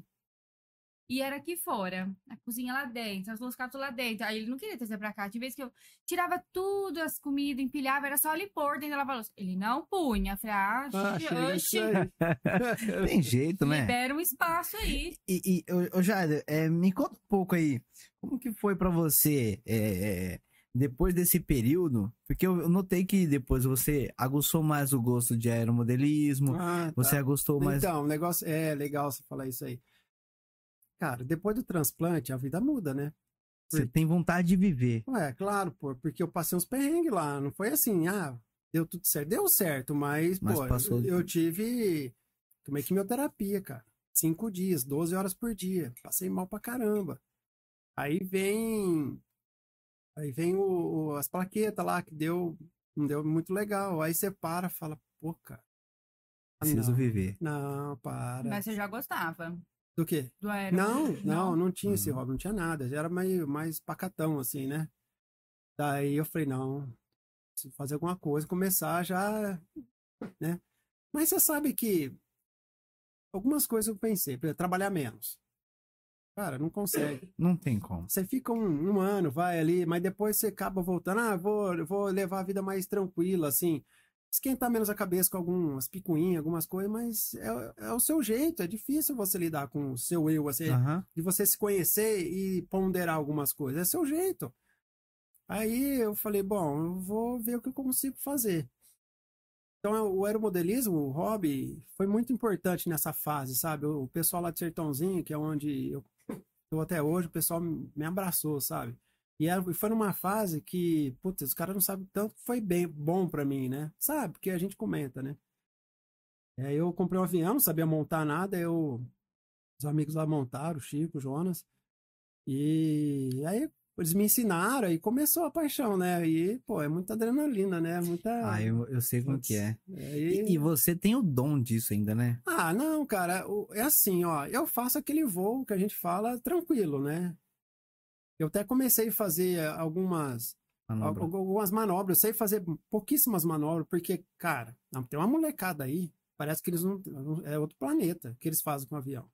E era aqui fora, a cozinha lá dentro, as cartas lá dentro. Aí ele não queria trazer pra cá. De vez que eu tirava tudo, as comidas, empilhava, era só ele pôr dentro da lava-louça. Ele não punha. Eu falei, ah, Ah, oxi. Tem jeito, né? libera um espaço aí. E, e ô, ô, Jader, é, me conta um pouco aí, como que foi pra você é, é, depois desse período? Porque eu notei que depois você aguçou mais o gosto de aeromodelismo, Ah, tá. você aguçou mais... Então, o negócio é legal você falar isso aí. Cara, depois do transplante, a vida muda, né? Você tem vontade de viver. Ué, claro, pô, porque eu passei uns perrengues lá. Não foi assim, ah, deu tudo certo. Deu certo, mas, Mas pô, passou- eu tive. Tomei quimioterapia, cara. Cinco dias, 12 horas por dia. Passei mal pra caramba. Aí vem. Aí vem o, o- as plaquetas lá, que deu. Não deu muito legal. Aí você para e fala, pô, cara. Preciso não, viver. Não, para. Mas você já gostava Do quê? do aero? Não, não, não tinha esse Uhum. hobby, não tinha nada. Era meio mais pacatão, assim, né? Daí eu falei, não, preciso fazer alguma coisa, começar já, né? Mas você sabe que algumas coisas eu pensei, trabalhar menos. Cara, não consegue. Não tem como. Você fica um, um ano, vai ali, mas depois você acaba voltando, ah, vou, vou levar a vida mais tranquila, assim. Esquentar menos a cabeça com algumas picuinhas, algumas coisas, mas é, é o seu jeito, é difícil você lidar com o seu eu, assim, Aham. de você se conhecer e ponderar algumas coisas. É seu jeito. Aí eu falei, bom, eu vou ver o que eu consigo fazer. Então é, o aeromodelismo, o hobby, foi muito importante nessa fase, sabe? O o pessoal lá de Sertãozinho, que é onde eu estou até hoje, o pessoal me abraçou, sabe? E foi numa fase que, putz, os caras não sabem tanto que foi bem bom pra mim, né? Sabe? Porque a gente comenta, né? Aí eu comprei um avião, não sabia montar nada, eu os amigos lá montaram, o Chico, o Jonas. E aí eles me ensinaram e começou a paixão, né? E, pô, é muita adrenalina, né? Muita. Ah, eu, eu sei como que é. Aí- E, e você tem o dom disso ainda, né? Ah, não, cara, é assim, ó. Eu faço aquele voo que a gente fala tranquilo, né? Eu até comecei a fazer algumas, Manobra. al- algumas manobras. Eu sei fazer pouquíssimas manobras, porque, cara, tem uma molecada aí, parece que eles não. É outro planeta que eles fazem com o avião.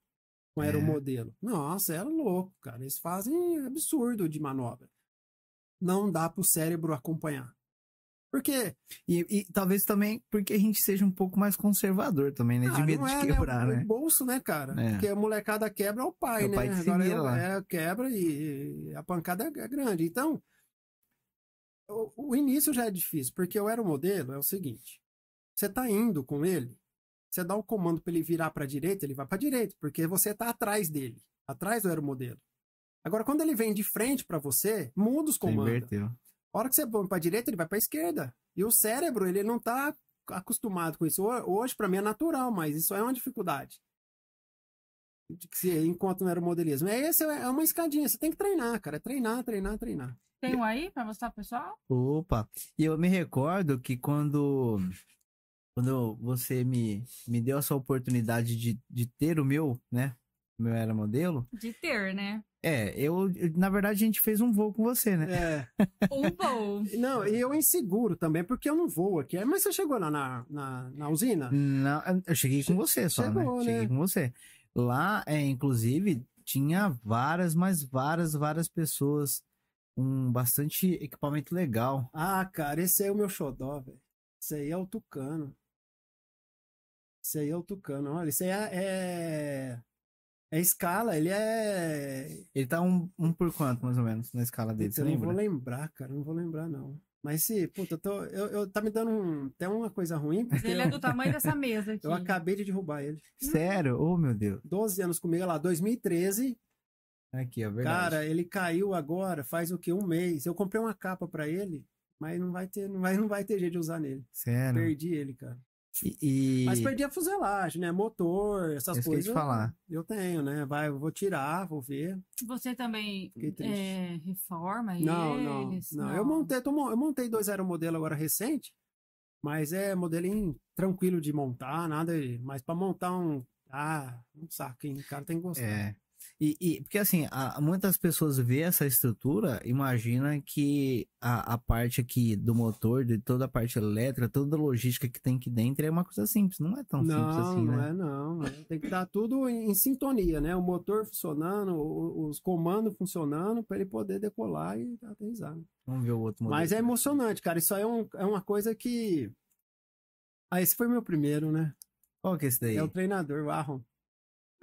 Com É. aeromodelo. Nossa, é louco, cara. Eles fazem absurdo de manobra. Não dá pro cérebro acompanhar. Porque E, e talvez também porque a gente seja um pouco mais conservador também, né? De ah, medo não de é, quebrar, né? né? O bolso, né, cara? É. Porque a molecada quebra é o pai, É o né? pai Agora é- é, quebra e, a pancada é, é grande. Então, o, o início já é difícil, porque eu era o modelo, é o seguinte. Você tá indo com ele, você dá o comando para ele virar para direita, ele vai para direita, porque você tá atrás dele, atrás do aeromodelo. Agora, quando ele vem de frente para você, muda os comandos. inverteu. A hora que você põe para direita, ele vai para esquerda. E o cérebro, ele não tá acostumado com isso. Ho- Hoje, para mim, é natural, mas isso é uma dificuldade. De que se encontra no aeromodelismo. É, esse é uma escadinha. Você tem que treinar, cara. É treinar, treinar, treinar. Tem um aí pra mostrar pro pessoal? Opa! E eu me recordo que quando, quando você me, me deu essa oportunidade de, de ter o meu, né? O meu era modelo. De ter, né? É, eu, na verdade, a gente fez um voo com você, né? É. Um voo. Não, e eu inseguro também, porque eu não vou aqui. Mas você chegou lá na, na, na usina? Não, eu cheguei com você só, chegou, né? né? Cheguei com você. Lá, é, inclusive, tinha várias, mas várias, várias pessoas com bastante equipamento legal. Ah, cara, esse aí é o meu xodó, velho. Esse aí é o Tucano. Esse aí é o Tucano. Olha, esse aí é. É, é escala, ele é. Ele tá um, um por quanto, mais ou menos, na escala dele, você eu não lembra? vou lembrar, cara, não vou lembrar, não. Mas se, puta, eu tô, eu, eu- tá me dando um, até uma coisa ruim, porque Ele é do tamanho dessa mesa aqui. eu acabei de derrubar ele. Sério? Oh, meu Deus. 12 anos comigo, olha lá, 2013, Aqui, ó, verdade. cara, ele caiu agora, faz o quê? Um mês. Eu comprei uma capa pra ele, mas não vai ter, não vai, não vai ter jeito de usar nele. Sério. Perdi ele, cara. E, e- Mas perdi a fuselagem, né? Motor, essas que eu coisas. te falar. Eu tenho, né? Vai, eu vou tirar, vou ver. Você também é, reforma Não, não, eles? não. Eu montei, tô eu montei dois aeromodelos agora recente, mas é modelinho tranquilo de montar, nada. Mas pra montar um. Ah, um saco, hein? O cara tem que gostar. É. E, e- porque assim, a- muitas pessoas vê essa estrutura, imagina que a, a parte aqui do motor, de toda a parte elétrica, toda a logística que tem aqui dentro é uma coisa simples, não é tão não, simples assim, não né? é não. não. Tem que estar tudo em, em sintonia, né? O motor funcionando, o- os comandos funcionando para ele poder decolar e aterrissar. né? Vamos ver o outro modelo. Mas é emocionante, cara. Isso aí é, um- é uma coisa que. Ah, esse foi meu primeiro, né? Qual que é esse daí? É o treinador, o Arron.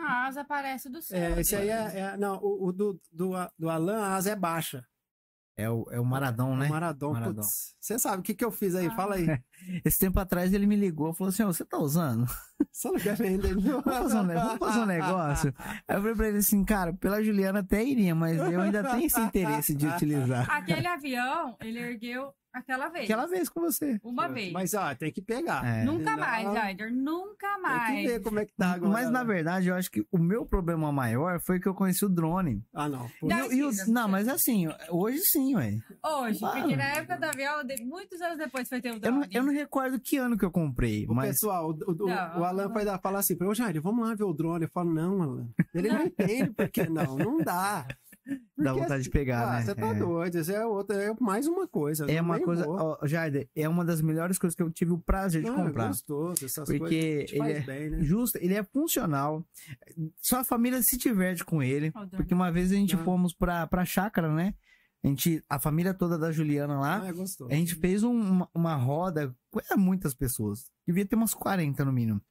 A asa aparece do céu. É, esse aí é. é- não, o, o do, do, do Alan, a asa é baixa. É o, é o Maradão, né? O Maradon. Maradon. Putz, Você sabe o que, que eu fiz aí? Ah. Fala aí. Esse tempo atrás ele me ligou e falou assim: "Ô, você tá usando? Só não quer vender. não. Vamos fazer, um, vamos fazer um negócio? Aí eu falei pra ele assim, cara, pela Juliana até iria, mas eu ainda tenho esse interesse de utilizar. Aquele avião, ele ergueu aquela vez. Aquela vez com você. Uma vez. Mas, ó, tem que pegar. É. Nunca Não, mais, Jaider. Nunca Tem que mais. ver como é que tá agora. Mas na verdade, eu acho que o meu problema maior foi que eu conheci o drone. Ah, não. E, e o- Mentira. não, mas assim, hoje sim, ué. Hoje, Ah. porque na época do avião, muitos anos depois foi ter o Eu não, drone. eu não recordo que ano que eu comprei, O mas pessoal, o, o- Não. o Alan vai dar, falar assim, pra eu, Jair, vamos lá ver o drone. Eu falo, não, Alan. Ele não entende por que não. Não dá. dá Porque, vontade de pegar, ah, né? Você tá É. doido. Isso é, outra, é mais uma coisa. É não uma coisa, ó, Jader, é uma das melhores coisas que eu tive o prazer de Não, é comprar. gostoso, essas Porque coisas ele é bem, né? Justo, ele é funcional. Só a família se diverte com ele. O drone. Porque uma vez a gente Ah. fomos pra, pra chácara, né? A gente, a família toda da Juliana lá, Ah, é gostoso. a gente fez um- uma, uma roda com é, muitas pessoas. Devia ter umas 40 no mínimo.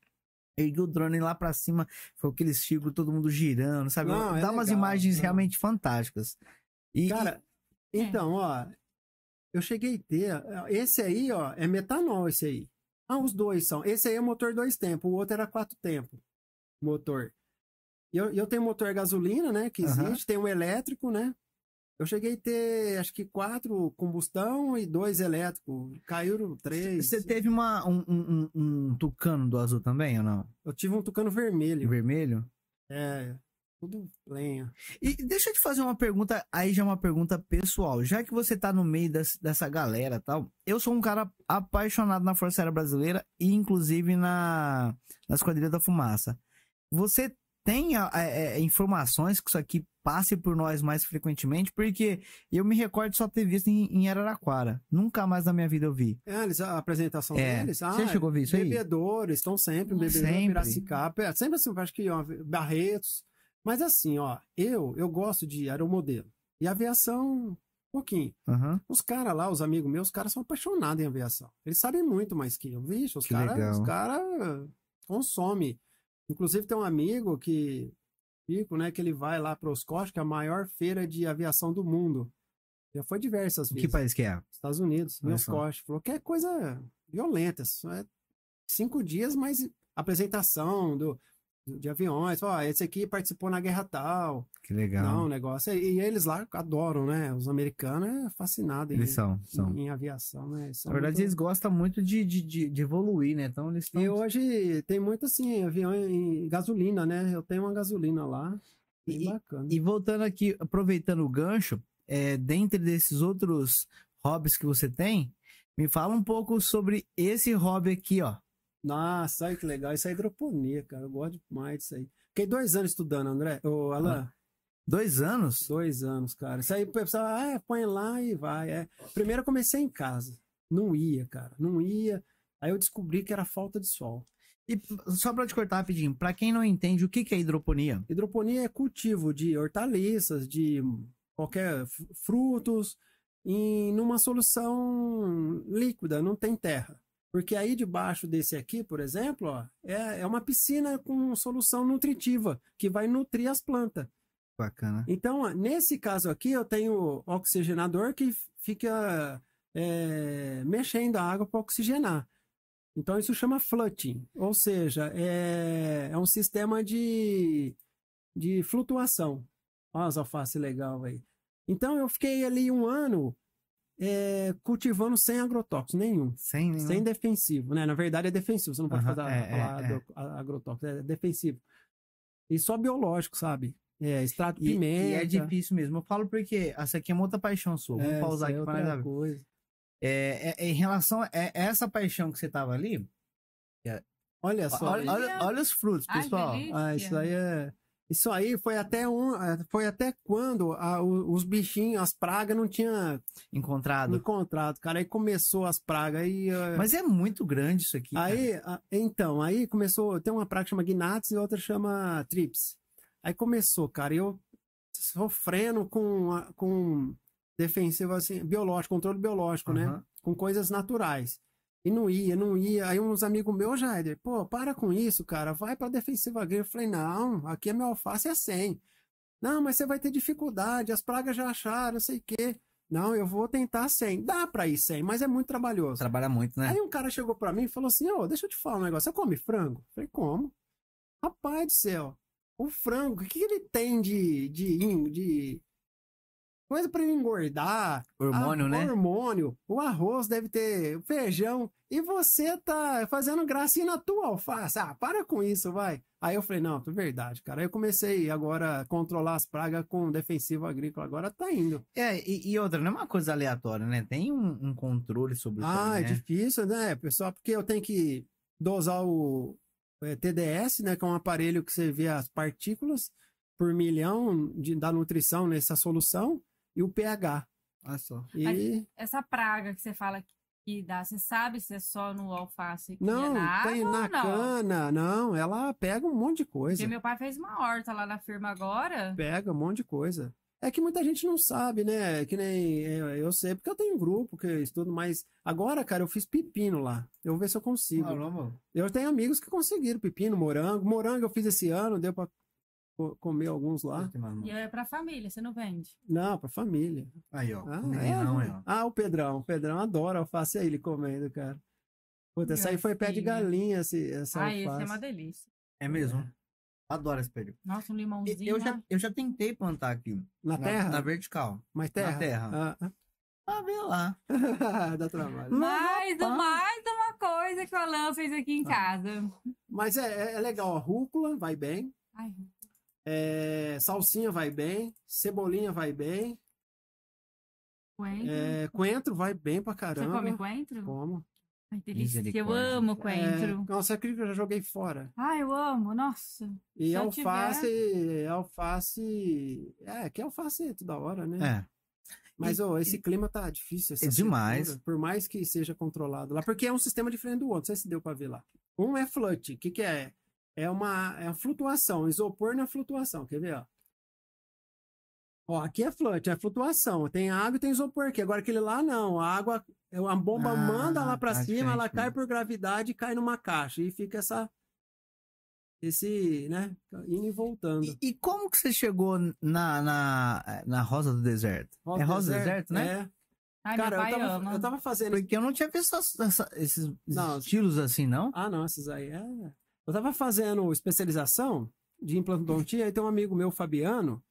Ergui o drone lá pra cima, foi aquele círculo, todo mundo girando, sabe? Não, é Dá umas legal, imagens não. realmente fantásticas. E, Cara, então, ó, eu cheguei a ter. Esse aí, ó, é metanol, esse aí. Ah, os dois são. Esse aí é motor dois tempos, o outro era quatro tempos. Motor. E eu, e eu tenho motor gasolina, né? Que existe, tem um elétrico, né? Eu cheguei a ter, acho que quatro combustão e dois elétricos. Caíram três. você teve uma, um, um, um- tucano do azul também, ou não? Eu tive um tucano vermelho. Vermelho? É, tudo lenha. E deixa eu te fazer uma pergunta, aí já é uma pergunta pessoal. Já que você tá no meio des- dessa galera e tal, eu sou um cara apaixonado na Força Aérea Brasileira e inclusive na, na Esquadrilha da Fumaça. Você tem a- a- é, informações que isso aqui passe por nós mais frequentemente? Porque eu me recordo de só ter visto em, em Araraquara. Nunca mais na minha vida eu vi. É, eles, a apresentação É. deles. Ah, Você chegou a ver isso aí? Bebedores, estão sempre, bebedor, Sempre. Piracicaba, é, sempre assim, acho que ó, Barretos. Mas assim, ó, eu eu gosto de aeromodelo. E aviação, pouquinho. Aham. Os caras lá, os amigos meus, os caras são apaixonados em aviação. Eles sabem muito mais que eu. Vixe, os caras cara consomem. Inclusive, tem um amigo que, Pico, né, que ele vai lá para Oscosh, que é a maior feira de aviação do mundo. Já foi diversas Que vezes. país que é? Estados Unidos, Olha só. Oscosh. Falou que é coisa violenta. É cinco dias, mas apresentação do, de aviões. Ó, esse aqui participou na guerra tal. Que legal. Não, negócio. é- E eles lá adoram, né? Os americanos é fascinado em, Eles são, são. em, em aviação, né? São Na verdade, muito- eles gostam muito de, de, de, evoluir, né? Então eles. E hoje tem muito assim, avião em gasolina, né? Eu tenho uma gasolina lá. Bem E- bacana. E voltando aqui, aproveitando o gancho, é, dentre desses outros hobbies que você tem, me fala um pouco sobre esse hobby aqui, ó. Nossa, olha que legal. Isso é hidroponia, cara. Eu gosto demais disso aí. Fiquei dois anos estudando, André. Ô, Alan, Dois anos? dois anos, cara. Isso aí, o pessoal, ah, põe lá e vai. É. Primeiro eu comecei em casa. Não ia, cara. Não ia. Aí eu descobri que era falta de sol. E só pra te cortar rapidinho, pra quem não entende, o que, que é hidroponia? Hidroponia é cultivo de hortaliças, de qualquer frutos, em numa solução líquida, não tem terra. Porque aí debaixo desse aqui, por exemplo, ó, é, é uma piscina com solução nutritiva que vai nutrir as plantas. Bacana. Então, ó, nesse caso aqui, eu tenho oxigenador que fica é, mexendo a água para oxigenar. Então, isso chama flooding, ou seja, é, é um sistema de, de flutuação. Olha as alfaces legal aí. Então, eu fiquei ali um ano é, cultivando sem agrotóxico nenhum. Sem nenhum. Sem defensivo, né? Na verdade é defensivo, você não pode Aham, fazer, é, falar é, é. agro- a- agrotóxico, é defensivo. E só biológico, sabe? É, extrato de E, pimenta. e é difícil mesmo. Eu falo porque essa aqui é uma outra paixão sua. Vamos É, pausar aqui é pra outra nós coisa. É, é- é em relação a é- essa paixão que você tava ali, Olha só. olha, olha, olha os frutos, pessoal. Ah, isso aí é. Isso aí foi até um, é, foi até quando a- os bichinhos, as pragas não tinha Encontrado. encontrado, cara. Aí começou as pragas aí. eh, Mas é muito grande isso aqui. Aí, a- então, aí começou, tem uma praga que chama Gnats e outra chama Trips. Aí começou, cara, eu sofrendo com, com defensivo assim, biológico, controle biológico, né? Aham. Com coisas naturais. E não ia, não ia. Aí uns amigos meus, Jaider, pô, para com isso, cara, vai pra defensiva agrícola. Eu falei, não, aqui a minha alface é 100. Não, mas você vai ter dificuldade, as pragas já acharam, não sei o quê. Não, eu vou tentar 100. Dá pra ir 100, mas é muito trabalhoso. Trabalha muito, né? Aí um cara chegou pra mim e falou assim: Ô, deixa eu te falar um negócio. Você come frango? Eu falei, como? Rapaz do céu, o frango, o que ele tem de, de, de coisa ele engordar? Hormônio, Ah, né? Hormônio. O arroz deve ter o feijão. E você tá fazendo gracinha na tua alface. Ah, para com isso, vai. Aí eu falei, não, é verdade, cara. Aí eu comecei agora a controlar as pragas com defensivo agrícola. Agora tá indo. É, e, e outra, não é uma coisa aleatória, né? Tem um, um controle sobre isso Ah, aí, é né? difícil, né, pessoal? Porque eu tenho que dosar o é, TDS, né? Que é um aparelho que você vê as partículas por milhão de, da nutrição nessa solução e o pH. Olha só. E Essa praga que você fala que dá, você sabe se é só no alface que não, é na tem na não? cana, não. Ela pega um monte de coisa. Porque meu pai fez uma horta lá na firma agora. Pega um monte de coisa. É que muita gente não sabe, né? Que nem eu, eu sei, porque eu tenho um grupo que eu estudo, mas agora, cara, eu fiz pepino lá. Eu vou ver se eu consigo. Caramba. Eu tenho amigos que conseguiram pepino, morango. Morango eu fiz esse ano, deu pra comer alguns lá. E é pra família, você não vende. Não, pra família. Aí, ó. Ah, é? não, ó. Ah, o Pedrão. O Pedrão adora alface aí, ele comendo, cara. Puta, essa aí foi pé de galinha, esse, essa Ai, esse é alface. uma delícia. É mesmo. Adoro esse período. Nossa, um limãozinho. Eu já, né? eu já tentei plantar aqui. Na Na, terra? na vertical. Mais terra? terra. Ah, Ah, vê lá. ah. Dá trabalho. Mais, rapaz. mais uma coisa que o Alan fez aqui em Ah. casa. Mas é, é legal, a rúcula vai bem, Ai, é, salsinha vai bem, cebolinha vai bem, coentro. é, coentro vai bem pra Você caramba. come coentro? Como? Ai, delícia. Eu amo coentro. É, nossa, acredito que eu já joguei fora. Ai, eu amo. Nossa. E Se eu alface, alface. É, que alface toda hora, né? É. Mas E- ô, esse clima tá difícil. essa É demais. por mais que seja controlado lá. Porque é um sistema diferente do outro. Não sei se deu pra ver lá. Um é flut. O que, que é? É uma, é uma flutuação. Isopor na flutuação. Quer ver? Ó? Ó, aqui é flush, é flutuação. Tem água e tem isopor aqui. Agora aquele lá não. A água, a bomba Ah, manda lá pra tá cima, ela cai por gravidade e cai numa caixa. E fica essa. Esse, né? Indo e voltando. E, e como que você chegou na, na, na Rosa do Deserto? é Rosa do Deserto, né? É. Ai, Cara, eu tava, eu tava fazendo. Porque eu não tinha visto essa- essa- esses Não. estilos assim, não. Ah, não, essas aí é. Eu tava fazendo especialização de implantodontia, aí tem um amigo meu, Fabiano,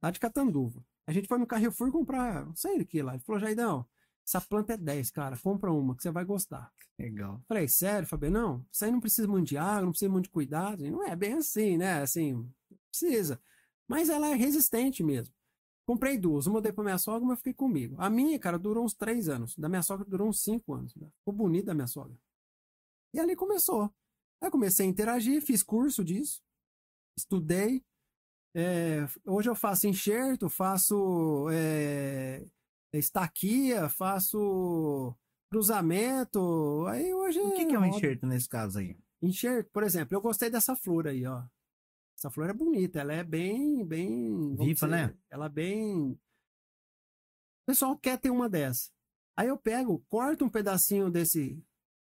lá de Catanduva. A gente foi no Carrefour comprar, não sei o que lá. Ele falou, Jaidão, essa planta é 10, cara, compra uma que você vai gostar. Legal. Falei, sério, Fabiano? Não, isso aí não precisa muito de água, não precisa muito de cuidado. E não é bem assim, né? Assim, precisa. Mas ela é resistente mesmo. Comprei duas, uma dei pra minha sogra, uma eu fiquei comigo. A minha, cara, durou uns três anos. Da minha sogra durou uns cinco anos. Ficou bonita da minha sogra. E ali começou. Aí comecei a interagir, fiz curso disso, estudei. É, hoje eu faço enxerto, faço é, estaquia, faço cruzamento. Aí hoje. O que, que é um enxerto nesse caso aí? Enxerto, por exemplo, eu gostei dessa flor aí, ó. Essa flor é bonita, ela é bem, bem... Viva, né? Ela é bem... O pessoal quer ter uma dessa. Aí eu pego, corto um pedacinho desse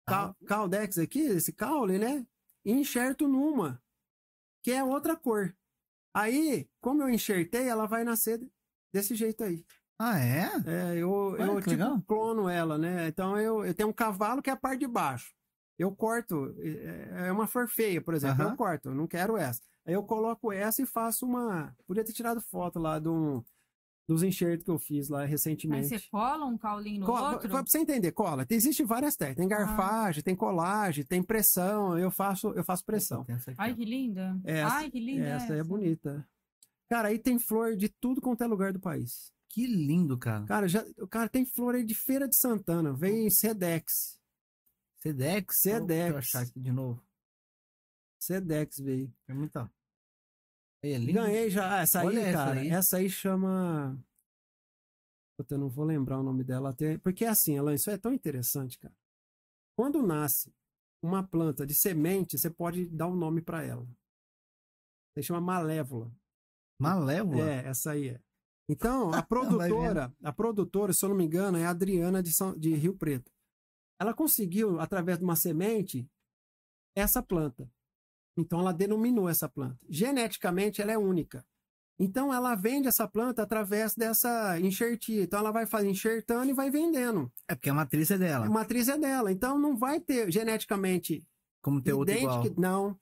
cal, caldex aqui, esse caule, né? E enxerto numa, que é outra cor. Aí, como eu enxertei, ela vai nascer desse jeito aí. Ah, é? É, eu, Olha eu tipo, legal. clono ela, né? Então eu, eu tenho um cavalo que é a parte de baixo. Eu corto, é é uma flor feia, por exemplo, Aham. eu corto, eu não quero essa. Aí eu coloco essa e faço uma. Podia ter tirado foto lá de um- dos enxertos que eu fiz lá recentemente. você cola um caulinho no Cola, outro. pra você entender, cola. Existem várias técnicas. Tem garfagem, tem colagem, tem pressão. Eu faço, eu faço pressão. Essa Ai, que linda. Essa- Ai, que linda. Essa é bonita. Cara, aí tem flor de tudo quanto é lugar do país. Que lindo, cara. Cara, já, cara, tem flor aí de Feira de Santana. Vem Sedex. Sedex? Sedex. Deixa eu achar aqui de novo. Sedex veio. É muito. Aí, é. Ganhei já. Ah, essa aí, Olha essa cara. aí. Essa aí chama. Puta, eu não vou lembrar o nome dela. Até... Porque assim, Alan, isso é tão interessante, cara. Quando nasce uma planta de semente, você pode dar um nome pra ela. Você chama malévola. Malévola? É, essa aí é. Então, a Vai produtora, a produtora, se eu não me engano, é a Adriana de, São- de Rio Preto. Ela conseguiu, através de uma semente, essa planta. Então, ela denominou essa planta. Geneticamente, ela é única. Então, ela vende essa planta através dessa enxertia. Então, ela vai fazer enxertando e vai vendendo. É porque a matriz é dela. A matriz é dela. Então, não vai ter geneticamente Como ter outra igual. Não.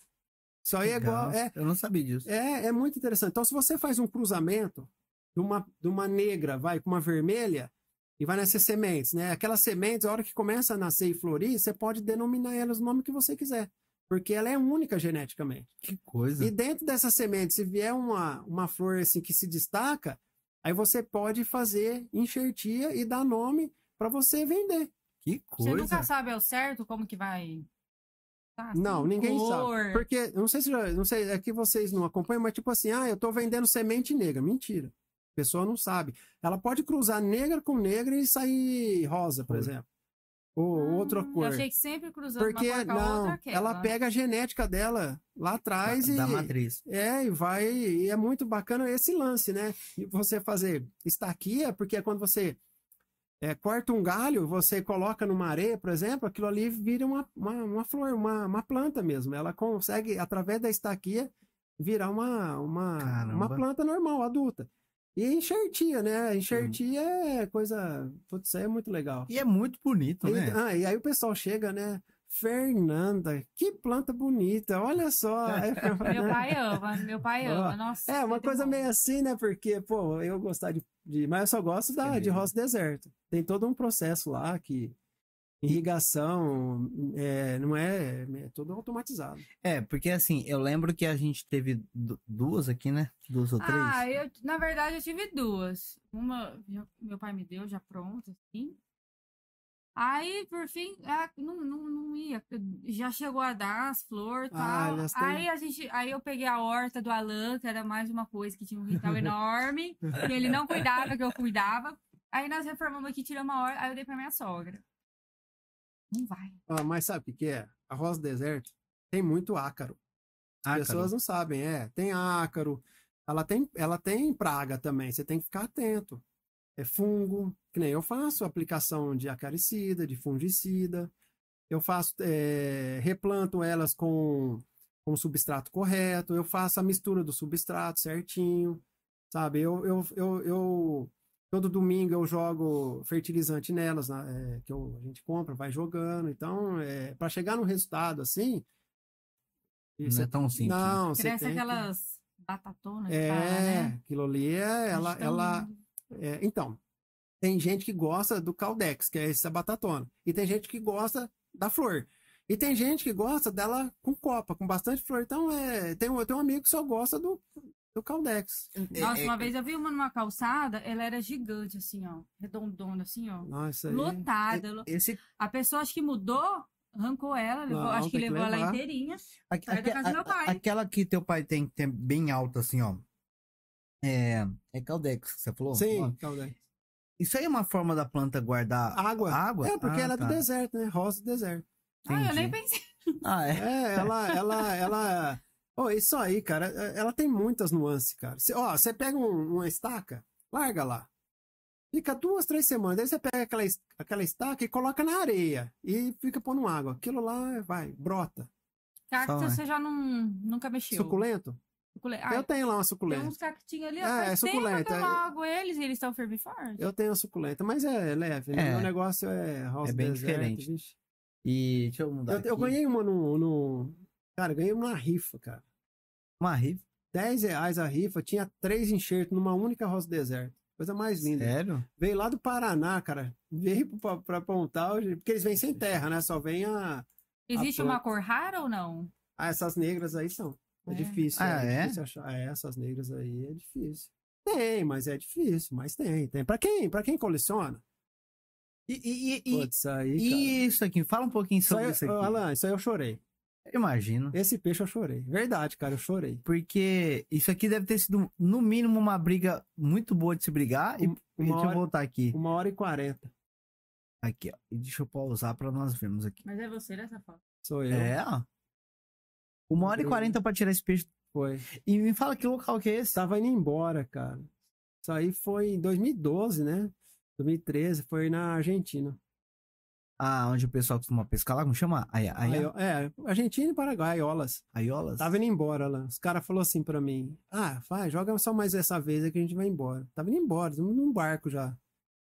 Isso aí é igual. É, Eu não sabia disso. é, é muito interessante. Então, se você faz um cruzamento de uma, de uma negra, vai com uma vermelha, e vai nascer sementes, né? Aquelas sementes, a hora que começa a nascer e florir, você pode denominar elas o nome que você quiser. Porque ela é única geneticamente. Que coisa. E dentro dessa semente, se vier uma, uma flor assim que se destaca, aí você pode fazer enxertia e dar nome para você vender. Que Você coisa. nunca sabe ao certo como que vai. Tá, Não, ninguém cor. sabe. Porque, não sei se já, não sei, é que vocês não acompanham, mas tipo assim, ah, eu tô vendendo semente negra. Mentira. A pessoa não sabe. Ela pode cruzar negra com negra e sair rosa, por exemplo. Ou Ah, outra cor. Eu achei que sempre cruzando Porque, uma cor com a não, outra aquela. ela pega a genética dela lá atrás da, e. da matriz. É, e vai. E é muito bacana esse lance, né? E você fazer estaquia, porque é quando você é, corta um galho, você coloca numa areia, por exemplo, aquilo ali vira uma, uma, uma flor, uma, uma planta mesmo. Ela consegue, através da estaquia, virar uma, uma, Caramba. uma planta normal, adulta. E enxertia, né? Enxertia é coisa. Putz, isso aí é muito legal. E é muito bonito, E, né? ah, e aí o pessoal chega, né? Fernanda, que planta bonita, olha só. Meu pai ama, meu pai ama. Nossa, é, uma muito coisa bom. meio assim, né? Porque, pô, eu gostar de, de- Mas eu só gosto da, de roça deserto. Tem todo um processo lá que. Irrigação, é, não é, é tudo automatizado. É, porque assim, eu lembro que a gente teve du- duas aqui, né? Duas ou três. Ah, eu, na verdade, eu tive duas. Uma, já- meu pai me deu já pronta, assim. Aí, por fim, ah, não, não, não ia. Já chegou a dar as flores e Ah, tal. aí, a gente, aí eu peguei a horta do Alan, que era mais uma coisa que tinha um quintal enorme. que ele não cuidava, que eu cuidava. Aí nós reformamos aqui, tiramos a horta, aí eu dei pra minha sogra. Não vai. Ah, mas sabe o que, que é? A roça deserto tem muito ácaro. As Ácaro. pessoas não sabem, é. Tem ácaro, ela tem, ela tem praga também, você tem que ficar atento. É fungo, que nem eu faço aplicação de acaricida, de fungicida, eu faço, é, replanto elas com, com o substrato correto, eu faço a mistura do substrato certinho, sabe? Eu, eu, eu, eu todo domingo eu jogo fertilizante nelas, né, é, que eu, a gente compra, vai jogando. Então, é, para chegar no resultado assim. Não é tão simples. Não, Cresce tem que- aquelas batatonas. É, fala, né? aquilo ali é. Ela, Acho ela, é, então, tem gente que gosta do caldex, que é essa batatona. E tem gente que gosta da flor. E tem gente que gosta dela com copa, com bastante flor. Então, é, tem, um- eu tenho um amigo que só gosta do, do caldex. Nossa, É, uma é, vez eu vi uma numa calçada, ela era gigante, assim, ó. Redondona, assim, ó. Nossa, aí. Lotada. lo- Esse, A pessoa acho que mudou, arrancou ela, levou- Não, acho que levou ela levar. inteirinha. aque- Sai da casa do meu a- pai. aquela que teu pai tem, tem bem alta, assim, ó. É, é Caldex, que você falou? Ó, Sim, caldex. Isso aí é uma forma da planta guardar Água. água? É, porque Ah, ela é do tá. deserto, né? Rosa do deserto. Ah, eu nem Entendi. pensei. Ah, é. É, ela, ela, ela. Ó, isso aí, cara, é- ela tem muitas nuances, cara. Cê, ó, você pega um- uma estaca, larga lá. Fica duas, três semanas. Aí você pega aquela, aquela estaca e coloca na areia. E fica pondo água. Aquilo lá vai, brota. Cacto Só, é. você já não, nunca mexeu. Suculento? Sucule- Ah, eu tenho lá uma tem suculenta. uns cactinhos ali, ó. É, é suculenta, que eu é. logo eles e eles estão firme forte. Eu tenho uma suculenta, mas é leve, né? É. O negócio é rosa É bem deserto, diferente. vixe. E deixa eu mudar Eu, eu ganhei uma no, no. Cara, ganhei uma rifa, cara. Uma rifa. 10 reais a rifa, tinha três enxertos numa única rosa do deserto. Coisa mais linda. Sério? Veio lá do Paraná, cara. Veio pra, pra Pontal, porque eles vêm sem terra, né? Só vem a. Existe a uma cor rara ou não? Ah, essas negras aí são. É, É. difícil. Ah, é, é? difícil achar. É, essas negras aí é difícil. Tem, mas é difícil. Mas tem, tem. Pra quem, pra quem coleciona, E, e, e, putz, aí, e isso aqui, fala um pouquinho Isso sobre aí, isso aqui. Alan, isso aí eu chorei. Eu imagino. Esse peixe eu chorei. Verdade, cara, eu chorei. Porque isso aqui deve ter sido, no mínimo, uma briga muito boa de se brigar. E, Um- e deixa eu hora- voltar aqui. Uma hora e quarenta. Aqui, ó. E deixa eu pausar pra nós vermos aqui. Mas é você nessa foto. Sou eu. É, ó. Uma hora e Incrível. quarenta pra tirar esse peixe. Foi. E me fala que local que é esse? Tava indo embora, cara. Isso aí foi em 2012, né? 2013, foi na Argentina. Ah, onde o pessoal costuma pescar lá, como chama? Aia, é, Argentina e Paraguai, Aiolas. aiolas? Tava indo embora lá. Os caras falaram assim pra mim: Ah, vai, joga só mais essa vez aí que a gente vai embora. Tava indo embora, tamo num barco já.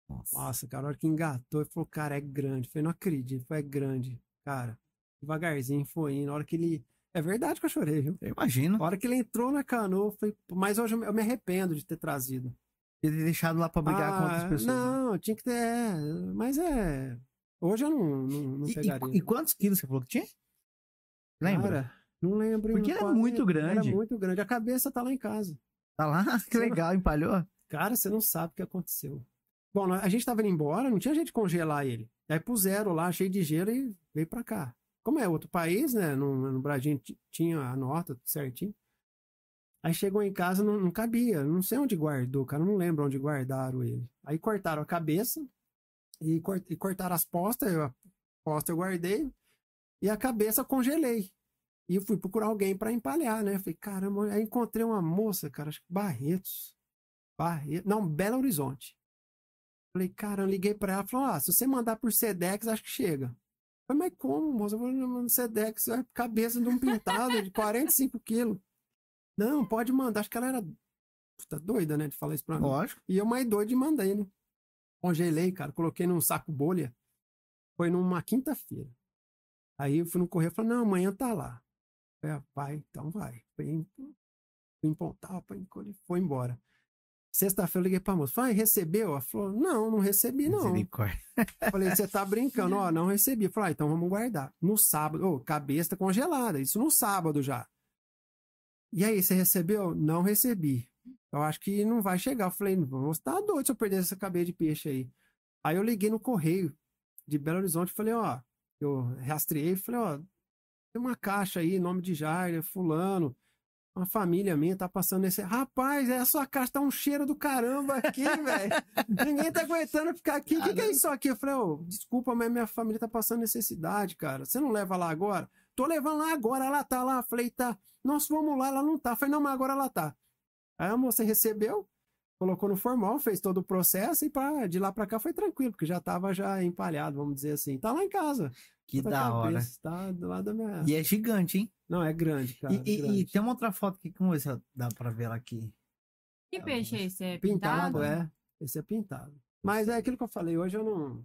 Nossa. Nossa, cara, a hora que engatou, ele falou: Cara, é grande. Eu falei: Não acredito, foi é grande. Cara, devagarzinho foi indo. A hora que ele. É verdade que eu chorei, viu? Eu imagino. A hora que ele entrou na canoa, eu falei, mas hoje eu me- arrependo de ter trazido. Ter deixado lá pra brigar com outras Ah, pessoas. Não, tinha que ter. é, Mas é. Hoje eu não, não, não E, e- pegaria. e quantos quilos você falou que tinha? Lembra? Cara, não lembro. Porque era muito grande. Era muito grande. A cabeça tá lá em casa. Tá lá? Que legal, empalhou. Cara, você não sabe o que aconteceu. Bom, a gente tava indo embora, não tinha de congelar ele. Aí puseram lá, cheio de gelo, e veio pra cá. Como é outro país, né? No, no Brasil ti- tinha a nota certinho. Aí chegou em casa, não, não cabia. Não sei onde guardou, cara. Não lembro onde guardaram ele. Aí cortaram a cabeça e, cor- e cortaram as postas. Eu, a posta eu guardei. E a cabeça congelei. E eu fui procurar alguém pra empalhar, né? Falei, caramba, aí encontrei uma moça, cara, acho que Barretos. Barretos. Não, Belo Horizonte. Falei, cara, eu liguei pra ela, falou, ah, se você mandar por Sedex, acho que chega. Falei, mas como, moça? Eu vou no Sedex, é cabeça de um pintado de 45 quilos. Não, pode mandar. Acho que ela era tá doida, né, de falar isso pra mim. Lógico. E eu mais doido de mandar né? Congelei, cara, coloquei num saco bolha. Foi numa quinta-feira. Aí eu fui no correio e falei, não, amanhã tá lá. Falei, ah, vai, então vai. Fui em, fui em Pontal, foi, em- foi embora. Sexta-feira eu liguei pra moça. Falei, "Ah, recebeu? Ela falou, não, não recebi, não. Falei, você tá brincando? Ó, não recebi. Falei, ah, então vamos guardar. No sábado, ô, cabeça congelada, isso no sábado já. E aí, você recebeu? Não recebi. Eu acho que não vai chegar. Eu falei, você tá doido se eu perder essa cabeça de peixe aí. Aí eu liguei no correio de Belo Horizonte e falei, ó, eu rastreei falei, ó, tem uma caixa aí, nome de Jair, fulano, uma família minha tá passando nesse. Rapaz, é a sua caixa, tá um cheiro do caramba aqui, velho. Ninguém tá aguentando ficar aqui. O que, que é isso aqui? Eu falei, ô, desculpa, mas minha família tá passando necessidade, cara. Você não leva lá agora? Tô levando lá agora, ela tá lá. Eu Falei, tá. Nós vamos lá, ela não tá. Eu Falei, não, mas agora ela tá. Aí a moça recebeu, colocou no formal, fez todo o processo e pra, de lá pra cá foi tranquilo, porque já tava já empalhado, vamos dizer assim. Tá lá em casa. Que da cabeça, hora. Tá do lado da minha. E é gigante, hein? Não, é grande, cara. E, e- e grande. tem uma outra foto aqui, como ver se dá pra ver ela aqui. Que peixe bom. é esse? É Pintado, pintado? é. Esse é pintado. Mas é aquilo que eu falei, hoje eu não.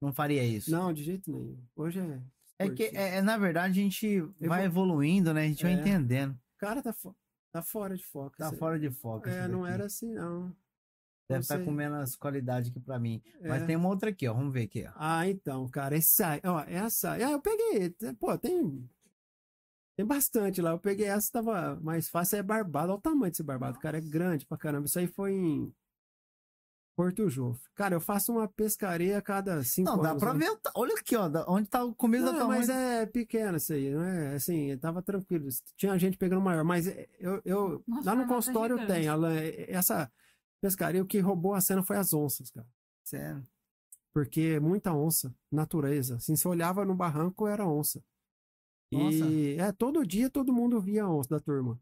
Não faria isso. Não, de jeito nenhum. Hoje é. é que, é, é, na verdade, a gente vai evoluindo, né? A gente vai É. entendendo. O cara tá, fo- tá fora de foco. Tá fora de foco. É, não era assim, não. Deve estar sei. comendo as qualidades aqui pra mim. Mas É. tem uma outra aqui, ó. Vamos ver aqui, ó. Ah, então, cara, essa, ó, essa, ah, eu peguei, pô, tem, tem bastante lá, eu peguei essa, tava mais fácil, é barbado, olha o tamanho desse barbado, cara, é grande pra caramba, isso aí foi em Porto Jofre. Cara, eu faço uma pescaria a cada cinco Não, dá anos, pra né? ver. Olha aqui, ó. da- Onde tá o começo da Não, tua mas mãe. é pequeno isso aí, não é, assim, tava tranquilo, tinha gente pegando maior, mas é, eu, eu Nossa, lá no tá consultório gigante. tem, Alan, essa pescaria, o que roubou a cena foi as onças, cara. Sério. porque muita onça, natureza. Assim, você olhava no barranco, era onça. Nossa. E é, todo dia todo mundo via onça da turma.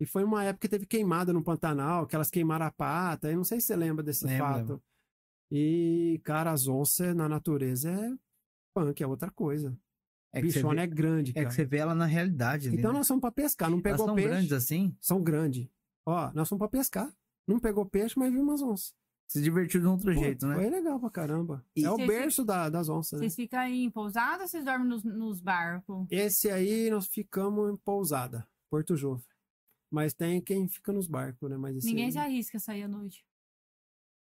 E foi uma época que teve queimada no Pantanal, que elas queimaram a pata. Eu não sei se você lembra desse Lembro, fato. E, cara, as onças na natureza é punk, é outra coisa. É Bichona vê, é grande, é cara. que você vê ela na realidade. ali, Então né? nós fomos pra pescar, não Elas pegou são peixe. grandes assim? São grandes. Ó, nós fomos pra pescar. Não pegou peixe, mas vimos umas onças. Se divertiu de um outro Pô, jeito, né? Foi legal pra caramba. E- é o berço da- das onças, né? Vocês ficam aí em pousada ou vocês dormem nos, nos barcos? Esse aí nós ficamos em pousada, Porto Jofre. Mas tem quem fica nos barcos, né? Mas esse Ninguém aí... se arrisca a sair à noite.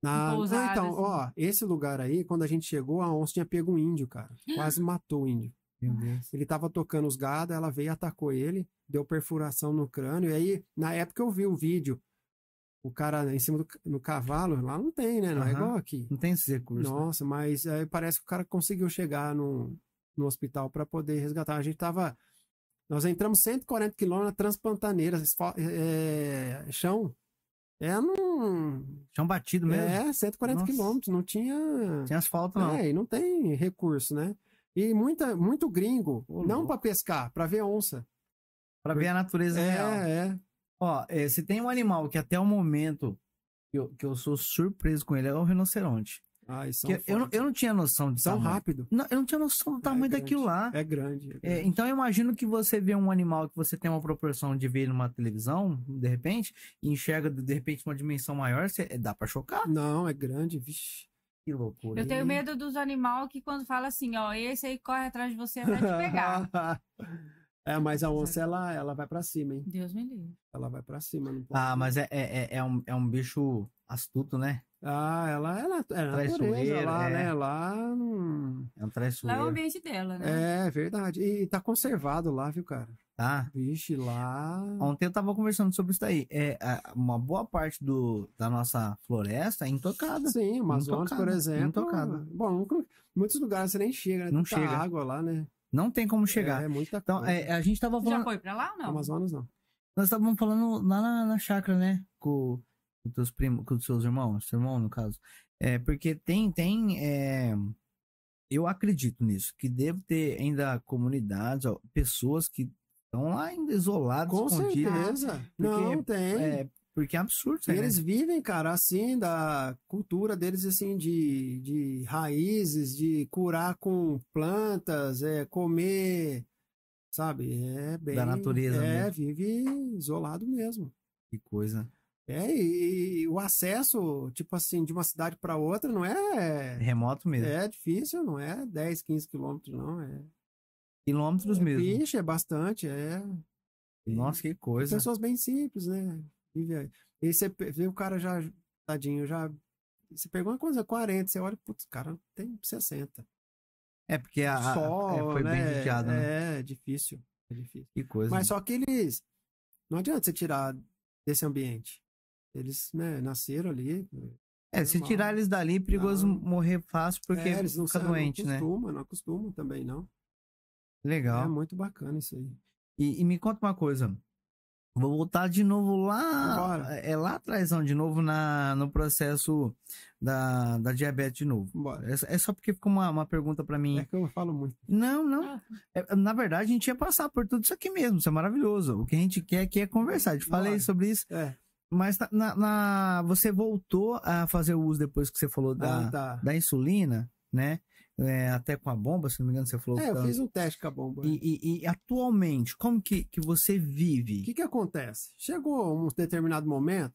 Na... pousada, Ah, então, assim. ó, esse lugar aí, quando a gente chegou, a onça tinha pego um índio, cara. Quase matou o índio. Meu Deus. Ele tava tocando os gado, ela veio e atacou ele, deu perfuração no crânio. E aí, na época eu vi o vídeo, o cara em cima do no cavalo, lá não tem, né? Não é Aham. igual aqui. Não tem esses recursos. né? Nossa, mas aí parece que o cara conseguiu chegar no, no hospital para poder resgatar. A gente tava. Nós entramos 140 quilômetros na Transpantaneira, esfal- é, chão. É num. Chão batido mesmo. É, 140 Nossa. quilômetros, não tinha. Tem asfalto, não. É, e não tem recurso, né? E muita, muito gringo, Ô, não para pescar, para ver onça. Pra ver a natureza real. É, é. Ó, é, se tem um animal que até o momento que eu, que eu sou surpreso com ele, é o rinoceronte. Ah, são Que eu, eu não tinha noção de São tamanho. rápido. Não, eu não tinha noção do tamanho grande. daquilo lá. É grande. é É, grande. então eu imagino que você vê um animal que você tem uma proporção de ver ele numa televisão, de repente, e enxerga de repente uma dimensão maior, você, dá pra chocar. Não, é grande, vixe. Que loucura. Eu tenho medo dos animais que quando fala assim, ó, esse aí corre atrás de você até te pegar. é, mas a onça, ela, ela vai pra cima, hein? Deus me livre. Ela vai pra cima. Não pode... Ah, mas é, é, é, é um, é um bicho astuto, né? Ah, ela, ela é natureza Traiçoeira, lá, é. né? Lá não... É um Lá é o traiçoeiro. ambiente dela, né? É verdade. E tá conservado lá, viu, cara? Tá? Vixe, lá... Ontem eu tava conversando sobre isso daí. É, uma boa parte do, da nossa floresta é intocada. Sim, Amazonas, por exemplo. intocada. Bom, muitos lugares você nem chega, né? Não Tanta chega. água lá, né? Não tem como chegar. É, muita Então, coisa. é, a gente tava Você já falando. foi pra lá ou não? Amazonas não. Nós estávamos falando lá na, na chácara, né? Com, com teus primos, com os seus irmãos, seu irmão, no caso. É, porque tem, tem. é, eu acredito nisso, que deve ter ainda comunidades, ó, pessoas que estão lá ainda isoladas, Com escondidas. certeza. Porque, não, tem. É, porque é absurdo E né? eles vivem, cara, assim, da cultura deles, assim, de, de raízes, de curar com plantas, é, comer, sabe? É bem... Da natureza É, mesmo. vive isolado mesmo. Que coisa. É, e, e o acesso, tipo assim, de uma cidade para outra não é... Remoto mesmo. É difícil, não é 10, 15 quilômetros, não. É, Quilômetros é mesmo. Vixe, é bastante, é. Nossa, que coisa. Pessoas bem simples, né? Vive. E você vê o cara já, tadinho, já. Você pegou uma coisa 40, você olha, putz, o cara tem 60. É, porque a, a- Sol, é, foi bem né? judiado, né? É, difícil. É difícil. Que coisa. Mas só que eles. Não adianta você tirar desse ambiente. Eles, né, nasceram ali. É, se normal. tirar eles dali, é perigoso Não. morrer fácil porque é, eles não, fica doente, não né? acostumam, não acostumam também, não. Legal. É muito bacana isso aí. E, e me conta uma coisa. Vou voltar de novo lá. Bora. É lá atrás, não, de novo na, no processo da, da diabetes de novo. Bora. É, é só porque ficou uma, uma pergunta pra mim. É que eu falo muito. Não, não. Ah, É, na verdade, a gente ia passar por tudo isso aqui mesmo. Isso é maravilhoso. O que a gente quer aqui é conversar. Eu te falei Bora. sobre isso. É. Mas na, na- na- você voltou a fazer o uso depois que você falou da, Ah, tá. da insulina, né? É, até com a bomba, se não me engano, você falou. É, eu fiz um teste com a bomba. E, e- e atualmente, como que, que você O vive? que que acontece? Chegou um determinado momento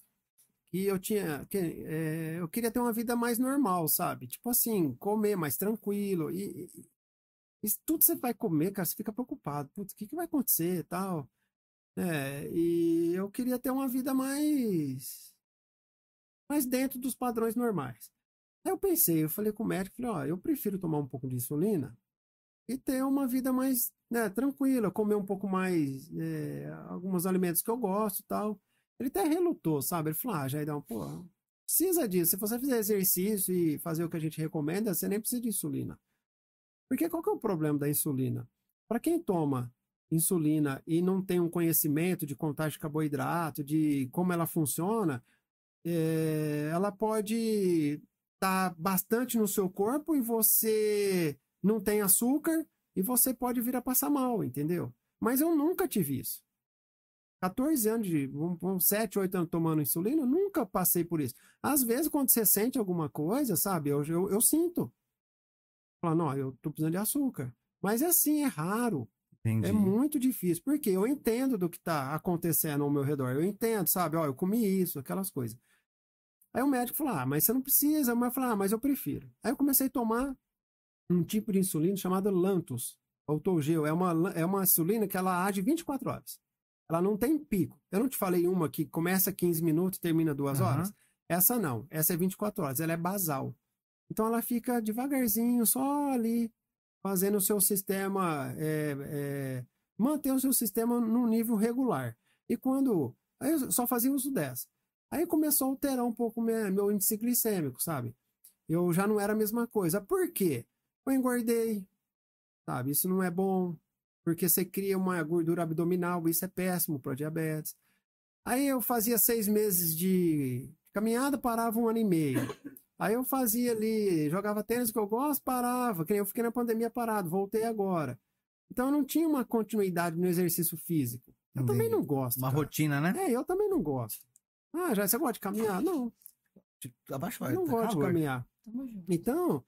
que eu tinha, que, é, eu queria ter uma vida mais normal, sabe? Tipo assim, comer mais tranquilo e, e- e tudo você vai comer, cara, você fica preocupado, putz, o que que vai acontecer e tal. É, e eu queria ter uma vida mais, mais dentro dos padrões normais. Aí eu pensei, eu falei com o médico, falei, ó, eu prefiro tomar um pouco de insulina e ter uma vida mais né, tranquila, comer um pouco mais é, alguns alimentos que eu gosto e tal. Ele até relutou, sabe? Ele falou, ah, Jaidão, pô, precisa disso. Se você fizer exercício e fazer o que a gente recomenda, você nem precisa de insulina. Porque qual que é o problema da insulina? Para quem toma insulina e não tem um conhecimento de contagem de carboidrato, de como ela funciona, é, ela pode estar bastante no seu corpo e você não tem açúcar e você pode vir a passar mal, entendeu? Mas eu nunca tive isso. 14 anos de, um, um, 7, 8 anos tomando insulina, eu nunca passei por isso. Às vezes, quando você sente alguma coisa, sabe, eu, eu, eu sinto. Fala, não, eu tô precisando de açúcar. Mas é assim, é raro. Entendi. É muito difícil, porque eu entendo do que está acontecendo ao meu redor. Eu entendo, sabe? Ó, eu comi isso, aquelas coisas. Aí o médico falou: Ah, mas você não precisa. A mulher falou: Ah, mas eu prefiro. Aí eu comecei a tomar um tipo de insulina chamada Lantus, Autogel. É uma, é uma insulina que ela age 24 horas. Ela não tem pico. Eu não te falei uma que começa 15 minutos e termina 2 Aham. horas? Essa não. Essa é 24 horas. Ela é basal. Então ela fica devagarzinho, só ali, fazendo o seu sistema. é, é, manter o seu sistema num nível regular. E quando. Aí eu só fazia uso dessa. Aí começou a alterar um pouco meu, meu índice glicêmico, sabe? Eu já não era a mesma coisa. Por quê? Eu engordei, sabe? Isso não é bom, porque você cria uma gordura abdominal, isso é péssimo para diabetes. Aí eu fazia seis meses de caminhada, parava um ano e meio. Aí eu fazia ali, jogava tênis que eu gosto, parava. Que eu fiquei na pandemia parado, voltei agora. Então eu não tinha uma continuidade no exercício físico. Eu também Entendi. não gosto. Uma cara. rotina, né? É, eu também não gosto. Ah, já você gosta de caminhar? Não, Abaixou. eu não tá gosto de calor. caminhar. Tamo junto. Então,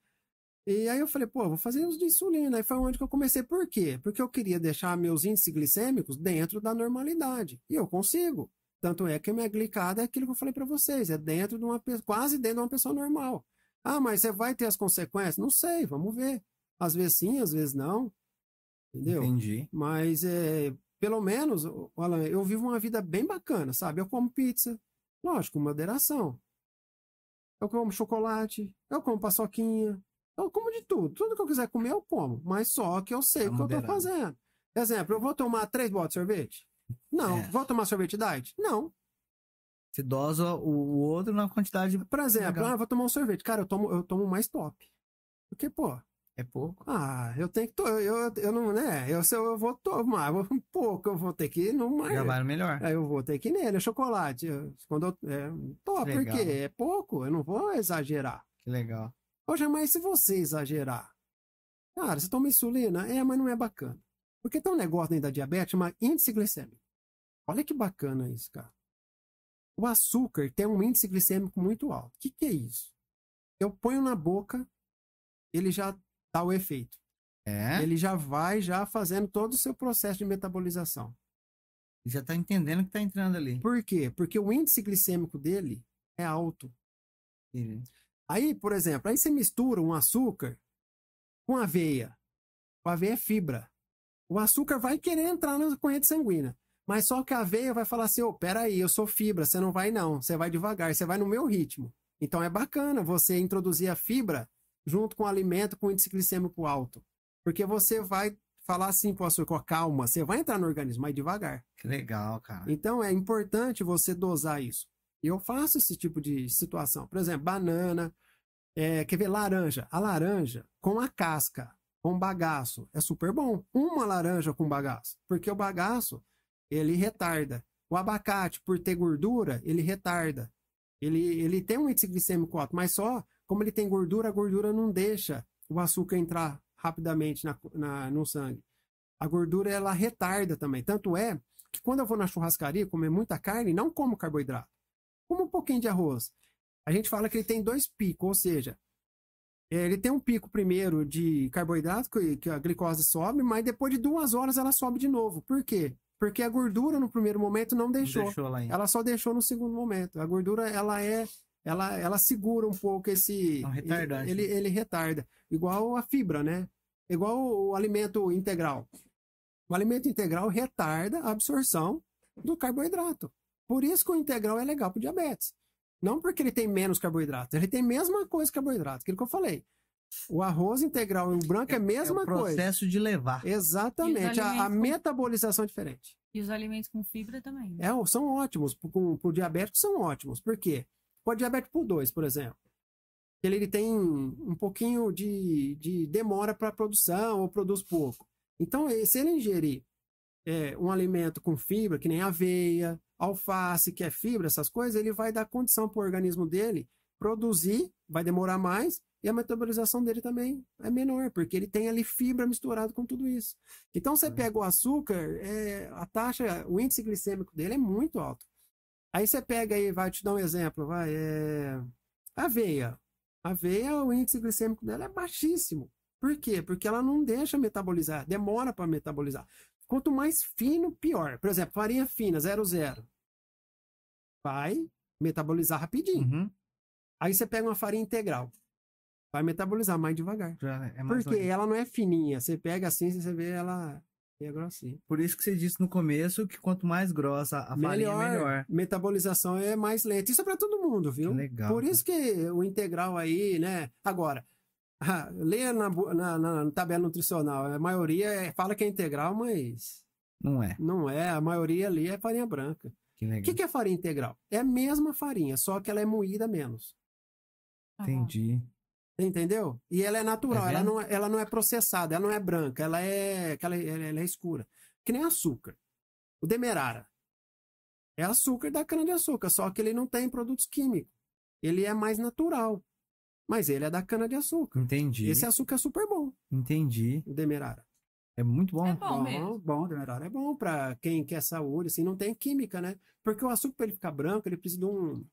e aí eu falei, pô, vou fazer uso de insulina. Aí foi onde que eu comecei. Por quê? Porque eu queria deixar meus índices glicêmicos dentro da normalidade. E eu consigo. Tanto é que a minha glicada é aquilo que eu falei para vocês, é dentro de uma quase dentro de uma pessoa normal. Ah, mas você vai ter as consequências? Não sei, vamos ver. Às vezes sim, às vezes não. Entendeu? Entendi. Mas é, pelo menos, Alan, eu vivo uma vida bem bacana, sabe? Eu como pizza, lógico, com moderação. Eu como chocolate, eu como paçoquinha, eu como de tudo. Tudo que eu quiser comer, eu como. Mas só que eu sei Tá o que eu tô fazendo. Exemplo, eu vou tomar três botas de sorvete? Não. É. Vou tomar sorvete diet? Não. Você dosa o, outro na quantidade. Por exemplo, Legal. ah, vou tomar um sorvete. Cara, eu tomo, eu tomo mais top. Porque, pô, É pouco. ah, eu tenho que. To eu, eu, eu não, né? Eu, se eu, vou tomar um pouco, eu vou ter que ir no mais. No melhor. Aí eu vou ter que ir nele, é chocolate. Eu- Quando eu, é, top, Legal. porque é pouco, eu não vou exagerar. Que legal. Poxa, mas se você exagerar, cara, você toma insulina? É, mas não é bacana. Porque tem um negócio dentro da diabetes chamado índice glicêmico. Olha que bacana isso, cara. O açúcar tem um índice glicêmico muito alto. O que, que é isso? Eu ponho na boca, ele já dá o efeito. É? Ele já vai já fazendo todo o seu processo de metabolização. Já tá entendendo que tá entrando ali. Por quê? Porque o índice glicêmico dele é alto. Aí, por exemplo, aí você mistura um açúcar com aveia. O aveia é fibra. O açúcar vai querer entrar na corrente sanguínea. Mas só que a aveia vai falar assim: ô, peraí, eu sou fibra, você não vai não. Você vai devagar, você vai no meu ritmo. Então é bacana você introduzir a fibra junto com o alimento com índice glicêmico alto. Porque você vai falar assim pro açúcar: ó, calma, você vai entrar no organismo, mas devagar. Que legal, cara. Então é importante você dosar isso. E eu faço esse tipo de situação. Por exemplo, banana, é, quer ver, laranja. A laranja com a casca, com bagaço, é super bom. Uma laranja com bagaço. Porque o bagaço, ele retarda. O abacate, por ter gordura, ele retarda. Ele, ele tem um índice glicêmico alto, mas só como ele tem gordura, a gordura não deixa o açúcar entrar rapidamente na, na- no sangue. A gordura, ela retarda também. Tanto é que quando eu vou na churrascaria comer muita carne, não como carboidrato. pouquinho de arroz. A gente fala que ele tem dois picos, ou seja, ele tem um pico primeiro de carboidrato, que, a glicose sobe, mas depois de duas horas ela sobe de novo. Por quê? Porque a gordura no primeiro momento não deixou. Ela só deixou no segundo momento. A gordura, ela é. Ela, ela segura um pouco esse. É um retardante. Ele, ele retarda. Igual a fibra, né? Igual o, o alimento integral. O alimento integral retarda a absorção do carboidrato. Por isso que o integral é legal para diabetes. Não porque ele tem menos carboidrato. Ele tem a mesma coisa que carboidrato. Aquilo que eu falei. O arroz integral e o branco é a mesma é o coisa. processo de levar. Exatamente. A, a com- metabolização é diferente. E os alimentos com fibra também. né? É, são ótimos. Para o diabético, são ótimos. Por quê? Pode diabético por 2, por exemplo. Ele, ele tem um pouquinho de, de demora para produção ou produz pouco. Então, se ele ingerir é, um alimento com fibra, que nem aveia, alface, que é fibra, essas coisas, ele vai dar condição para o organismo dele produzir, vai demorar mais, e a metabolização dele também é menor, porque ele tem ali fibra misturado com tudo isso. Então, você Uhum. pega o açúcar, é, a taxa, o índice glicêmico dele é muito alto. Aí você pega aí, vai te dar um exemplo, vai, é, aveia. Aveia, o índice glicêmico dela é baixíssimo. Por quê? Porque ela não deixa metabolizar, demora para metabolizar. Quanto mais fino, pior. Por exemplo, farinha fina, 00. Vai metabolizar rapidinho. Uhum. Aí você pega uma farinha integral. Vai metabolizar mais devagar. Já é mais Porque lento. ela não é fininha. Você pega assim, você vê ela é grossinha. Por isso que você disse no começo que quanto mais grossa a farinha, melhor. Metabolização é mais lenta. Isso é para todo mundo, viu? Que legal. Por isso que o integral aí, né? Agora, leia na, na, na tabela nutricional. A maioria é- fala que é integral, mas Não é. não é. A maioria ali é farinha branca. Que O legal. que, que é farinha integral? É a mesma farinha, só que ela é moída menos. Entendi. Entendeu? E ela é natural, Tá ela, vendo? não, é- ela não é processada, ela não é branca, ela é, aquela- ela, ela é escura. Que nem açúcar. O demerara. É açúcar da cana-de-açúcar, só que ele não tem produtos químicos. Ele é mais natural. Mas ele é da cana-de-açúcar. Entendi. Esse açúcar é super bom, Entendi. o demerara. É muito bom. É bom mesmo. bom, o demerara é bom pra quem quer saúde, assim, não tem química, né? Porque o açúcar, pra ele ficar branco, ele precisa de um,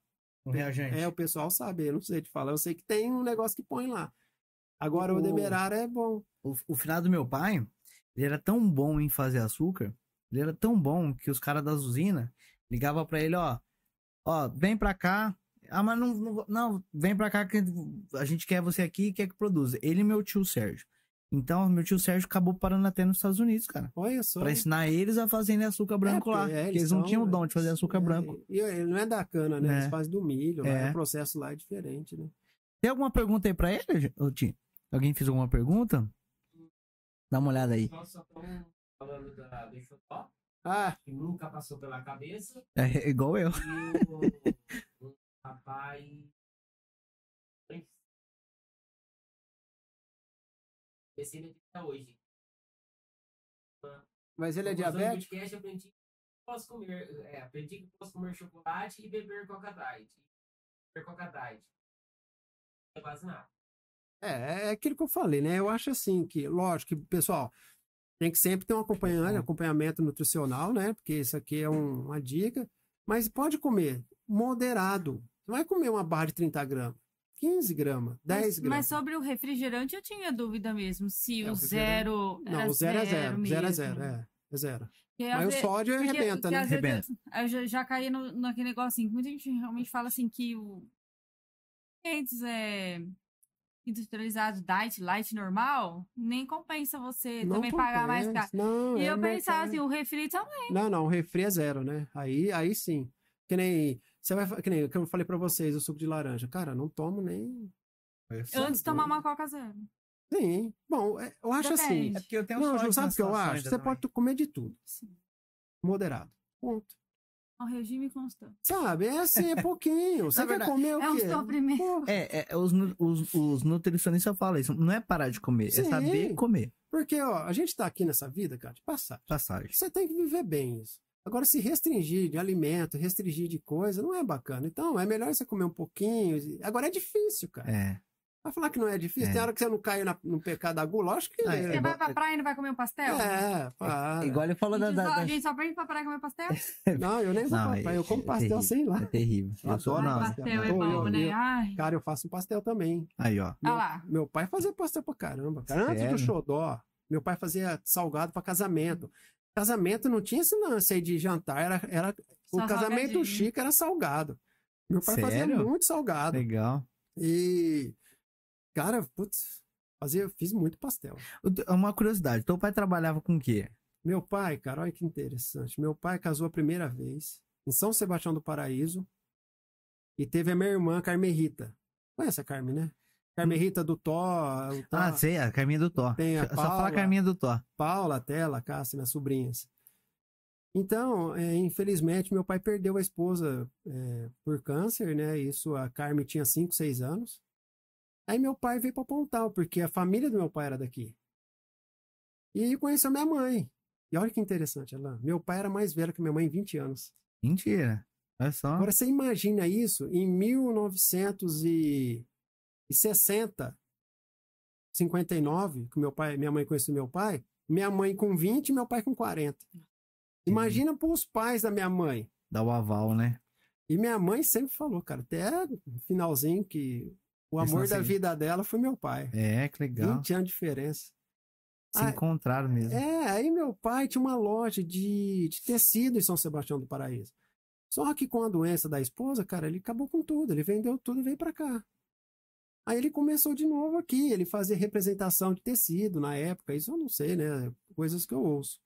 Um reagente. É, o pessoal sabe, eu não sei te falar. Eu sei que tem um negócio que põe lá. Agora o, O- demerara é bom. O, o finado do meu pai, ele era tão bom em fazer açúcar, ele era tão bom que os caras da usina ligavam pra ele, ó, ó, vem pra cá. Ah, mas não, não, não, vem pra cá que a gente quer você aqui e quer que produza. Ele e meu tio Sérgio. Então, meu tio Sérgio acabou parando até nos Estados Unidos, cara. Olha só. Pra ensinar eles a fazerem açúcar branco É, lá. porque, é, porque eles não são, tinham o é, dom de fazer açúcar é, branco. E ele não é da cana, né? É. Eles fazem do milho. Lá, É. o processo lá é diferente, né? Tem alguma pergunta aí pra ele, ô Tim? Alguém fez alguma pergunta? Dá uma olhada aí. Nós só estamos falando da Ah, que nunca passou pela cabeça, É igual eu. e o, o rapaz. Esse ele até hoje. mas ele é diabético? podcast, aprendi que posso comer, é, aprendi que posso comer chocolate e beber Coca Diet. Beber Coca Diet. Não é quase nada. É, é aquilo que eu falei, né? Eu acho assim que, lógico que, pessoal, tem que sempre ter um acompanhamento, acompanhamento nutricional, né? Porque isso aqui é um- uma dica. Mas pode comer moderado. Não vai comer uma barra de 30 gramas, 15 gramas, 10 Mas, gramas. mas sobre o refrigerante eu tinha dúvida mesmo. Se É, o o zero. Não, era o zero é zero. Zero é zero, é. É zero. Porque, Mas o sódio porque- arrebenta, porque né? Arrebenta. Eu, eu já, já caí no, naquele negócio assim. que Muita gente realmente fala assim que o. É. Industrializado, diet, light normal, nem compensa você Não também pagar mais compensa. caro. Não, E é eu pensava mercado. assim, o refri também. Não, não, o refri é zero, né? Aí, aí sim. Que nem. Você vai, que nem o que eu falei pra vocês, o suco de laranja. Cara, não tomo nem. Antes de tomar uma Coca Zero. Sim. Bom, é, eu acho assim. Depende. É porque eu tenho Não, Ju, sabe o que eu acho? Você também. pode comer de tudo. Sim. Moderado. Ponto. É um regime constante. Sabe? É assim, é pouquinho. Você quer verdade, comer o É um quê? suprimento. Pô, É, é, os, os, os nutricionistas falam isso. Não é parar de comer, é Sim. saber comer. Porque, ó, a gente tá aqui nessa vida, cara, de passar. Passagem. Você tem que viver bem isso. Agora, se restringir de alimento, restringir de coisa, não é bacana. Então, é melhor você comer um pouquinho. Agora, é difícil, cara. É. Vai falar que não é difícil? É. Tem hora que você não cai na- no pecado da gula? Lógico que Ah, é. Você vai pra praia e não vai comer um pastel? É, para. Igual ele falou da. da- só, da- a gente só vem pra praia comer pastel? Não, eu nem vou Não, pra praia, eu é- como é pastel terrível. sem lá. É terrível. Eu sou- adoro não, pastel. pastel é bom, né? Ai. Cara, eu faço um pastel também. Aí, ó. Olha lá. Meu pai fazia pastel pra caramba. Cara, antes do xodó, meu pai fazia salgado pra casamento. Casamento não tinha esse lance aí de jantar, era, era o casamento salgadinho. chique era salgado. Meu pai fazia Sério? muito salgado. Legal. E, cara, putz, fazia, fiz muito pastel. Uma curiosidade, teu pai trabalhava com o quê? Meu pai, cara, olha que interessante. Meu pai casou a primeira vez em São Sebastião do Paraíso e teve a minha irmã, Carmen Rita. Conhece a Carmen, né? Carmen Rita do Tó, Tó, Ah, sei, a Carminha do Thor. Tem a Só fala. Carminha do Thor. Paula, Tela, Cássia, minhas sobrinhas. Então, é, infelizmente, meu pai perdeu a esposa é, por câncer, né? Isso, a Carmen tinha 5, 6 anos. Aí meu pai veio para Pontal, porque a família do meu pai era daqui. E conheceu minha mãe. E olha que interessante, Alain. Meu pai era mais velho que minha mãe em 20 anos. Mentira. Olha só. Agora, você imagina isso em 1960, 59, que meu pai, minha mãe conheceu meu pai, minha mãe com 20 e meu pai com 40. Imagina para os pais da minha mãe. Dá o aval, né? E minha mãe sempre falou, cara, até no finalzinho que o amor da vida dela foi meu pai. É, que legal. 20 anos de diferença. Se Ah, encontraram mesmo. É, aí meu pai tinha uma loja de, de tecido em São Sebastião do Paraíso. Só que com a doença da esposa, cara, ele acabou com tudo. Ele vendeu tudo e veio pra cá. Aí ele começou de novo aqui. Ele fazia representação de tecido na época. Isso eu não sei, né? Coisas que eu ouço.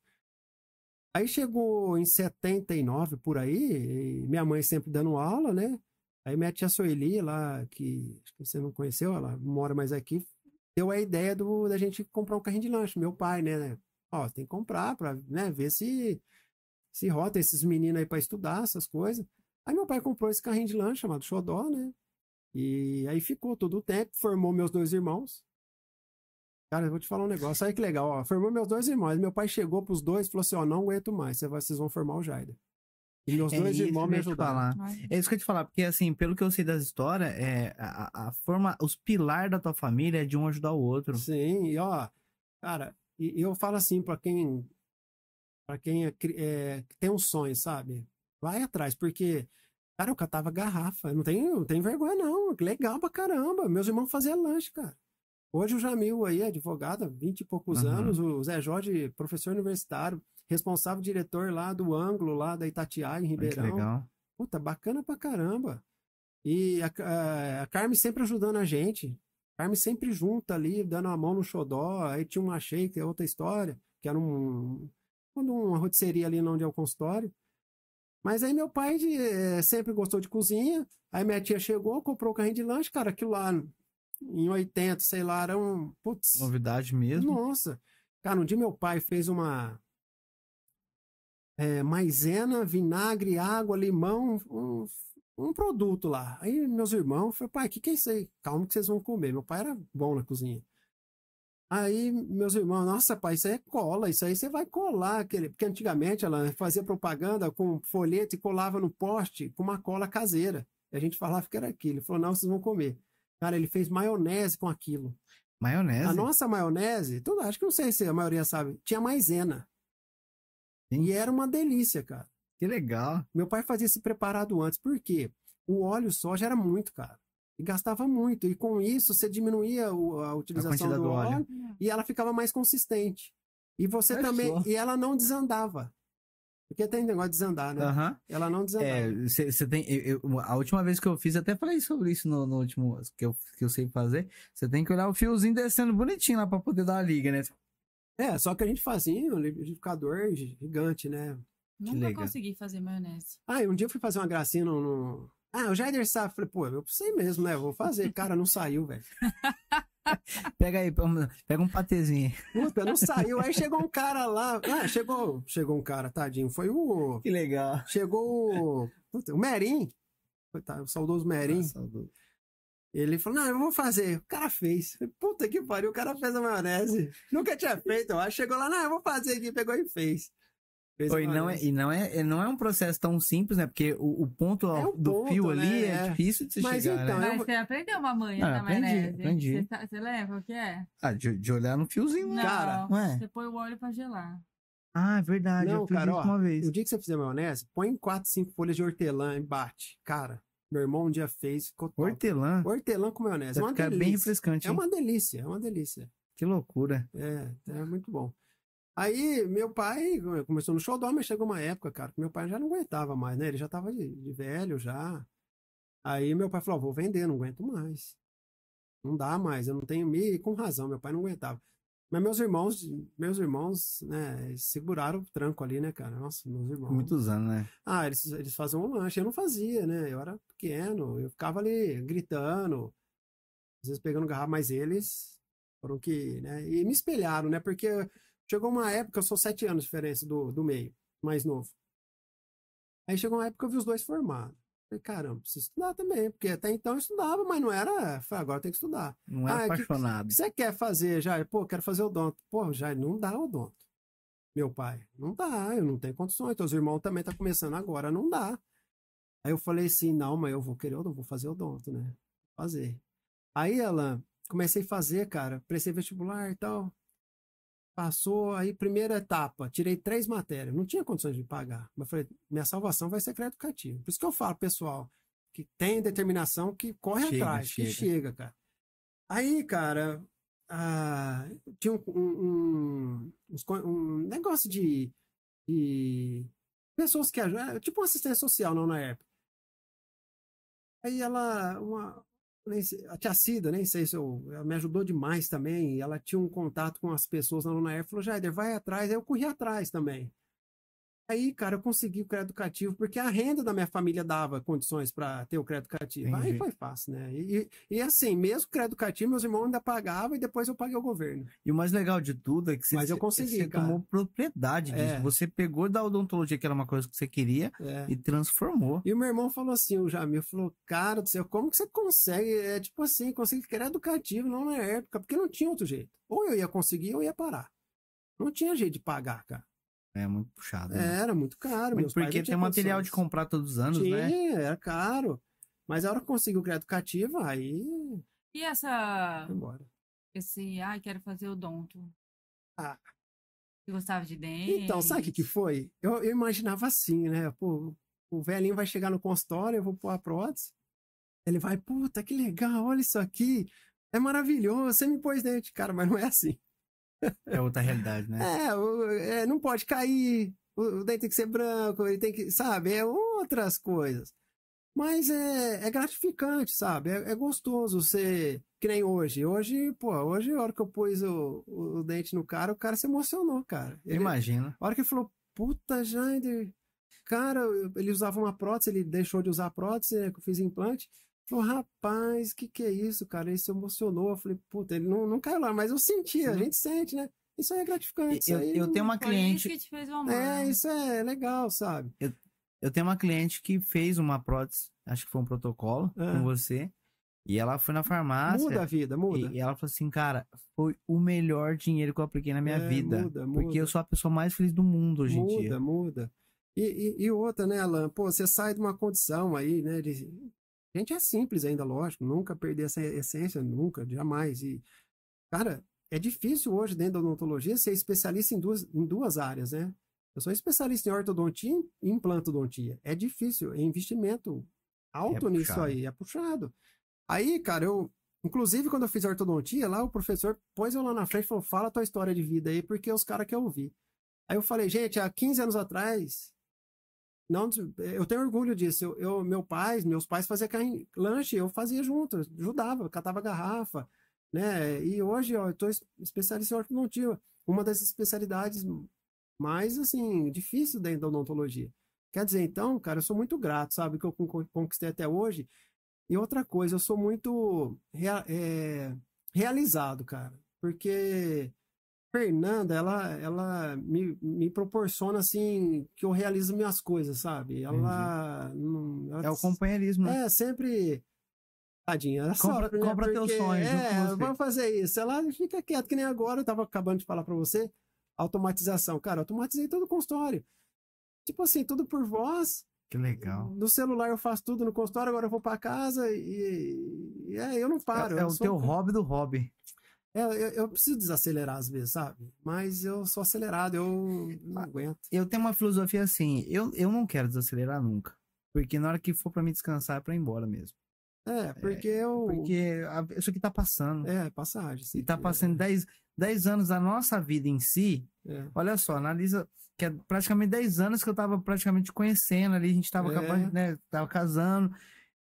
Aí chegou em 79 por aí, minha mãe sempre dando aula, né? Aí minha tia Sueli lá, que você não conheceu, ela mora mais aqui, deu a ideia do, da gente comprar um carrinho de lanche. Meu pai, né? Ó, tem que comprar pra né, ver se se rota esses meninos aí pra estudar, essas coisas. Aí meu pai comprou esse carrinho de lanche chamado Xodó, né? E aí ficou todo o tempo, formou meus dois irmãos. Cara, eu vou te falar um negócio, olha que legal, ó. Formou meus dois irmãos. Meu pai chegou pros dois e falou assim: ó, não aguento mais, vocês vão formar o Jaider. E meus É dois irmãos me ajudaram. É isso que eu ia te falar, porque assim, pelo que eu sei das histórias, é, a, a forma, os pilares da tua família é de um ajudar o outro. Sim, e ó, cara, e eu falo assim pra quem para quem é é, tem um sonho, sabe? Vai atrás, porque cara, eu catava garrafa, não tem, não tem vergonha não, legal pra caramba. Meus irmãos faziam lanche, cara. Hoje o Jamil aí, advogado, há 20 e poucos Uhum. anos, o Zé Jorge, professor universitário, responsável diretor lá do ângulo lá da Itatiaia em Ribeirão. legal. Puta, bacana pra caramba. E a, a, a Carmen sempre ajudando a gente. Carmen sempre junta ali, dando a mão no xodó. Aí tinha uma shake, que é outra história, que era um, uma rotisseria ali onde é o consultório. Mas aí meu pai de- eh, sempre gostou de cozinha. Aí minha tia chegou, comprou o carrinho de lanche, cara, aquilo lá em 80, sei lá, era um. Putz, Novidade mesmo. nossa. Cara, um dia meu pai fez uma é, maisena, vinagre, água, limão, um, um produto lá. Aí meus irmãos falaram, pai, o que, que é isso aí? Calma que vocês vão comer. Meu pai era bom na cozinha. Aí meus irmãos, nossa, pai, isso aí é cola, isso aí você vai colar aquele. Porque antigamente ela fazia propaganda com folheto e colava no poste com uma cola caseira. E a gente falava que era aquilo. Ele falou, não, vocês vão comer. Cara, ele fez maionese com aquilo. Maionese. A nossa maionese, tudo, acho que não sei se a maioria sabe, tinha maisena. Sim. E era uma delícia, cara. Que legal. Meu pai fazia esse preparado antes, por quê? O óleo soja era muito caro. E gastava muito. E com isso, você diminuía o- a utilização quantidade do do óleo. óleo e ela ficava mais consistente. E você também. só. E ela não desandava. Porque tem negócio de desandar, né? Aham. Ela não desandava. É, você tem. eu- eu- a última vez que eu fiz, até falei sobre isso no, no último que eu, que eu sei fazer. Você tem que olhar o fiozinho descendo bonitinho lá pra poder dar a liga, né? É, só que a gente fazia um liquidificador gigante, né? Nunca consegui fazer maionese. Ah, e um dia eu fui fazer uma gracinha no. no- Ah, o Jaider sabe. Falei, pô, eu sei mesmo, né? Vou fazer. Cara, não saiu, velho. Pega aí, pega um patezinho. Puta, não saiu. Aí chegou um cara lá. Ah, chegou, chegou um cara, tadinho. Foi o. Que legal. Chegou o. Puta, o Merim. Coitado, o saudoso Merim. Ele falou: Não, eu vou fazer. O cara fez. Puta que pariu, o cara fez a maionese. Nunca tinha feito, eu acho. Chegou lá, não, eu vou fazer aqui. Pegou e fez. Oi, uma não é, e não é, não é um processo tão simples, né? Porque o, o ponto É do ponto, fio ali né? é, É. difícil de se Mas chegar, então, né? Mas você aprendeu uma manha Ah, da aprendi, maionese. aprendi. Você, tá- você lembra o que é? Ah, de, de olhar no fiozinho, né? Cara, Ué. Você põe o óleo pra gelar. Ah, é verdade. Não, eu fiz cara, isso ó, uma vez. O dia que você fizer maionese, põe 4, 5 folhas de hortelã e bate. Cara, meu irmão um dia fez. ficou top. Hortelã. Hortelã com maionese. É Vai uma ficar bem delícia. refrescante. É hein? uma delícia, é uma delícia. Que loucura. É, é muito bom. Aí, meu pai começou no xodó, mas chegou uma época, cara, que meu pai já não aguentava mais, né? Ele já tava de, de velho já. Aí meu pai falou, "Ó, vou vender, não aguento mais. Não dá mais, eu não tenho me com razão, meu pai não aguentava. Mas meus irmãos, meus irmãos, né, seguraram o tranco ali, né, cara? Nossa, meus irmãos. Muitos anos, né? Ah, eles, eles faziam um lanche, eu não fazia, né? Eu era pequeno, eu ficava ali gritando, às vezes pegando garrafa, mas eles foram que, né? E me espelharam, né? Porque chegou uma época, eu sou sete anos de diferença do, do meio, mais novo. Aí chegou uma época que eu vi os dois formados. Falei, caramba, preciso estudar também, porque até então eu estudava, mas não era. Falei, agora tem que estudar. Não era Ah, apaixonado. O que você quer fazer, Jair? Pô, quero fazer odonto. Pô, Jair, não dá odonto. Meu pai, não dá, eu não tenho condições. Teus irmãos também tá começando agora, não dá. Aí eu falei assim, não, mas eu vou querer odonto, vou fazer odonto, né? Fazer. Aí ela, comecei a fazer, cara, prestei vestibular e tal. Passou aí, primeira etapa, tirei três matérias, não tinha condições de pagar. Mas falei, minha salvação vai ser crédito educativo. Por isso que eu falo, pessoal, que tem determinação, que corre Chega, atrás, que chega. chega, cara. Aí, cara, ah, tinha um, um, um- um negócio de, de pessoas que ajudam, tipo uma assistência social, não na época. Aí ela, uma, nem sei- a tia Cida, nem sei se eu, ela me ajudou demais também. Ela tinha um contato com as pessoas na época, falou, Jaider, vai atrás. Aí eu corri atrás também. Aí, cara, eu consegui o crédito educativo, porque a renda da minha família dava condições para ter o crédito educativo. Aí Entendi. foi fácil, né? E, e, e assim, mesmo o crédito educativo, meus irmãos ainda pagavam e depois eu paguei o governo. E o mais legal de tudo é que você, Mas eu consegui, você cara. tomou propriedade disso. É. Você pegou da odontologia, que era uma coisa que você queria, É. e transformou. E o meu irmão falou assim, o Jamil falou, cara do céu, como que você consegue? É tipo assim, conseguir crédito educativo, não na época, porque não tinha outro jeito. Ou eu ia conseguir ou eu ia parar. Não tinha jeito de pagar, cara. É muito puxado. né? Era muito caro. Muito porque tem material de comprar todos os anos, Tinha, né? era caro. Mas a hora que conseguiu o crédito educativo, aí E essa. embora. Esse. Ai, quero fazer odonto. Ah. Você gostava de dente? Então, sabe o que, que foi? Eu, eu imaginava assim, né? Pô, o velhinho vai chegar no consultório, eu vou pôr a prótese. Ele vai, puta, que legal, olha isso aqui. É maravilhoso, você me pôs dente. Cara, mas não é assim. É outra realidade, né? É, o- é, não pode cair, o, o dente tem que ser branco, ele tem que, sabe, é outras coisas. Mas é, é gratificante, sabe? É, é gostoso você, que nem hoje. Hoje, pô, hoje, a hora que eu pus o, o, dente no cara, o cara se emocionou, cara. Ele, Imagina. a hora que ele falou, puta, Jander, cara, ele usava uma prótese, ele deixou de usar prótese, né, que eu fiz implante. Falou, rapaz, o que que é isso, cara? Ele se emocionou. Eu falei, puta, ele não, não caiu lá, mas eu senti, a Sim. gente sente, né? Isso aí é gratificante. Eu, eu tenho uma cliente. isso. É, isso é legal, sabe? Eu tenho uma cliente que fez uma prótese, acho que foi um protocolo Ah. com você. E ela foi na farmácia. muda a vida, muda. E, e ela falou assim, cara, foi o melhor dinheiro que eu apliquei na minha É, vida. muda, Porque muda. eu sou a pessoa mais feliz do mundo hoje em muda, dia. muda. E, e, e outra, né, Alan? Pô, você sai de uma condição aí, né? De... A gente é simples ainda, lógico. Nunca perder essa essência, nunca, jamais. E, cara, é difícil hoje, dentro da odontologia, ser especialista em duas, em duas áreas, né? Eu sou especialista em ortodontia e implantodontia. É difícil, é investimento alto É nisso puxado. aí, é puxado. Aí, cara, eu. Inclusive, quando eu fiz ortodontia, lá o professor pôs eu lá na frente e falou: fala a tua história de vida aí, porque os caras querem ouvir. Aí eu falei, gente, há 15 anos atrás, não, eu tenho orgulho disso. Eu, eu- meu pai, meus pais faziam lanche, eu fazia junto, ajudava, catava garrafa, né? E hoje, ó, eu tô es- especialista em ortodontia, uma das especialidades mais, assim, difícil dentro da odontologia. Quer dizer, então, cara, eu sou muito grato, sabe, que eu con- conquistei até hoje. E outra coisa, eu sou muito rea- é, realizado, cara, porque Fernanda, ela, ela me, me proporciona, assim, que eu realizo minhas coisas, sabe? Ela... não- ela É o companheirismo, né? é, sempre. Tadinha, ela Compra- sofre, né? compra teus Porque, sonhos É, vamos fazer isso. Ela fica quieta, que nem agora, eu tava acabando de falar pra você. Automatização. Cara, automatizei todo o consultório. Tipo assim, tudo por voz. Que legal. No celular eu faço tudo no consultório, agora eu vou pra casa e, e é, eu não paro. é é o teu hobby do hobby. É, eu, eu preciso desacelerar às vezes, sabe? Mas eu sou acelerado, eu não aguento. Eu tenho uma filosofia assim, eu, eu não quero desacelerar nunca. Porque na hora que for pra me descansar é pra ir embora mesmo. É, porque eu. Porque a- isso aqui tá passando. É, passagem. E sim, tá é, passando 10, 10 anos da nossa vida em si. é. Olha só, analisa que é praticamente 10 anos que eu tava praticamente conhecendo ali, a gente tava É. acabando, né? Tava casando.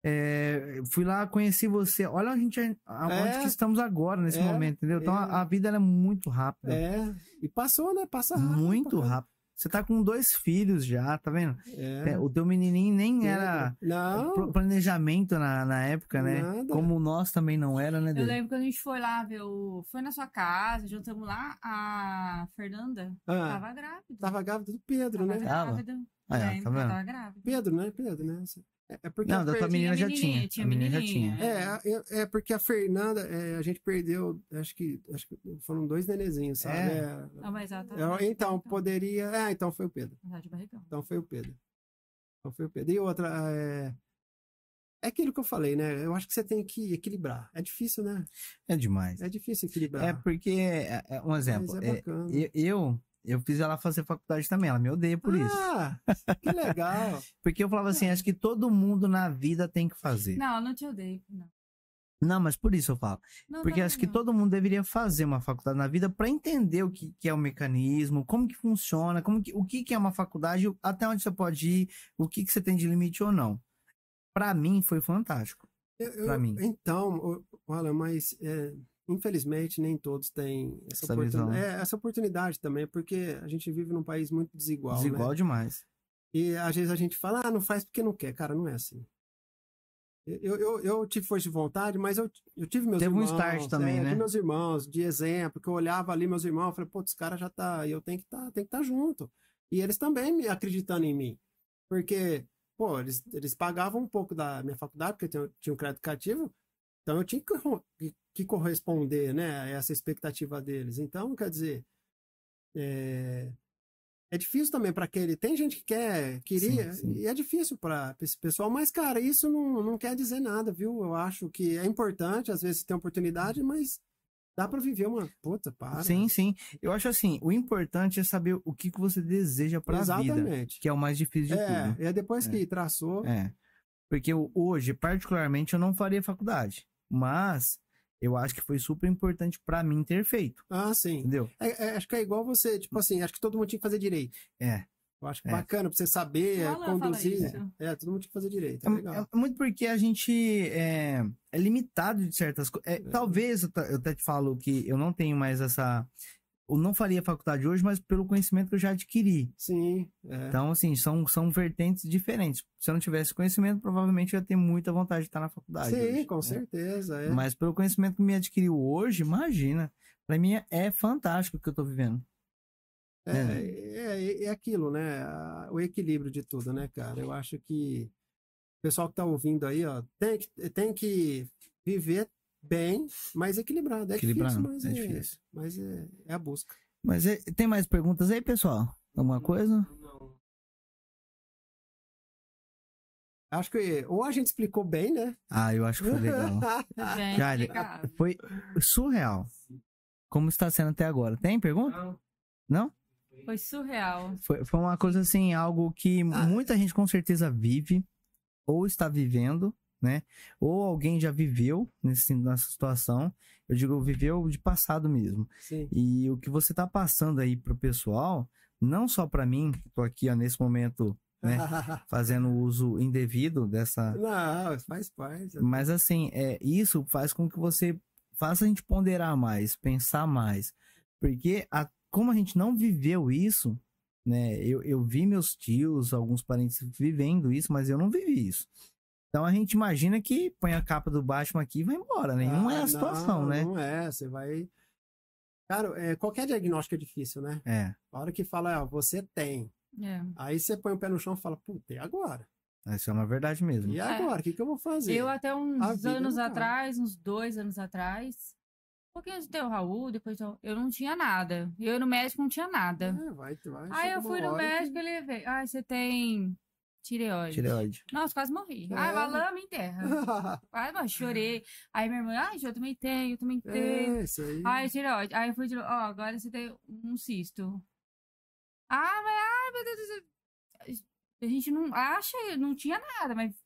É, fui lá, conheci você. Olha a gente aonde É. que estamos agora, nesse É, momento, entendeu? Então é. a, a vida ela é muito rápida. É, e passou, né? Passa rápido. muito rápido. Você tá com dois filhos já, tá vendo? É. É, O teu menininho nem era Não, planejamento na, na época, né? Nada. Como nós também não era, né, Eu Dê? lembro quando a gente foi lá ver o. Foi na sua casa, juntamos lá, a Fernanda ah, tava grávida. tava grávida do Pedro, Tava né? Tava. grávida. Ah, é, tá que vendo? Tava grávida. Pedro, né? Pedro, né? É, é porque Não, a da tua menina já tinha. tinha A menina já tinha. É, é, é porque a Fernanda, é, a gente perdeu, acho que, acho que foram dois nenezinhos, sabe? É. É. Não, mas ela. É, então, então. poderia. É, então foi o Pedro. Barrigão. Então foi o Pedro. Então foi o Pedro. E outra, é. É aquilo que eu falei, né? Eu acho que você tem que equilibrar. É difícil, né? É demais. É difícil equilibrar. É porque, é, um exemplo, é é, eu, eu, eu fiz ela fazer faculdade também, ela me odeia por isso. Ah, que legal. Porque eu falava assim, acho que todo mundo na vida tem que fazer. Não, eu não te odeio. Não. Não, mas por isso eu falo. Não, Porque não, acho que não. todo mundo deveria fazer uma faculdade na vida para entender o que, que é o mecanismo, como que funciona, como que, o que, que é uma faculdade, até onde você pode ir, o que, que você tem de limite ou não. Para mim foi fantástico. Pra mim. Então, olha, mas é, infelizmente nem todos têm essa, Essa oportun- visão. é, essa oportunidade também, porque a gente vive num país muito desigual. Desigual né? demais. E às vezes a gente fala, ah, não faz porque não quer. Cara, não é assim. Eu, eu, eu tive força de vontade, mas eu, eu tive meus Teve um irmãos. start também, é, né? meus irmãos, de exemplo, que eu olhava ali meus irmãos, eu falei, pô, esse cara já tá, eu tenho que tá, tenho que estar junto. E eles também me acreditando em mim. Porque, pô, eles, eles pagavam um pouco da minha faculdade, porque eu tinha, tinha um crédito cativo, então eu tinha que, que, corresponder, né, a essa expectativa deles. Então, quer dizer, é, é difícil também para aquele. Tem gente que quer, queria, Sim, sim. e é difícil para esse pessoal, mas, cara, isso não, não quer dizer nada, viu? Eu acho que é importante, às vezes, ter oportunidade, mas dá para viver uma. Puta, para. Sim, sim. Eu acho assim, o importante é saber o que, que você deseja pra vida, Exatamente. que é o mais difícil de É, tudo. aí depois É. que traçou. É. Porque eu- hoje, particularmente, eu não faria faculdade. Mas eu acho que foi super importante pra mim ter feito. Ah, sim. Entendeu? É- é, acho que é igual você, tipo assim, acho que todo mundo tinha que fazer direito. É. Eu acho É. bacana pra você saber, fala conduzir. isso. É, todo mundo tinha que fazer direito. É É, legal. é muito porque a gente é, é limitado de certas coisas. É. Talvez eu, eu até te falo que eu não tenho mais essa. Eu não faria faculdade hoje, mas pelo conhecimento que eu já adquiri. Sim. É. Então, assim, são, são vertentes diferentes. Se eu não tivesse conhecimento, provavelmente eu ia ter muita vontade de estar na faculdade. Sim, hoje, com né? certeza. É. Mas pelo conhecimento que me adquiriu hoje, imagina. Pra mim é- fantástico o que eu tô vivendo. É, é, é aquilo, né? O equilíbrio de tudo, né, cara? Eu acho que o pessoal que tá ouvindo aí, ó, tem que, tem que viver bem, mas equilibrado. É Equilibrado, difícil, mas é é, difícil. mas é, é a busca. Mas é- tem mais perguntas aí, pessoal? Alguma coisa? Não. Acho que ou a gente explicou bem, né? Ah, eu acho que foi legal. Explicado. foi surreal. Como está sendo até agora? Tem pergunta? Não. Não? Foi surreal. Foi, foi uma coisa assim, algo que Ah. muita gente com certeza vive, ou está vivendo, né? Ou alguém já viveu nesse, nessa situação. Eu digo, viveu de passado mesmo. Sim. E o que você tá passando aí pro pessoal, não só para mim, que tô aqui ó, nesse momento Né? fazendo uso indevido dessa. Não, faz parte. Mas assim, é, isso faz com que você faça a gente ponderar mais, pensar mais. Porque a- como a gente não viveu isso, né? Eu, eu vi meus tios, alguns parentes vivendo isso, mas eu não vivi isso. Então a gente imagina que põe a capa do Batman aqui e vai embora, né? E não é Ah, a situação, não, né? Não é, você vai. Cara, é, qualquer diagnóstico é difícil, né? É. A hora que fala, ó, você tem. É. Aí você põe o pé no chão e fala, puta, e agora? Isso é uma verdade mesmo. E agora? O que, que eu vou fazer? Eu até uns anos atrás, uns dois anos atrás, pouquinho antes de ter o Raul, depois eu, eu não tinha nada. Eu no médico não tinha nada. É, vai, vai. Aí eu fui no que- médico e ele veio. Ah, você tem tireoide. Tireoide. Nossa, quase morri. É. Ai, valeu, me enterra. Quase morri, chorei. Aí minha irmã, ai, eu também tenho, eu também tenho. é, isso aí. Ai, tireoide. Aí eu fui de ó, agora você tem um cisto. Ah, mas, ai, meu Deus do céu. A gente não acha, não tinha nada, mas É, a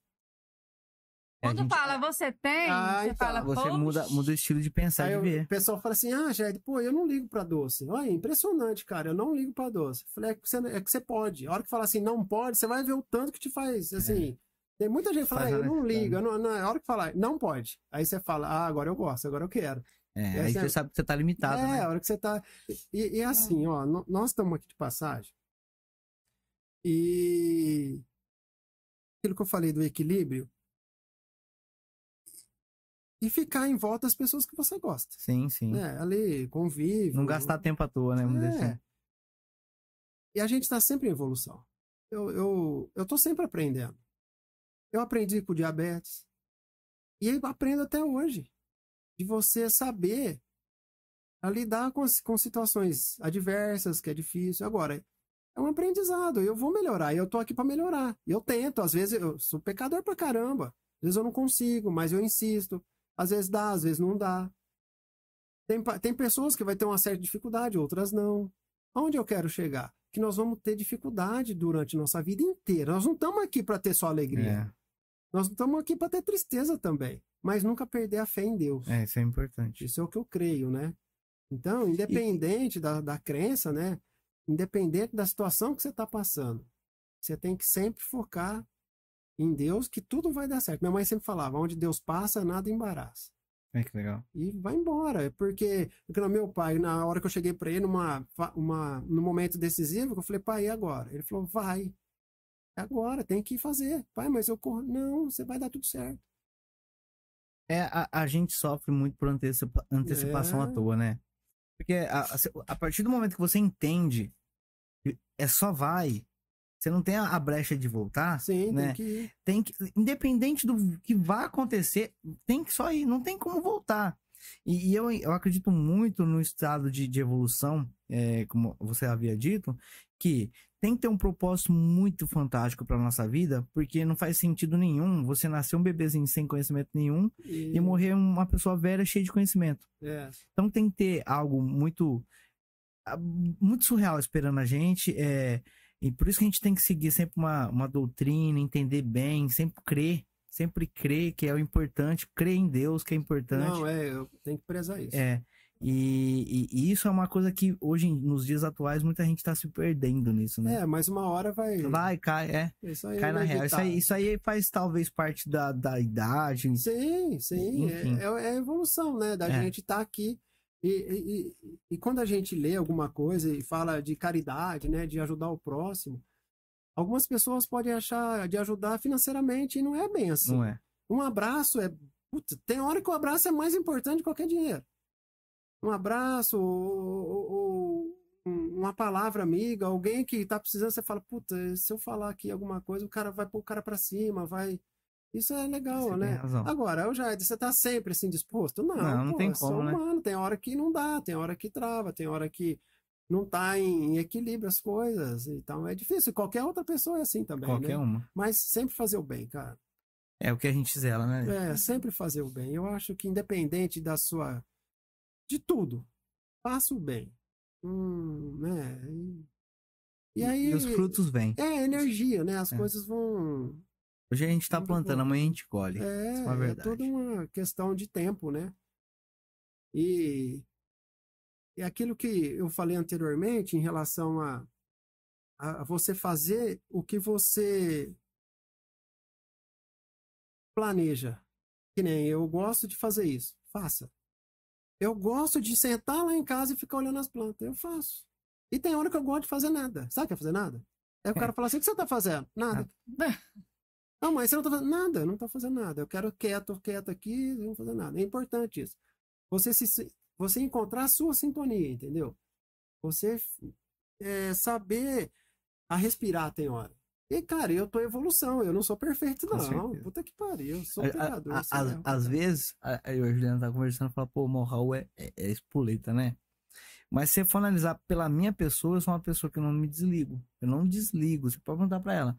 quando gente- fala você tem, Ah, você então, fala, Você "Poxa". muda, muda o estilo de pensar, Aí de ver. o pessoal fala assim, ah, Jade, pô, eu não ligo pra doce. Olha, impressionante, cara, eu não ligo pra doce. Eu falei, é que, você, é que você pode. A hora que fala assim, não pode, você vai ver o tanto que te faz, assim... Tem muita gente que fala, É. Ah, eu não ligo. eu não, não, a hora que falar, não pode. Aí você fala, ah, agora eu gosto, agora eu quero. É, E aí aí você você- sabe que você tá limitado, é, né? a hora que você tá... E, e assim, ó, nós estamos aqui de passagem. E... Aquilo que eu falei do equilíbrio. E ficar em volta das pessoas que você gosta. Sim, sim. né? Ali, convive. Não gastar tempo à toa, né? Vamos É. assim. E a gente está sempre em evolução. Eu, eu, eu tô sempre aprendendo. Eu aprendi com diabetes. E eu aprendo até hoje. De você saber a lidar com, com situações adversas, que é difícil. Agora, é um aprendizado. Eu vou melhorar. E eu tô aqui para melhorar. Eu tento. Às vezes eu sou pecador pra caramba. Às vezes eu não consigo, mas eu insisto. Às vezes dá, às vezes não dá. Tem, tem pessoas que vai ter uma certa dificuldade, outras não. Aonde eu quero chegar? Que nós vamos ter dificuldade durante nossa vida inteira. Nós não estamos aqui para ter só alegria. Nós não estamos aqui para ter tristeza também. Mas nunca perder a fé em Deus. É, é, isso é importante. Isso é o que eu creio, né? Então, independente da, da crença, né? Independente da situação que você está passando, você tem que sempre focar em Deus que tudo vai dar certo. Minha mãe sempre falava, onde Deus passa, nada embaraça É que legal. e vai embora. É Porque, porque no meu pai, na hora que eu cheguei para ele, numa, uma, num momento decisivo, eu falei, pai, e agora? Ele falou, vai. É agora, tem que fazer. Pai, mas eu corro. Não, você vai dar tudo certo. É, a, a gente sofre muito por antecipa- antecipação É. à toa, né? Porque a, a, a partir do momento que você entende, é só vai, você não tem a, brecha de voltar, Sim, né? tem que ir. tem que, independente do que vai acontecer, tem que só ir, não tem como voltar. E, e eu, eu acredito muito no estado de, de evolução, é, como você havia dito, que tem que ter um propósito muito fantástico para nossa vida, porque não faz sentido nenhum você nascer um bebezinho sem conhecimento nenhum E, e morrer uma pessoa velha cheia de conhecimento. É, Então tem que ter algo muito ah, muito surreal esperando a gente. É, e por isso que a gente tem que seguir sempre uma, uma doutrina, entender bem, sempre crer, sempre crer que é o importante, crer em Deus que é importante. não, é, eu tenho que prezar isso. É. E, e- e isso é uma coisa que hoje, nos dias atuais, muita gente tá se perdendo nisso, né? É, mas uma hora vai. Vai, cai, é, Isso aí cai é na real. Isso aí, isso aí faz talvez parte da, da idade. Sim, sim. Enfim. É, é a evolução, né? Da É. gente estar aqui. E, e, e- quando a gente lê alguma coisa e fala de caridade, né? De ajudar o próximo, algumas pessoas podem achar de ajudar financeiramente e não é bem assim. Não é? Um abraço é. Puta, tem hora que o abraço é mais importante que qualquer dinheiro. Um abraço ou, ou- ou um- uma palavra amiga, alguém que tá precisando, você fala, puta, se eu falar aqui alguma coisa, o cara vai pôr o cara pra cima, vai. Isso é legal, Você né? Agora, o Jair, você tá sempre assim disposto? Não, Não, não pô, tem como, né? humano, tem hora que não dá, tem hora que trava, tem hora que não tá em, em equilíbrio as coisas. Então é difícil. Qualquer outra pessoa é assim também, Qualquer né? uma. Mas sempre fazer o bem, cara. É o que a gente zela, né? É, sempre fazer o bem. Eu acho que independente da sua. de tudo, faça o bem. Hum, né? E, e aí. E os frutos vêm. É energia, né? As É. coisas vão. Hoje a gente tá Muito plantando, amanhã a gente colhe. É, Isso é uma é verdade. toda uma questão de tempo, né? E, e aquilo que eu falei anteriormente em relação a, a você fazer o que você planeja. Que nem eu gosto de fazer isso. Faça. Eu gosto de sentar lá em casa e ficar olhando as plantas. Eu faço. E tem hora que eu gosto de fazer nada. Sabe o que é fazer nada? Aí o cara fala assim: o que você tá fazendo? Nada. Não, mas você não tá fazendo nada, não tá fazendo nada. Eu quero quieto, quieto aqui, não fazer nada. É importante isso. Você se você encontrar a sua sintonia, entendeu? Você é, saber a respirar tem hora. E, cara, eu tô em evolução, eu não sou perfeito, Com não. certeza. Puta que pariu, eu sou A- a- pecador. a- sei Às, vezes, a, a- eu e a Juliana tá conversando e fala, pô, o Raul é, é, é espoleta, né? Mas se for analisar pela minha pessoa, eu sou uma pessoa que não me desligo. Eu não desligo. Você pode perguntar pra ela.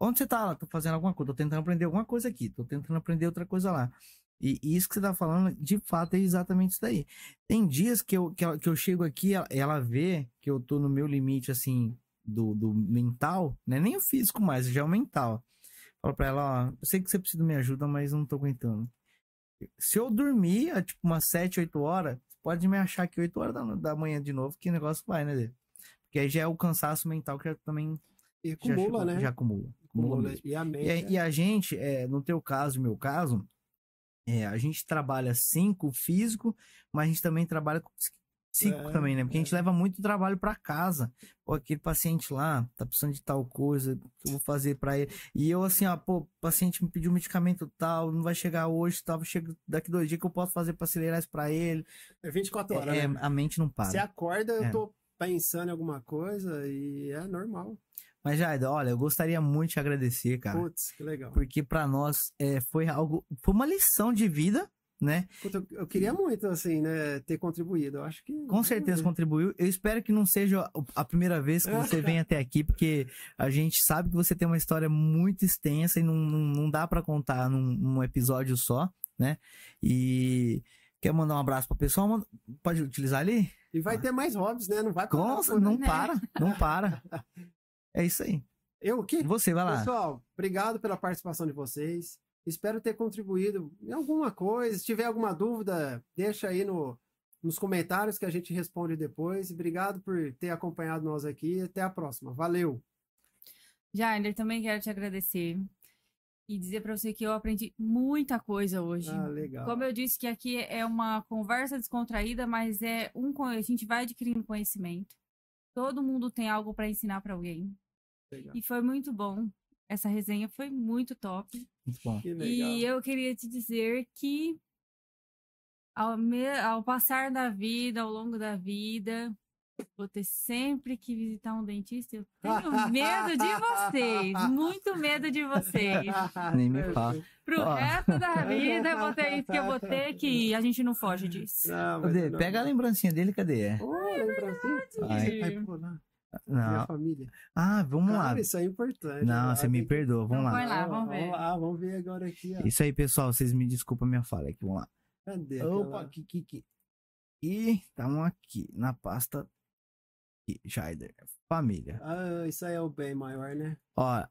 Onde você tá? Tô fazendo alguma coisa. Tô tentando aprender alguma coisa aqui. Tô tentando aprender outra coisa lá. E, e isso que você tá falando, de fato, é exatamente isso daí. Tem dias que eu, que, ela- que eu chego aqui, ela, ela vê que eu tô no meu limite, assim, do, do mental, né? Nem o físico mais, já é o mental. Falo pra ela, ó, eu sei que você precisa de minha ajuda, mas não tô aguentando. Se eu dormir, é, tipo, umas 7, 8 horas, pode me achar que 8 horas da, da manhã de novo, que o negócio vai, né, Dê? Porque aí já é o cansaço mental que já também E já, acumula, chegou- né? já acumula. Acumula. E. E, é- e a gente, é, no teu caso, no meu caso, é, a gente trabalha sim com o físico, mas a gente também trabalha com psíquico É, também, né? Porque a gente é. leva muito trabalho pra casa. Pô, aquele paciente lá tá precisando de tal coisa, que eu vou fazer pra ele. E eu assim, ó, pô, o paciente me pediu medicamento tal, não vai chegar hoje, tal, chega daqui dois dias que eu posso fazer pra acelerar isso pra ele. É 24 horas, É, né? a mente não para. Você acorda, eu É. tô pensando em alguma coisa e é normal. Mas, Jaida, olha, eu gostaria muito de agradecer, cara. Putz, que legal. Porque pra nós é, foi algo. Foi uma lição de vida, né? Puta, eu- queria muito, assim, né, ter contribuído. Eu acho que. Com certeza contribuiu. Eu espero que não seja a primeira vez que você vem até aqui, porque a gente sabe que você tem uma história muito extensa e não, não, dá pra contar num, num episódio só, né? E quer mandar um abraço pro pessoal? Manda- Pode utilizar ali? E vai ter mais hobbies, né? Não vai parar Nossa, não né? para, não para. É isso aí. Eu o quê? Você vai lá. Pessoal, obrigado pela participação de vocês. Espero ter contribuído em alguma coisa. Se tiver alguma dúvida, deixa aí no, nos comentários que a gente responde depois. Obrigado por ter acompanhado nós aqui. Até a próxima. Valeu! Jair, também quero te agradecer e dizer pra você que eu aprendi muita coisa hoje. Ah, legal. Como eu disse que aqui é uma conversa descontraída, mas é um a gente vai adquirindo conhecimento. Todo mundo tem algo para ensinar para alguém. Legal. E foi muito bom. Essa resenha foi muito top. Muito bom. Que legal. E eu queria te dizer que ao, me- ao passar da vida, ao longo da vida, vou ter sempre que visitar um dentista. Eu tenho medo de vocês, muito medo de vocês. Nem me fala. Pro Ó. resto da vida, eu vou ter isso que eu vou ter que ir. A gente não foge disso. Não, Cadê? não- Pega a lembrancinha dele, cadê? Ô, lembrancinha. Pôr lá. Minha Não. família. Ah, vamos lá. Isso é importante. Não, né? você me perdoa, vamos Então lá. lá, vamos ver. Vamos lá, vamos ver agora aqui. Ó. Isso aí, pessoal, vocês me desculpam a minha fala aqui, vamos lá. Cadê? Opa, aquela- aqui, aqui, aqui. E estamos aqui na pasta aqui, Jaider, família. Ah, isso aí é o bem maior, né? Ó,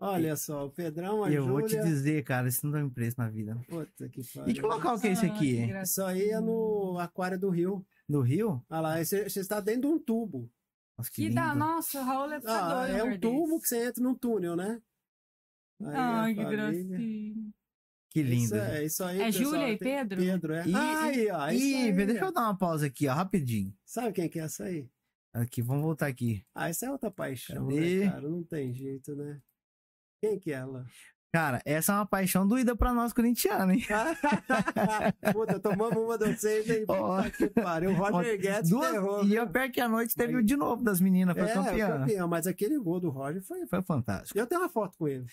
Olha só, o Pedrão, a eu vou te Júlia- dizer, cara, isso não dá um preço na vida. Puta que E que pariu. local que é esse Ah, aqui? graça. Isso aí é no aquário do Rio. No Rio? Olha lá, você você está dentro de um tubo. Nossa, que Que lindo. dá, nossa, o Raul é Ah, doido. é um tubo que você entra num túnel, né? Aí Ai, que gracinha. Que Isso lindo. é, isso aí, É pessoal, Júlia e Pedro? Pedro, é. Ih, aí, ó. isso Ih, aí, deixa eu dar uma pausa aqui, ó, rapidinho. Sabe quem que é essa aí? Aqui, vamos voltar aqui. Ah, essa é outra paixão, Cadê? né, cara? Não tem jeito, né? Quem que é ela? Cara, essa é uma paixão doída pra nós corintianos, hein? Puta, tomamos uma de vocês aí. Ó. Puta que pariu. O Roger Guedes Duas, ferrou, e eu pior que a noite teve o de novo das meninas, foi É, campeã. campeão, mas aquele gol do Roger foi... Foi fantástico. Eu tenho uma foto com ele.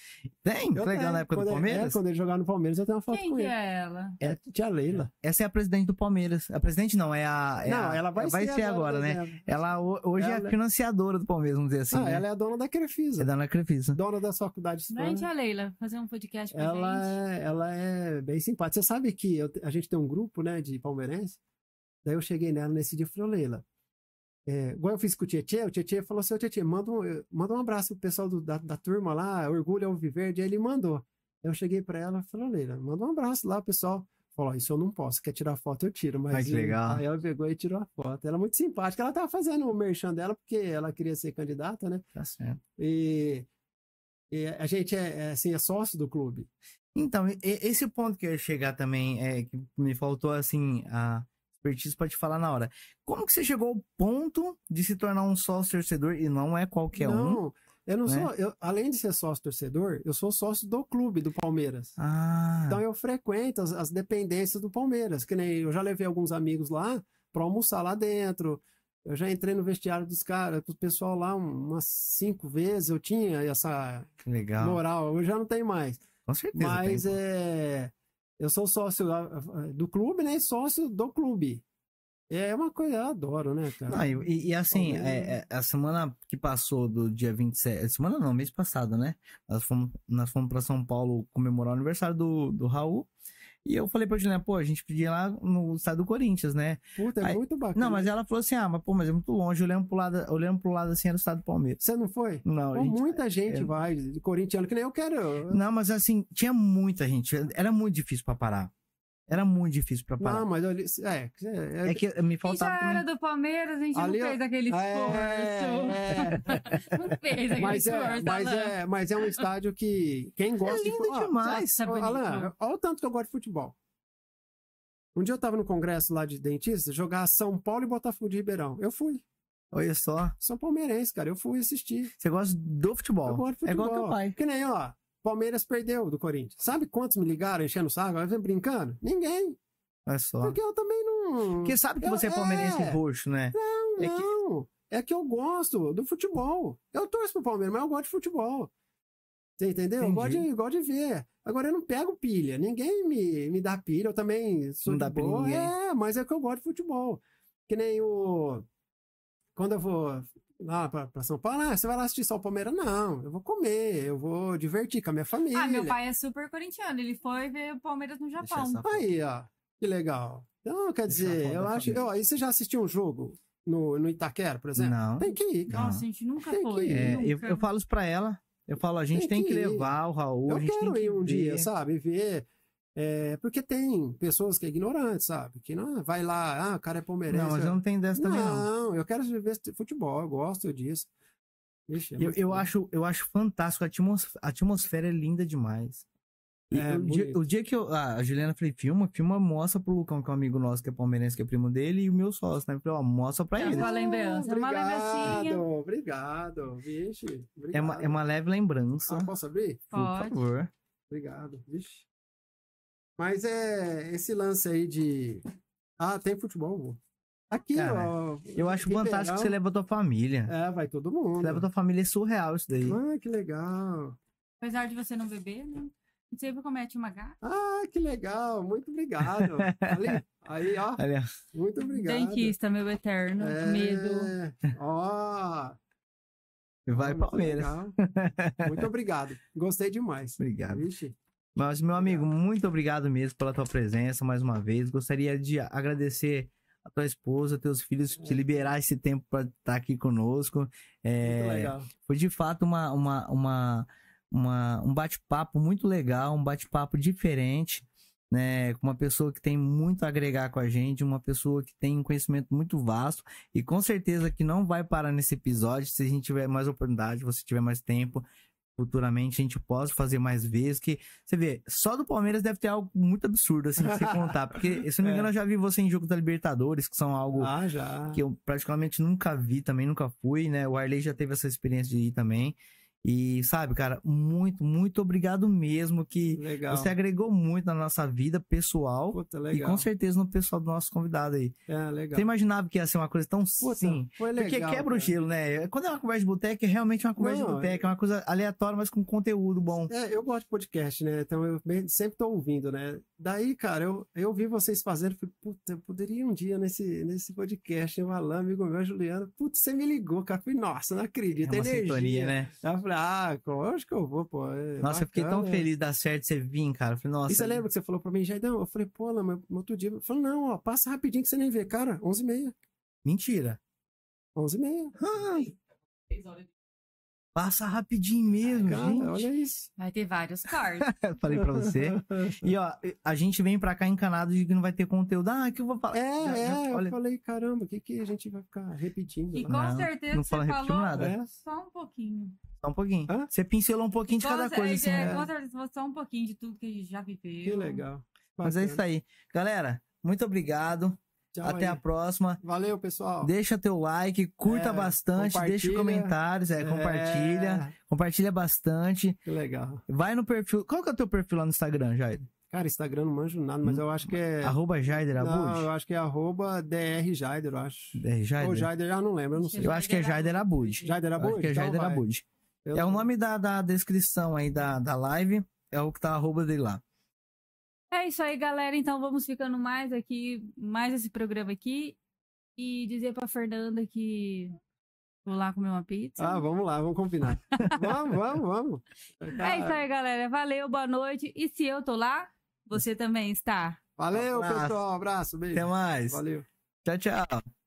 Tem? Eu Foi legal na época do Quando ele- Palmeiras? É, quando ele jogava no Palmeiras, eu tenho uma foto Quem com que ele. é ela? É a tia Leila. Essa é a presidente do Palmeiras. A presidente não, é a. é não, a- ela vai, ser, agora, né? dezembro. Ela ho- hoje é Ela- a financiadora do Palmeiras, vamos dizer assim. ah, né? ela é a dona da Crefisa. É da Ana Crefisa. Dona das faculdades Vem, Hispânicas. tia Leila, fazer um podcast pra Ela gente. é, ela é bem simpática. Você sabe que eu- a gente tem um grupo, né, de palmeirense. Daí eu cheguei nela nesse dia e falei, "Ô, Leila, é, igual eu fiz com o Tietê, o Tietê falou assim, ô Tietê, manda um, manda um abraço pro pessoal do- da, da turma lá, Orgulho ao Viverde. Aí ele mandou. Eu cheguei pra ela e falei, "Ô, Leila, manda um abraço lá, pessoal. Falou, "Ó, isso eu não posso, quer tirar foto, eu tiro. Mas Ai, que legal. Aí ela pegou e tirou a foto. Ela é muito simpática. Ela tava fazendo o merchan dela porque ela queria ser candidata, né? Tá certo. E, e a gente é, é, assim, é sócio do clube. Então, esse ponto que eu ia chegar também, é que me faltou, assim, a expertise pra te falar na hora. Como que você chegou ao ponto de se tornar um sócio torcedor e não é qualquer um? não, eu não né? sou. eu- além de ser sócio torcedor, eu sou sócio do clube do Palmeiras. Ah, Então eu frequento as, as dependências do Palmeiras. Que nem eu já levei alguns amigos lá para almoçar lá dentro. Eu já entrei no vestiário dos caras, do pessoal lá um- umas cinco vezes. Eu tinha essa legal. moral, eu já não tenho mais. Com certeza. Mas tem. é. Eu sou sócio ah, do clube, né? Sócio do clube. É uma coisa, eu adoro, né, cara? Não, e, e- assim, é- é, a semana que passou do dia 27. Semana não, mês passado, né? Nós fomos, nós fomos pra São Paulo comemorar o aniversário do, do Raul. E eu falei pra Juliana, pô, a gente podia ir lá no estado do Corinthians, né? Puta, é Aí- muito bacana. Não, mas ela falou assim: ah, mas pô, mas é muito longe. Olhando pro lado, olhando pro lado assim, era o estado do Palmeiras. Você não foi? Não, Pô, gente- muita gente é- vai, de corintiano, que nem eu quero. Não, mas assim, tinha muita gente. Era muito difícil pra parar. Era muito difícil pra parar. Não, mas olha, é, é, É que me faltava já era do Palmeiras, a gente Ali, não ó. fez aquele esforço. é, Não fez aquele mas, é, esforço, mas, Alan. é, mas é um estádio que quem gosta lindo de futebol. demais, tá bonito. Alan, olha o tanto que eu gosto de futebol. Um dia eu tava no congresso lá de dentista, jogar São Paulo e Botafogo de Ribeirão. Eu fui. Olha só. Sou palmeirense, cara. Eu fui assistir. Você gosta do futebol. Eu gosto de É futebol. igual teu pai. Que nem, ó, Palmeiras perdeu do Corinthians. Sabe quantos me ligaram enchendo o saco? Agora vem brincando? Ninguém. Olha só. Porque eu também não. Porque sabe que Eu- você é palmeirense é. roxo, né? Não, é que- não. É que eu gosto do futebol. Eu torço pro Palmeiras, mas eu gosto de futebol. Você entendeu? Eu gosto Entendi. de, gosto de ver. Agora eu não pego pilha. Ninguém me, me dá pilha. Eu também sou Não dá boa. ninguém. É, mas é que eu gosto de futebol. Que nem o. Quando eu vou lá pra São Paulo, ah, você vai lá assistir só o Palmeiras? Não, eu vou comer, eu vou divertir com a minha família. Ah, meu pai é super corintiano. Ele foi ver o Palmeiras no Japão. Aí, ó. Que legal. Então, quer Deixa dizer, eu acho. família. Ó, e você já assistiu um jogo no, no Itaquera, por exemplo? Não. Tem que ir, cara. Nossa, a gente nunca Tem que foi. ir. É, eu, nunca. eu falo isso pra ela. Eu falo, a gente tem, Tem que, que levar o Raul. a Eu gente tem quero que ir um dia, ver. sabe? Ver. É, porque tem pessoas que é ignorante, sabe? Que não vai lá, ah, o cara é palmeirense. Não, mas eu não tenho dessa também, não. Não, eu quero ver futebol, eu gosto disso. Ixi, é Eu, eu, acho, eu acho fantástico. A atmos- a atmosfera é linda demais. E É, o, dia, o dia que eu. ah, a Juliana falei, filma, filma, mostra pro Lucão, que é um amigo nosso, que é palmeirense, que é primo dele, e o meu sócio, né? Eu falei, ó, mostra pra É ele. uma lembrança, uma lembrancinha. Obrigado, obrigado. Vixe, obrigado. É uma, é uma leve lembrança. Ah, posso abrir? por Pode. favor. Obrigado. Vixe. Mas é esse lance aí de. Ah, tem futebol, vô. Aqui, Cara, ó. Eu acho Ribeirão. fantástico que você leva a tua família. É, vai todo mundo. Você leva a tua família, é surreal isso daí. Ah, que legal. Apesar de você não beber, né? A gente sempre comete uma gata. Ah, que legal. Muito obrigado. Ali, aí, ó. Olha, Muito obrigado. Dentista, meu eterno É, medo. Ó. vai muito Palmeiras. legal. Muito obrigado. Gostei demais. Obrigado. Vixe. Mas, meu amigo, muito obrigado mesmo pela tua presença mais uma vez. Gostaria de agradecer a tua esposa, teus filhos, te liberar esse tempo para estar aqui conosco. É, legal. foi de fato uma, uma, uma, uma- um bate-papo muito legal, um bate-papo diferente, né? Com uma pessoa que tem muito a agregar com a gente, uma pessoa que tem um conhecimento muito vasto e com certeza que não vai parar nesse episódio. Se a gente tiver mais oportunidade, você tiver mais tempo, futuramente a gente possa fazer mais vezes. Que você vê, só do Palmeiras deve ter algo muito absurdo assim de você contar, porque se não me engano eu já vi você em jogo da Libertadores, que são algo Ah, que eu praticamente nunca vi, também nunca fui, né? O Arley já teve essa experiência de ir também. E sabe, cara, muito, muito obrigado mesmo que Legal. você agregou muito na nossa vida pessoal Puta, e com certeza no pessoal do nosso convidado aí. É, legal. Você imaginava que ia ser uma coisa tão Puta, sim? foi legal. Porque quebra o cara. gelo, né? Quando é uma conversa de boteca, é realmente uma conversa Não, de boteca, é uma coisa aleatória, mas com conteúdo bom. É, eu gosto de podcast, né? Então eu sempre tô ouvindo, né? Daí, cara, eu, eu vi vocês fazendo, falei, puta, eu poderia ir um dia nesse, nesse podcast, o Alan, amigo meu, Juliano. Putz, você me ligou, cara. Falei, nossa, não É acredito, uma energia. sintonia, né? Aí eu falei, ah, lógico que eu vou, pô. é Nossa, eu fiquei tão bacana, é. feliz da certo você vir, cara. Eu Falei, nossa. E você lembra que você falou pra mim, Jaidão? Eu falei, pô, Alan, mas no outro dia. Eu falei, não, ó, passa rapidinho que você nem vê. Cara, 11h30. Mentira. 11h30. Ai, Três horas de- passa rapidinho mesmo, Cara, gente. olha isso. Vai ter vários cards. Eu Falei pra você. E ó, a gente vem pra cá encanado de que não vai ter conteúdo. Ah, que eu vou falar. É, Já- é, já- eu olha, falei, caramba, o que, que a gente vai ficar repetindo? E lá? com Não, certeza não você fala- repetiu falou nada. É. só um pouquinho. só um pouquinho. Hã? Você pincelou um pouquinho de Com cada coisa, assim, é, né? Com certeza falou só um pouquinho de tudo que a gente já viveu. Que legal. Mas é Bacana. isso aí. Galera, muito obrigado. Tchau Até aí. a próxima. Valeu, pessoal. Deixa teu like, curta É, bastante, deixa comentários, é, compartilha. Compartilha bastante. Que legal. Vai no perfil. Qual que é o teu perfil lá no Instagram, Jair? Cara, Instagram não manjo nada, mas eu acho que é. Arroba Jaider Não, eu Abud? acho que é arroba DR Jaider, eu acho. É Ou Jaider? Jaider, já não lembro, eu não sei. Eu acho que é Jaider Abud. Jaider Abud? acho que é Então Jaider. Abud. É o nome da, da descrição aí da, da live. É o que tá arroba dele lá. É isso aí, galera. Então vamos ficando mais aqui, mais esse programa aqui. E dizer pra Fernanda que vou lá comer uma pizza. Ah, vamos lá, vamos combinar. vamos, vamos, vamos. É isso aí, galera. Valeu, boa noite. E se eu tô lá, você também está. Valeu, Abraço. pessoal. Abraço, beijo. Até mais. Valeu. Tchau, tchau.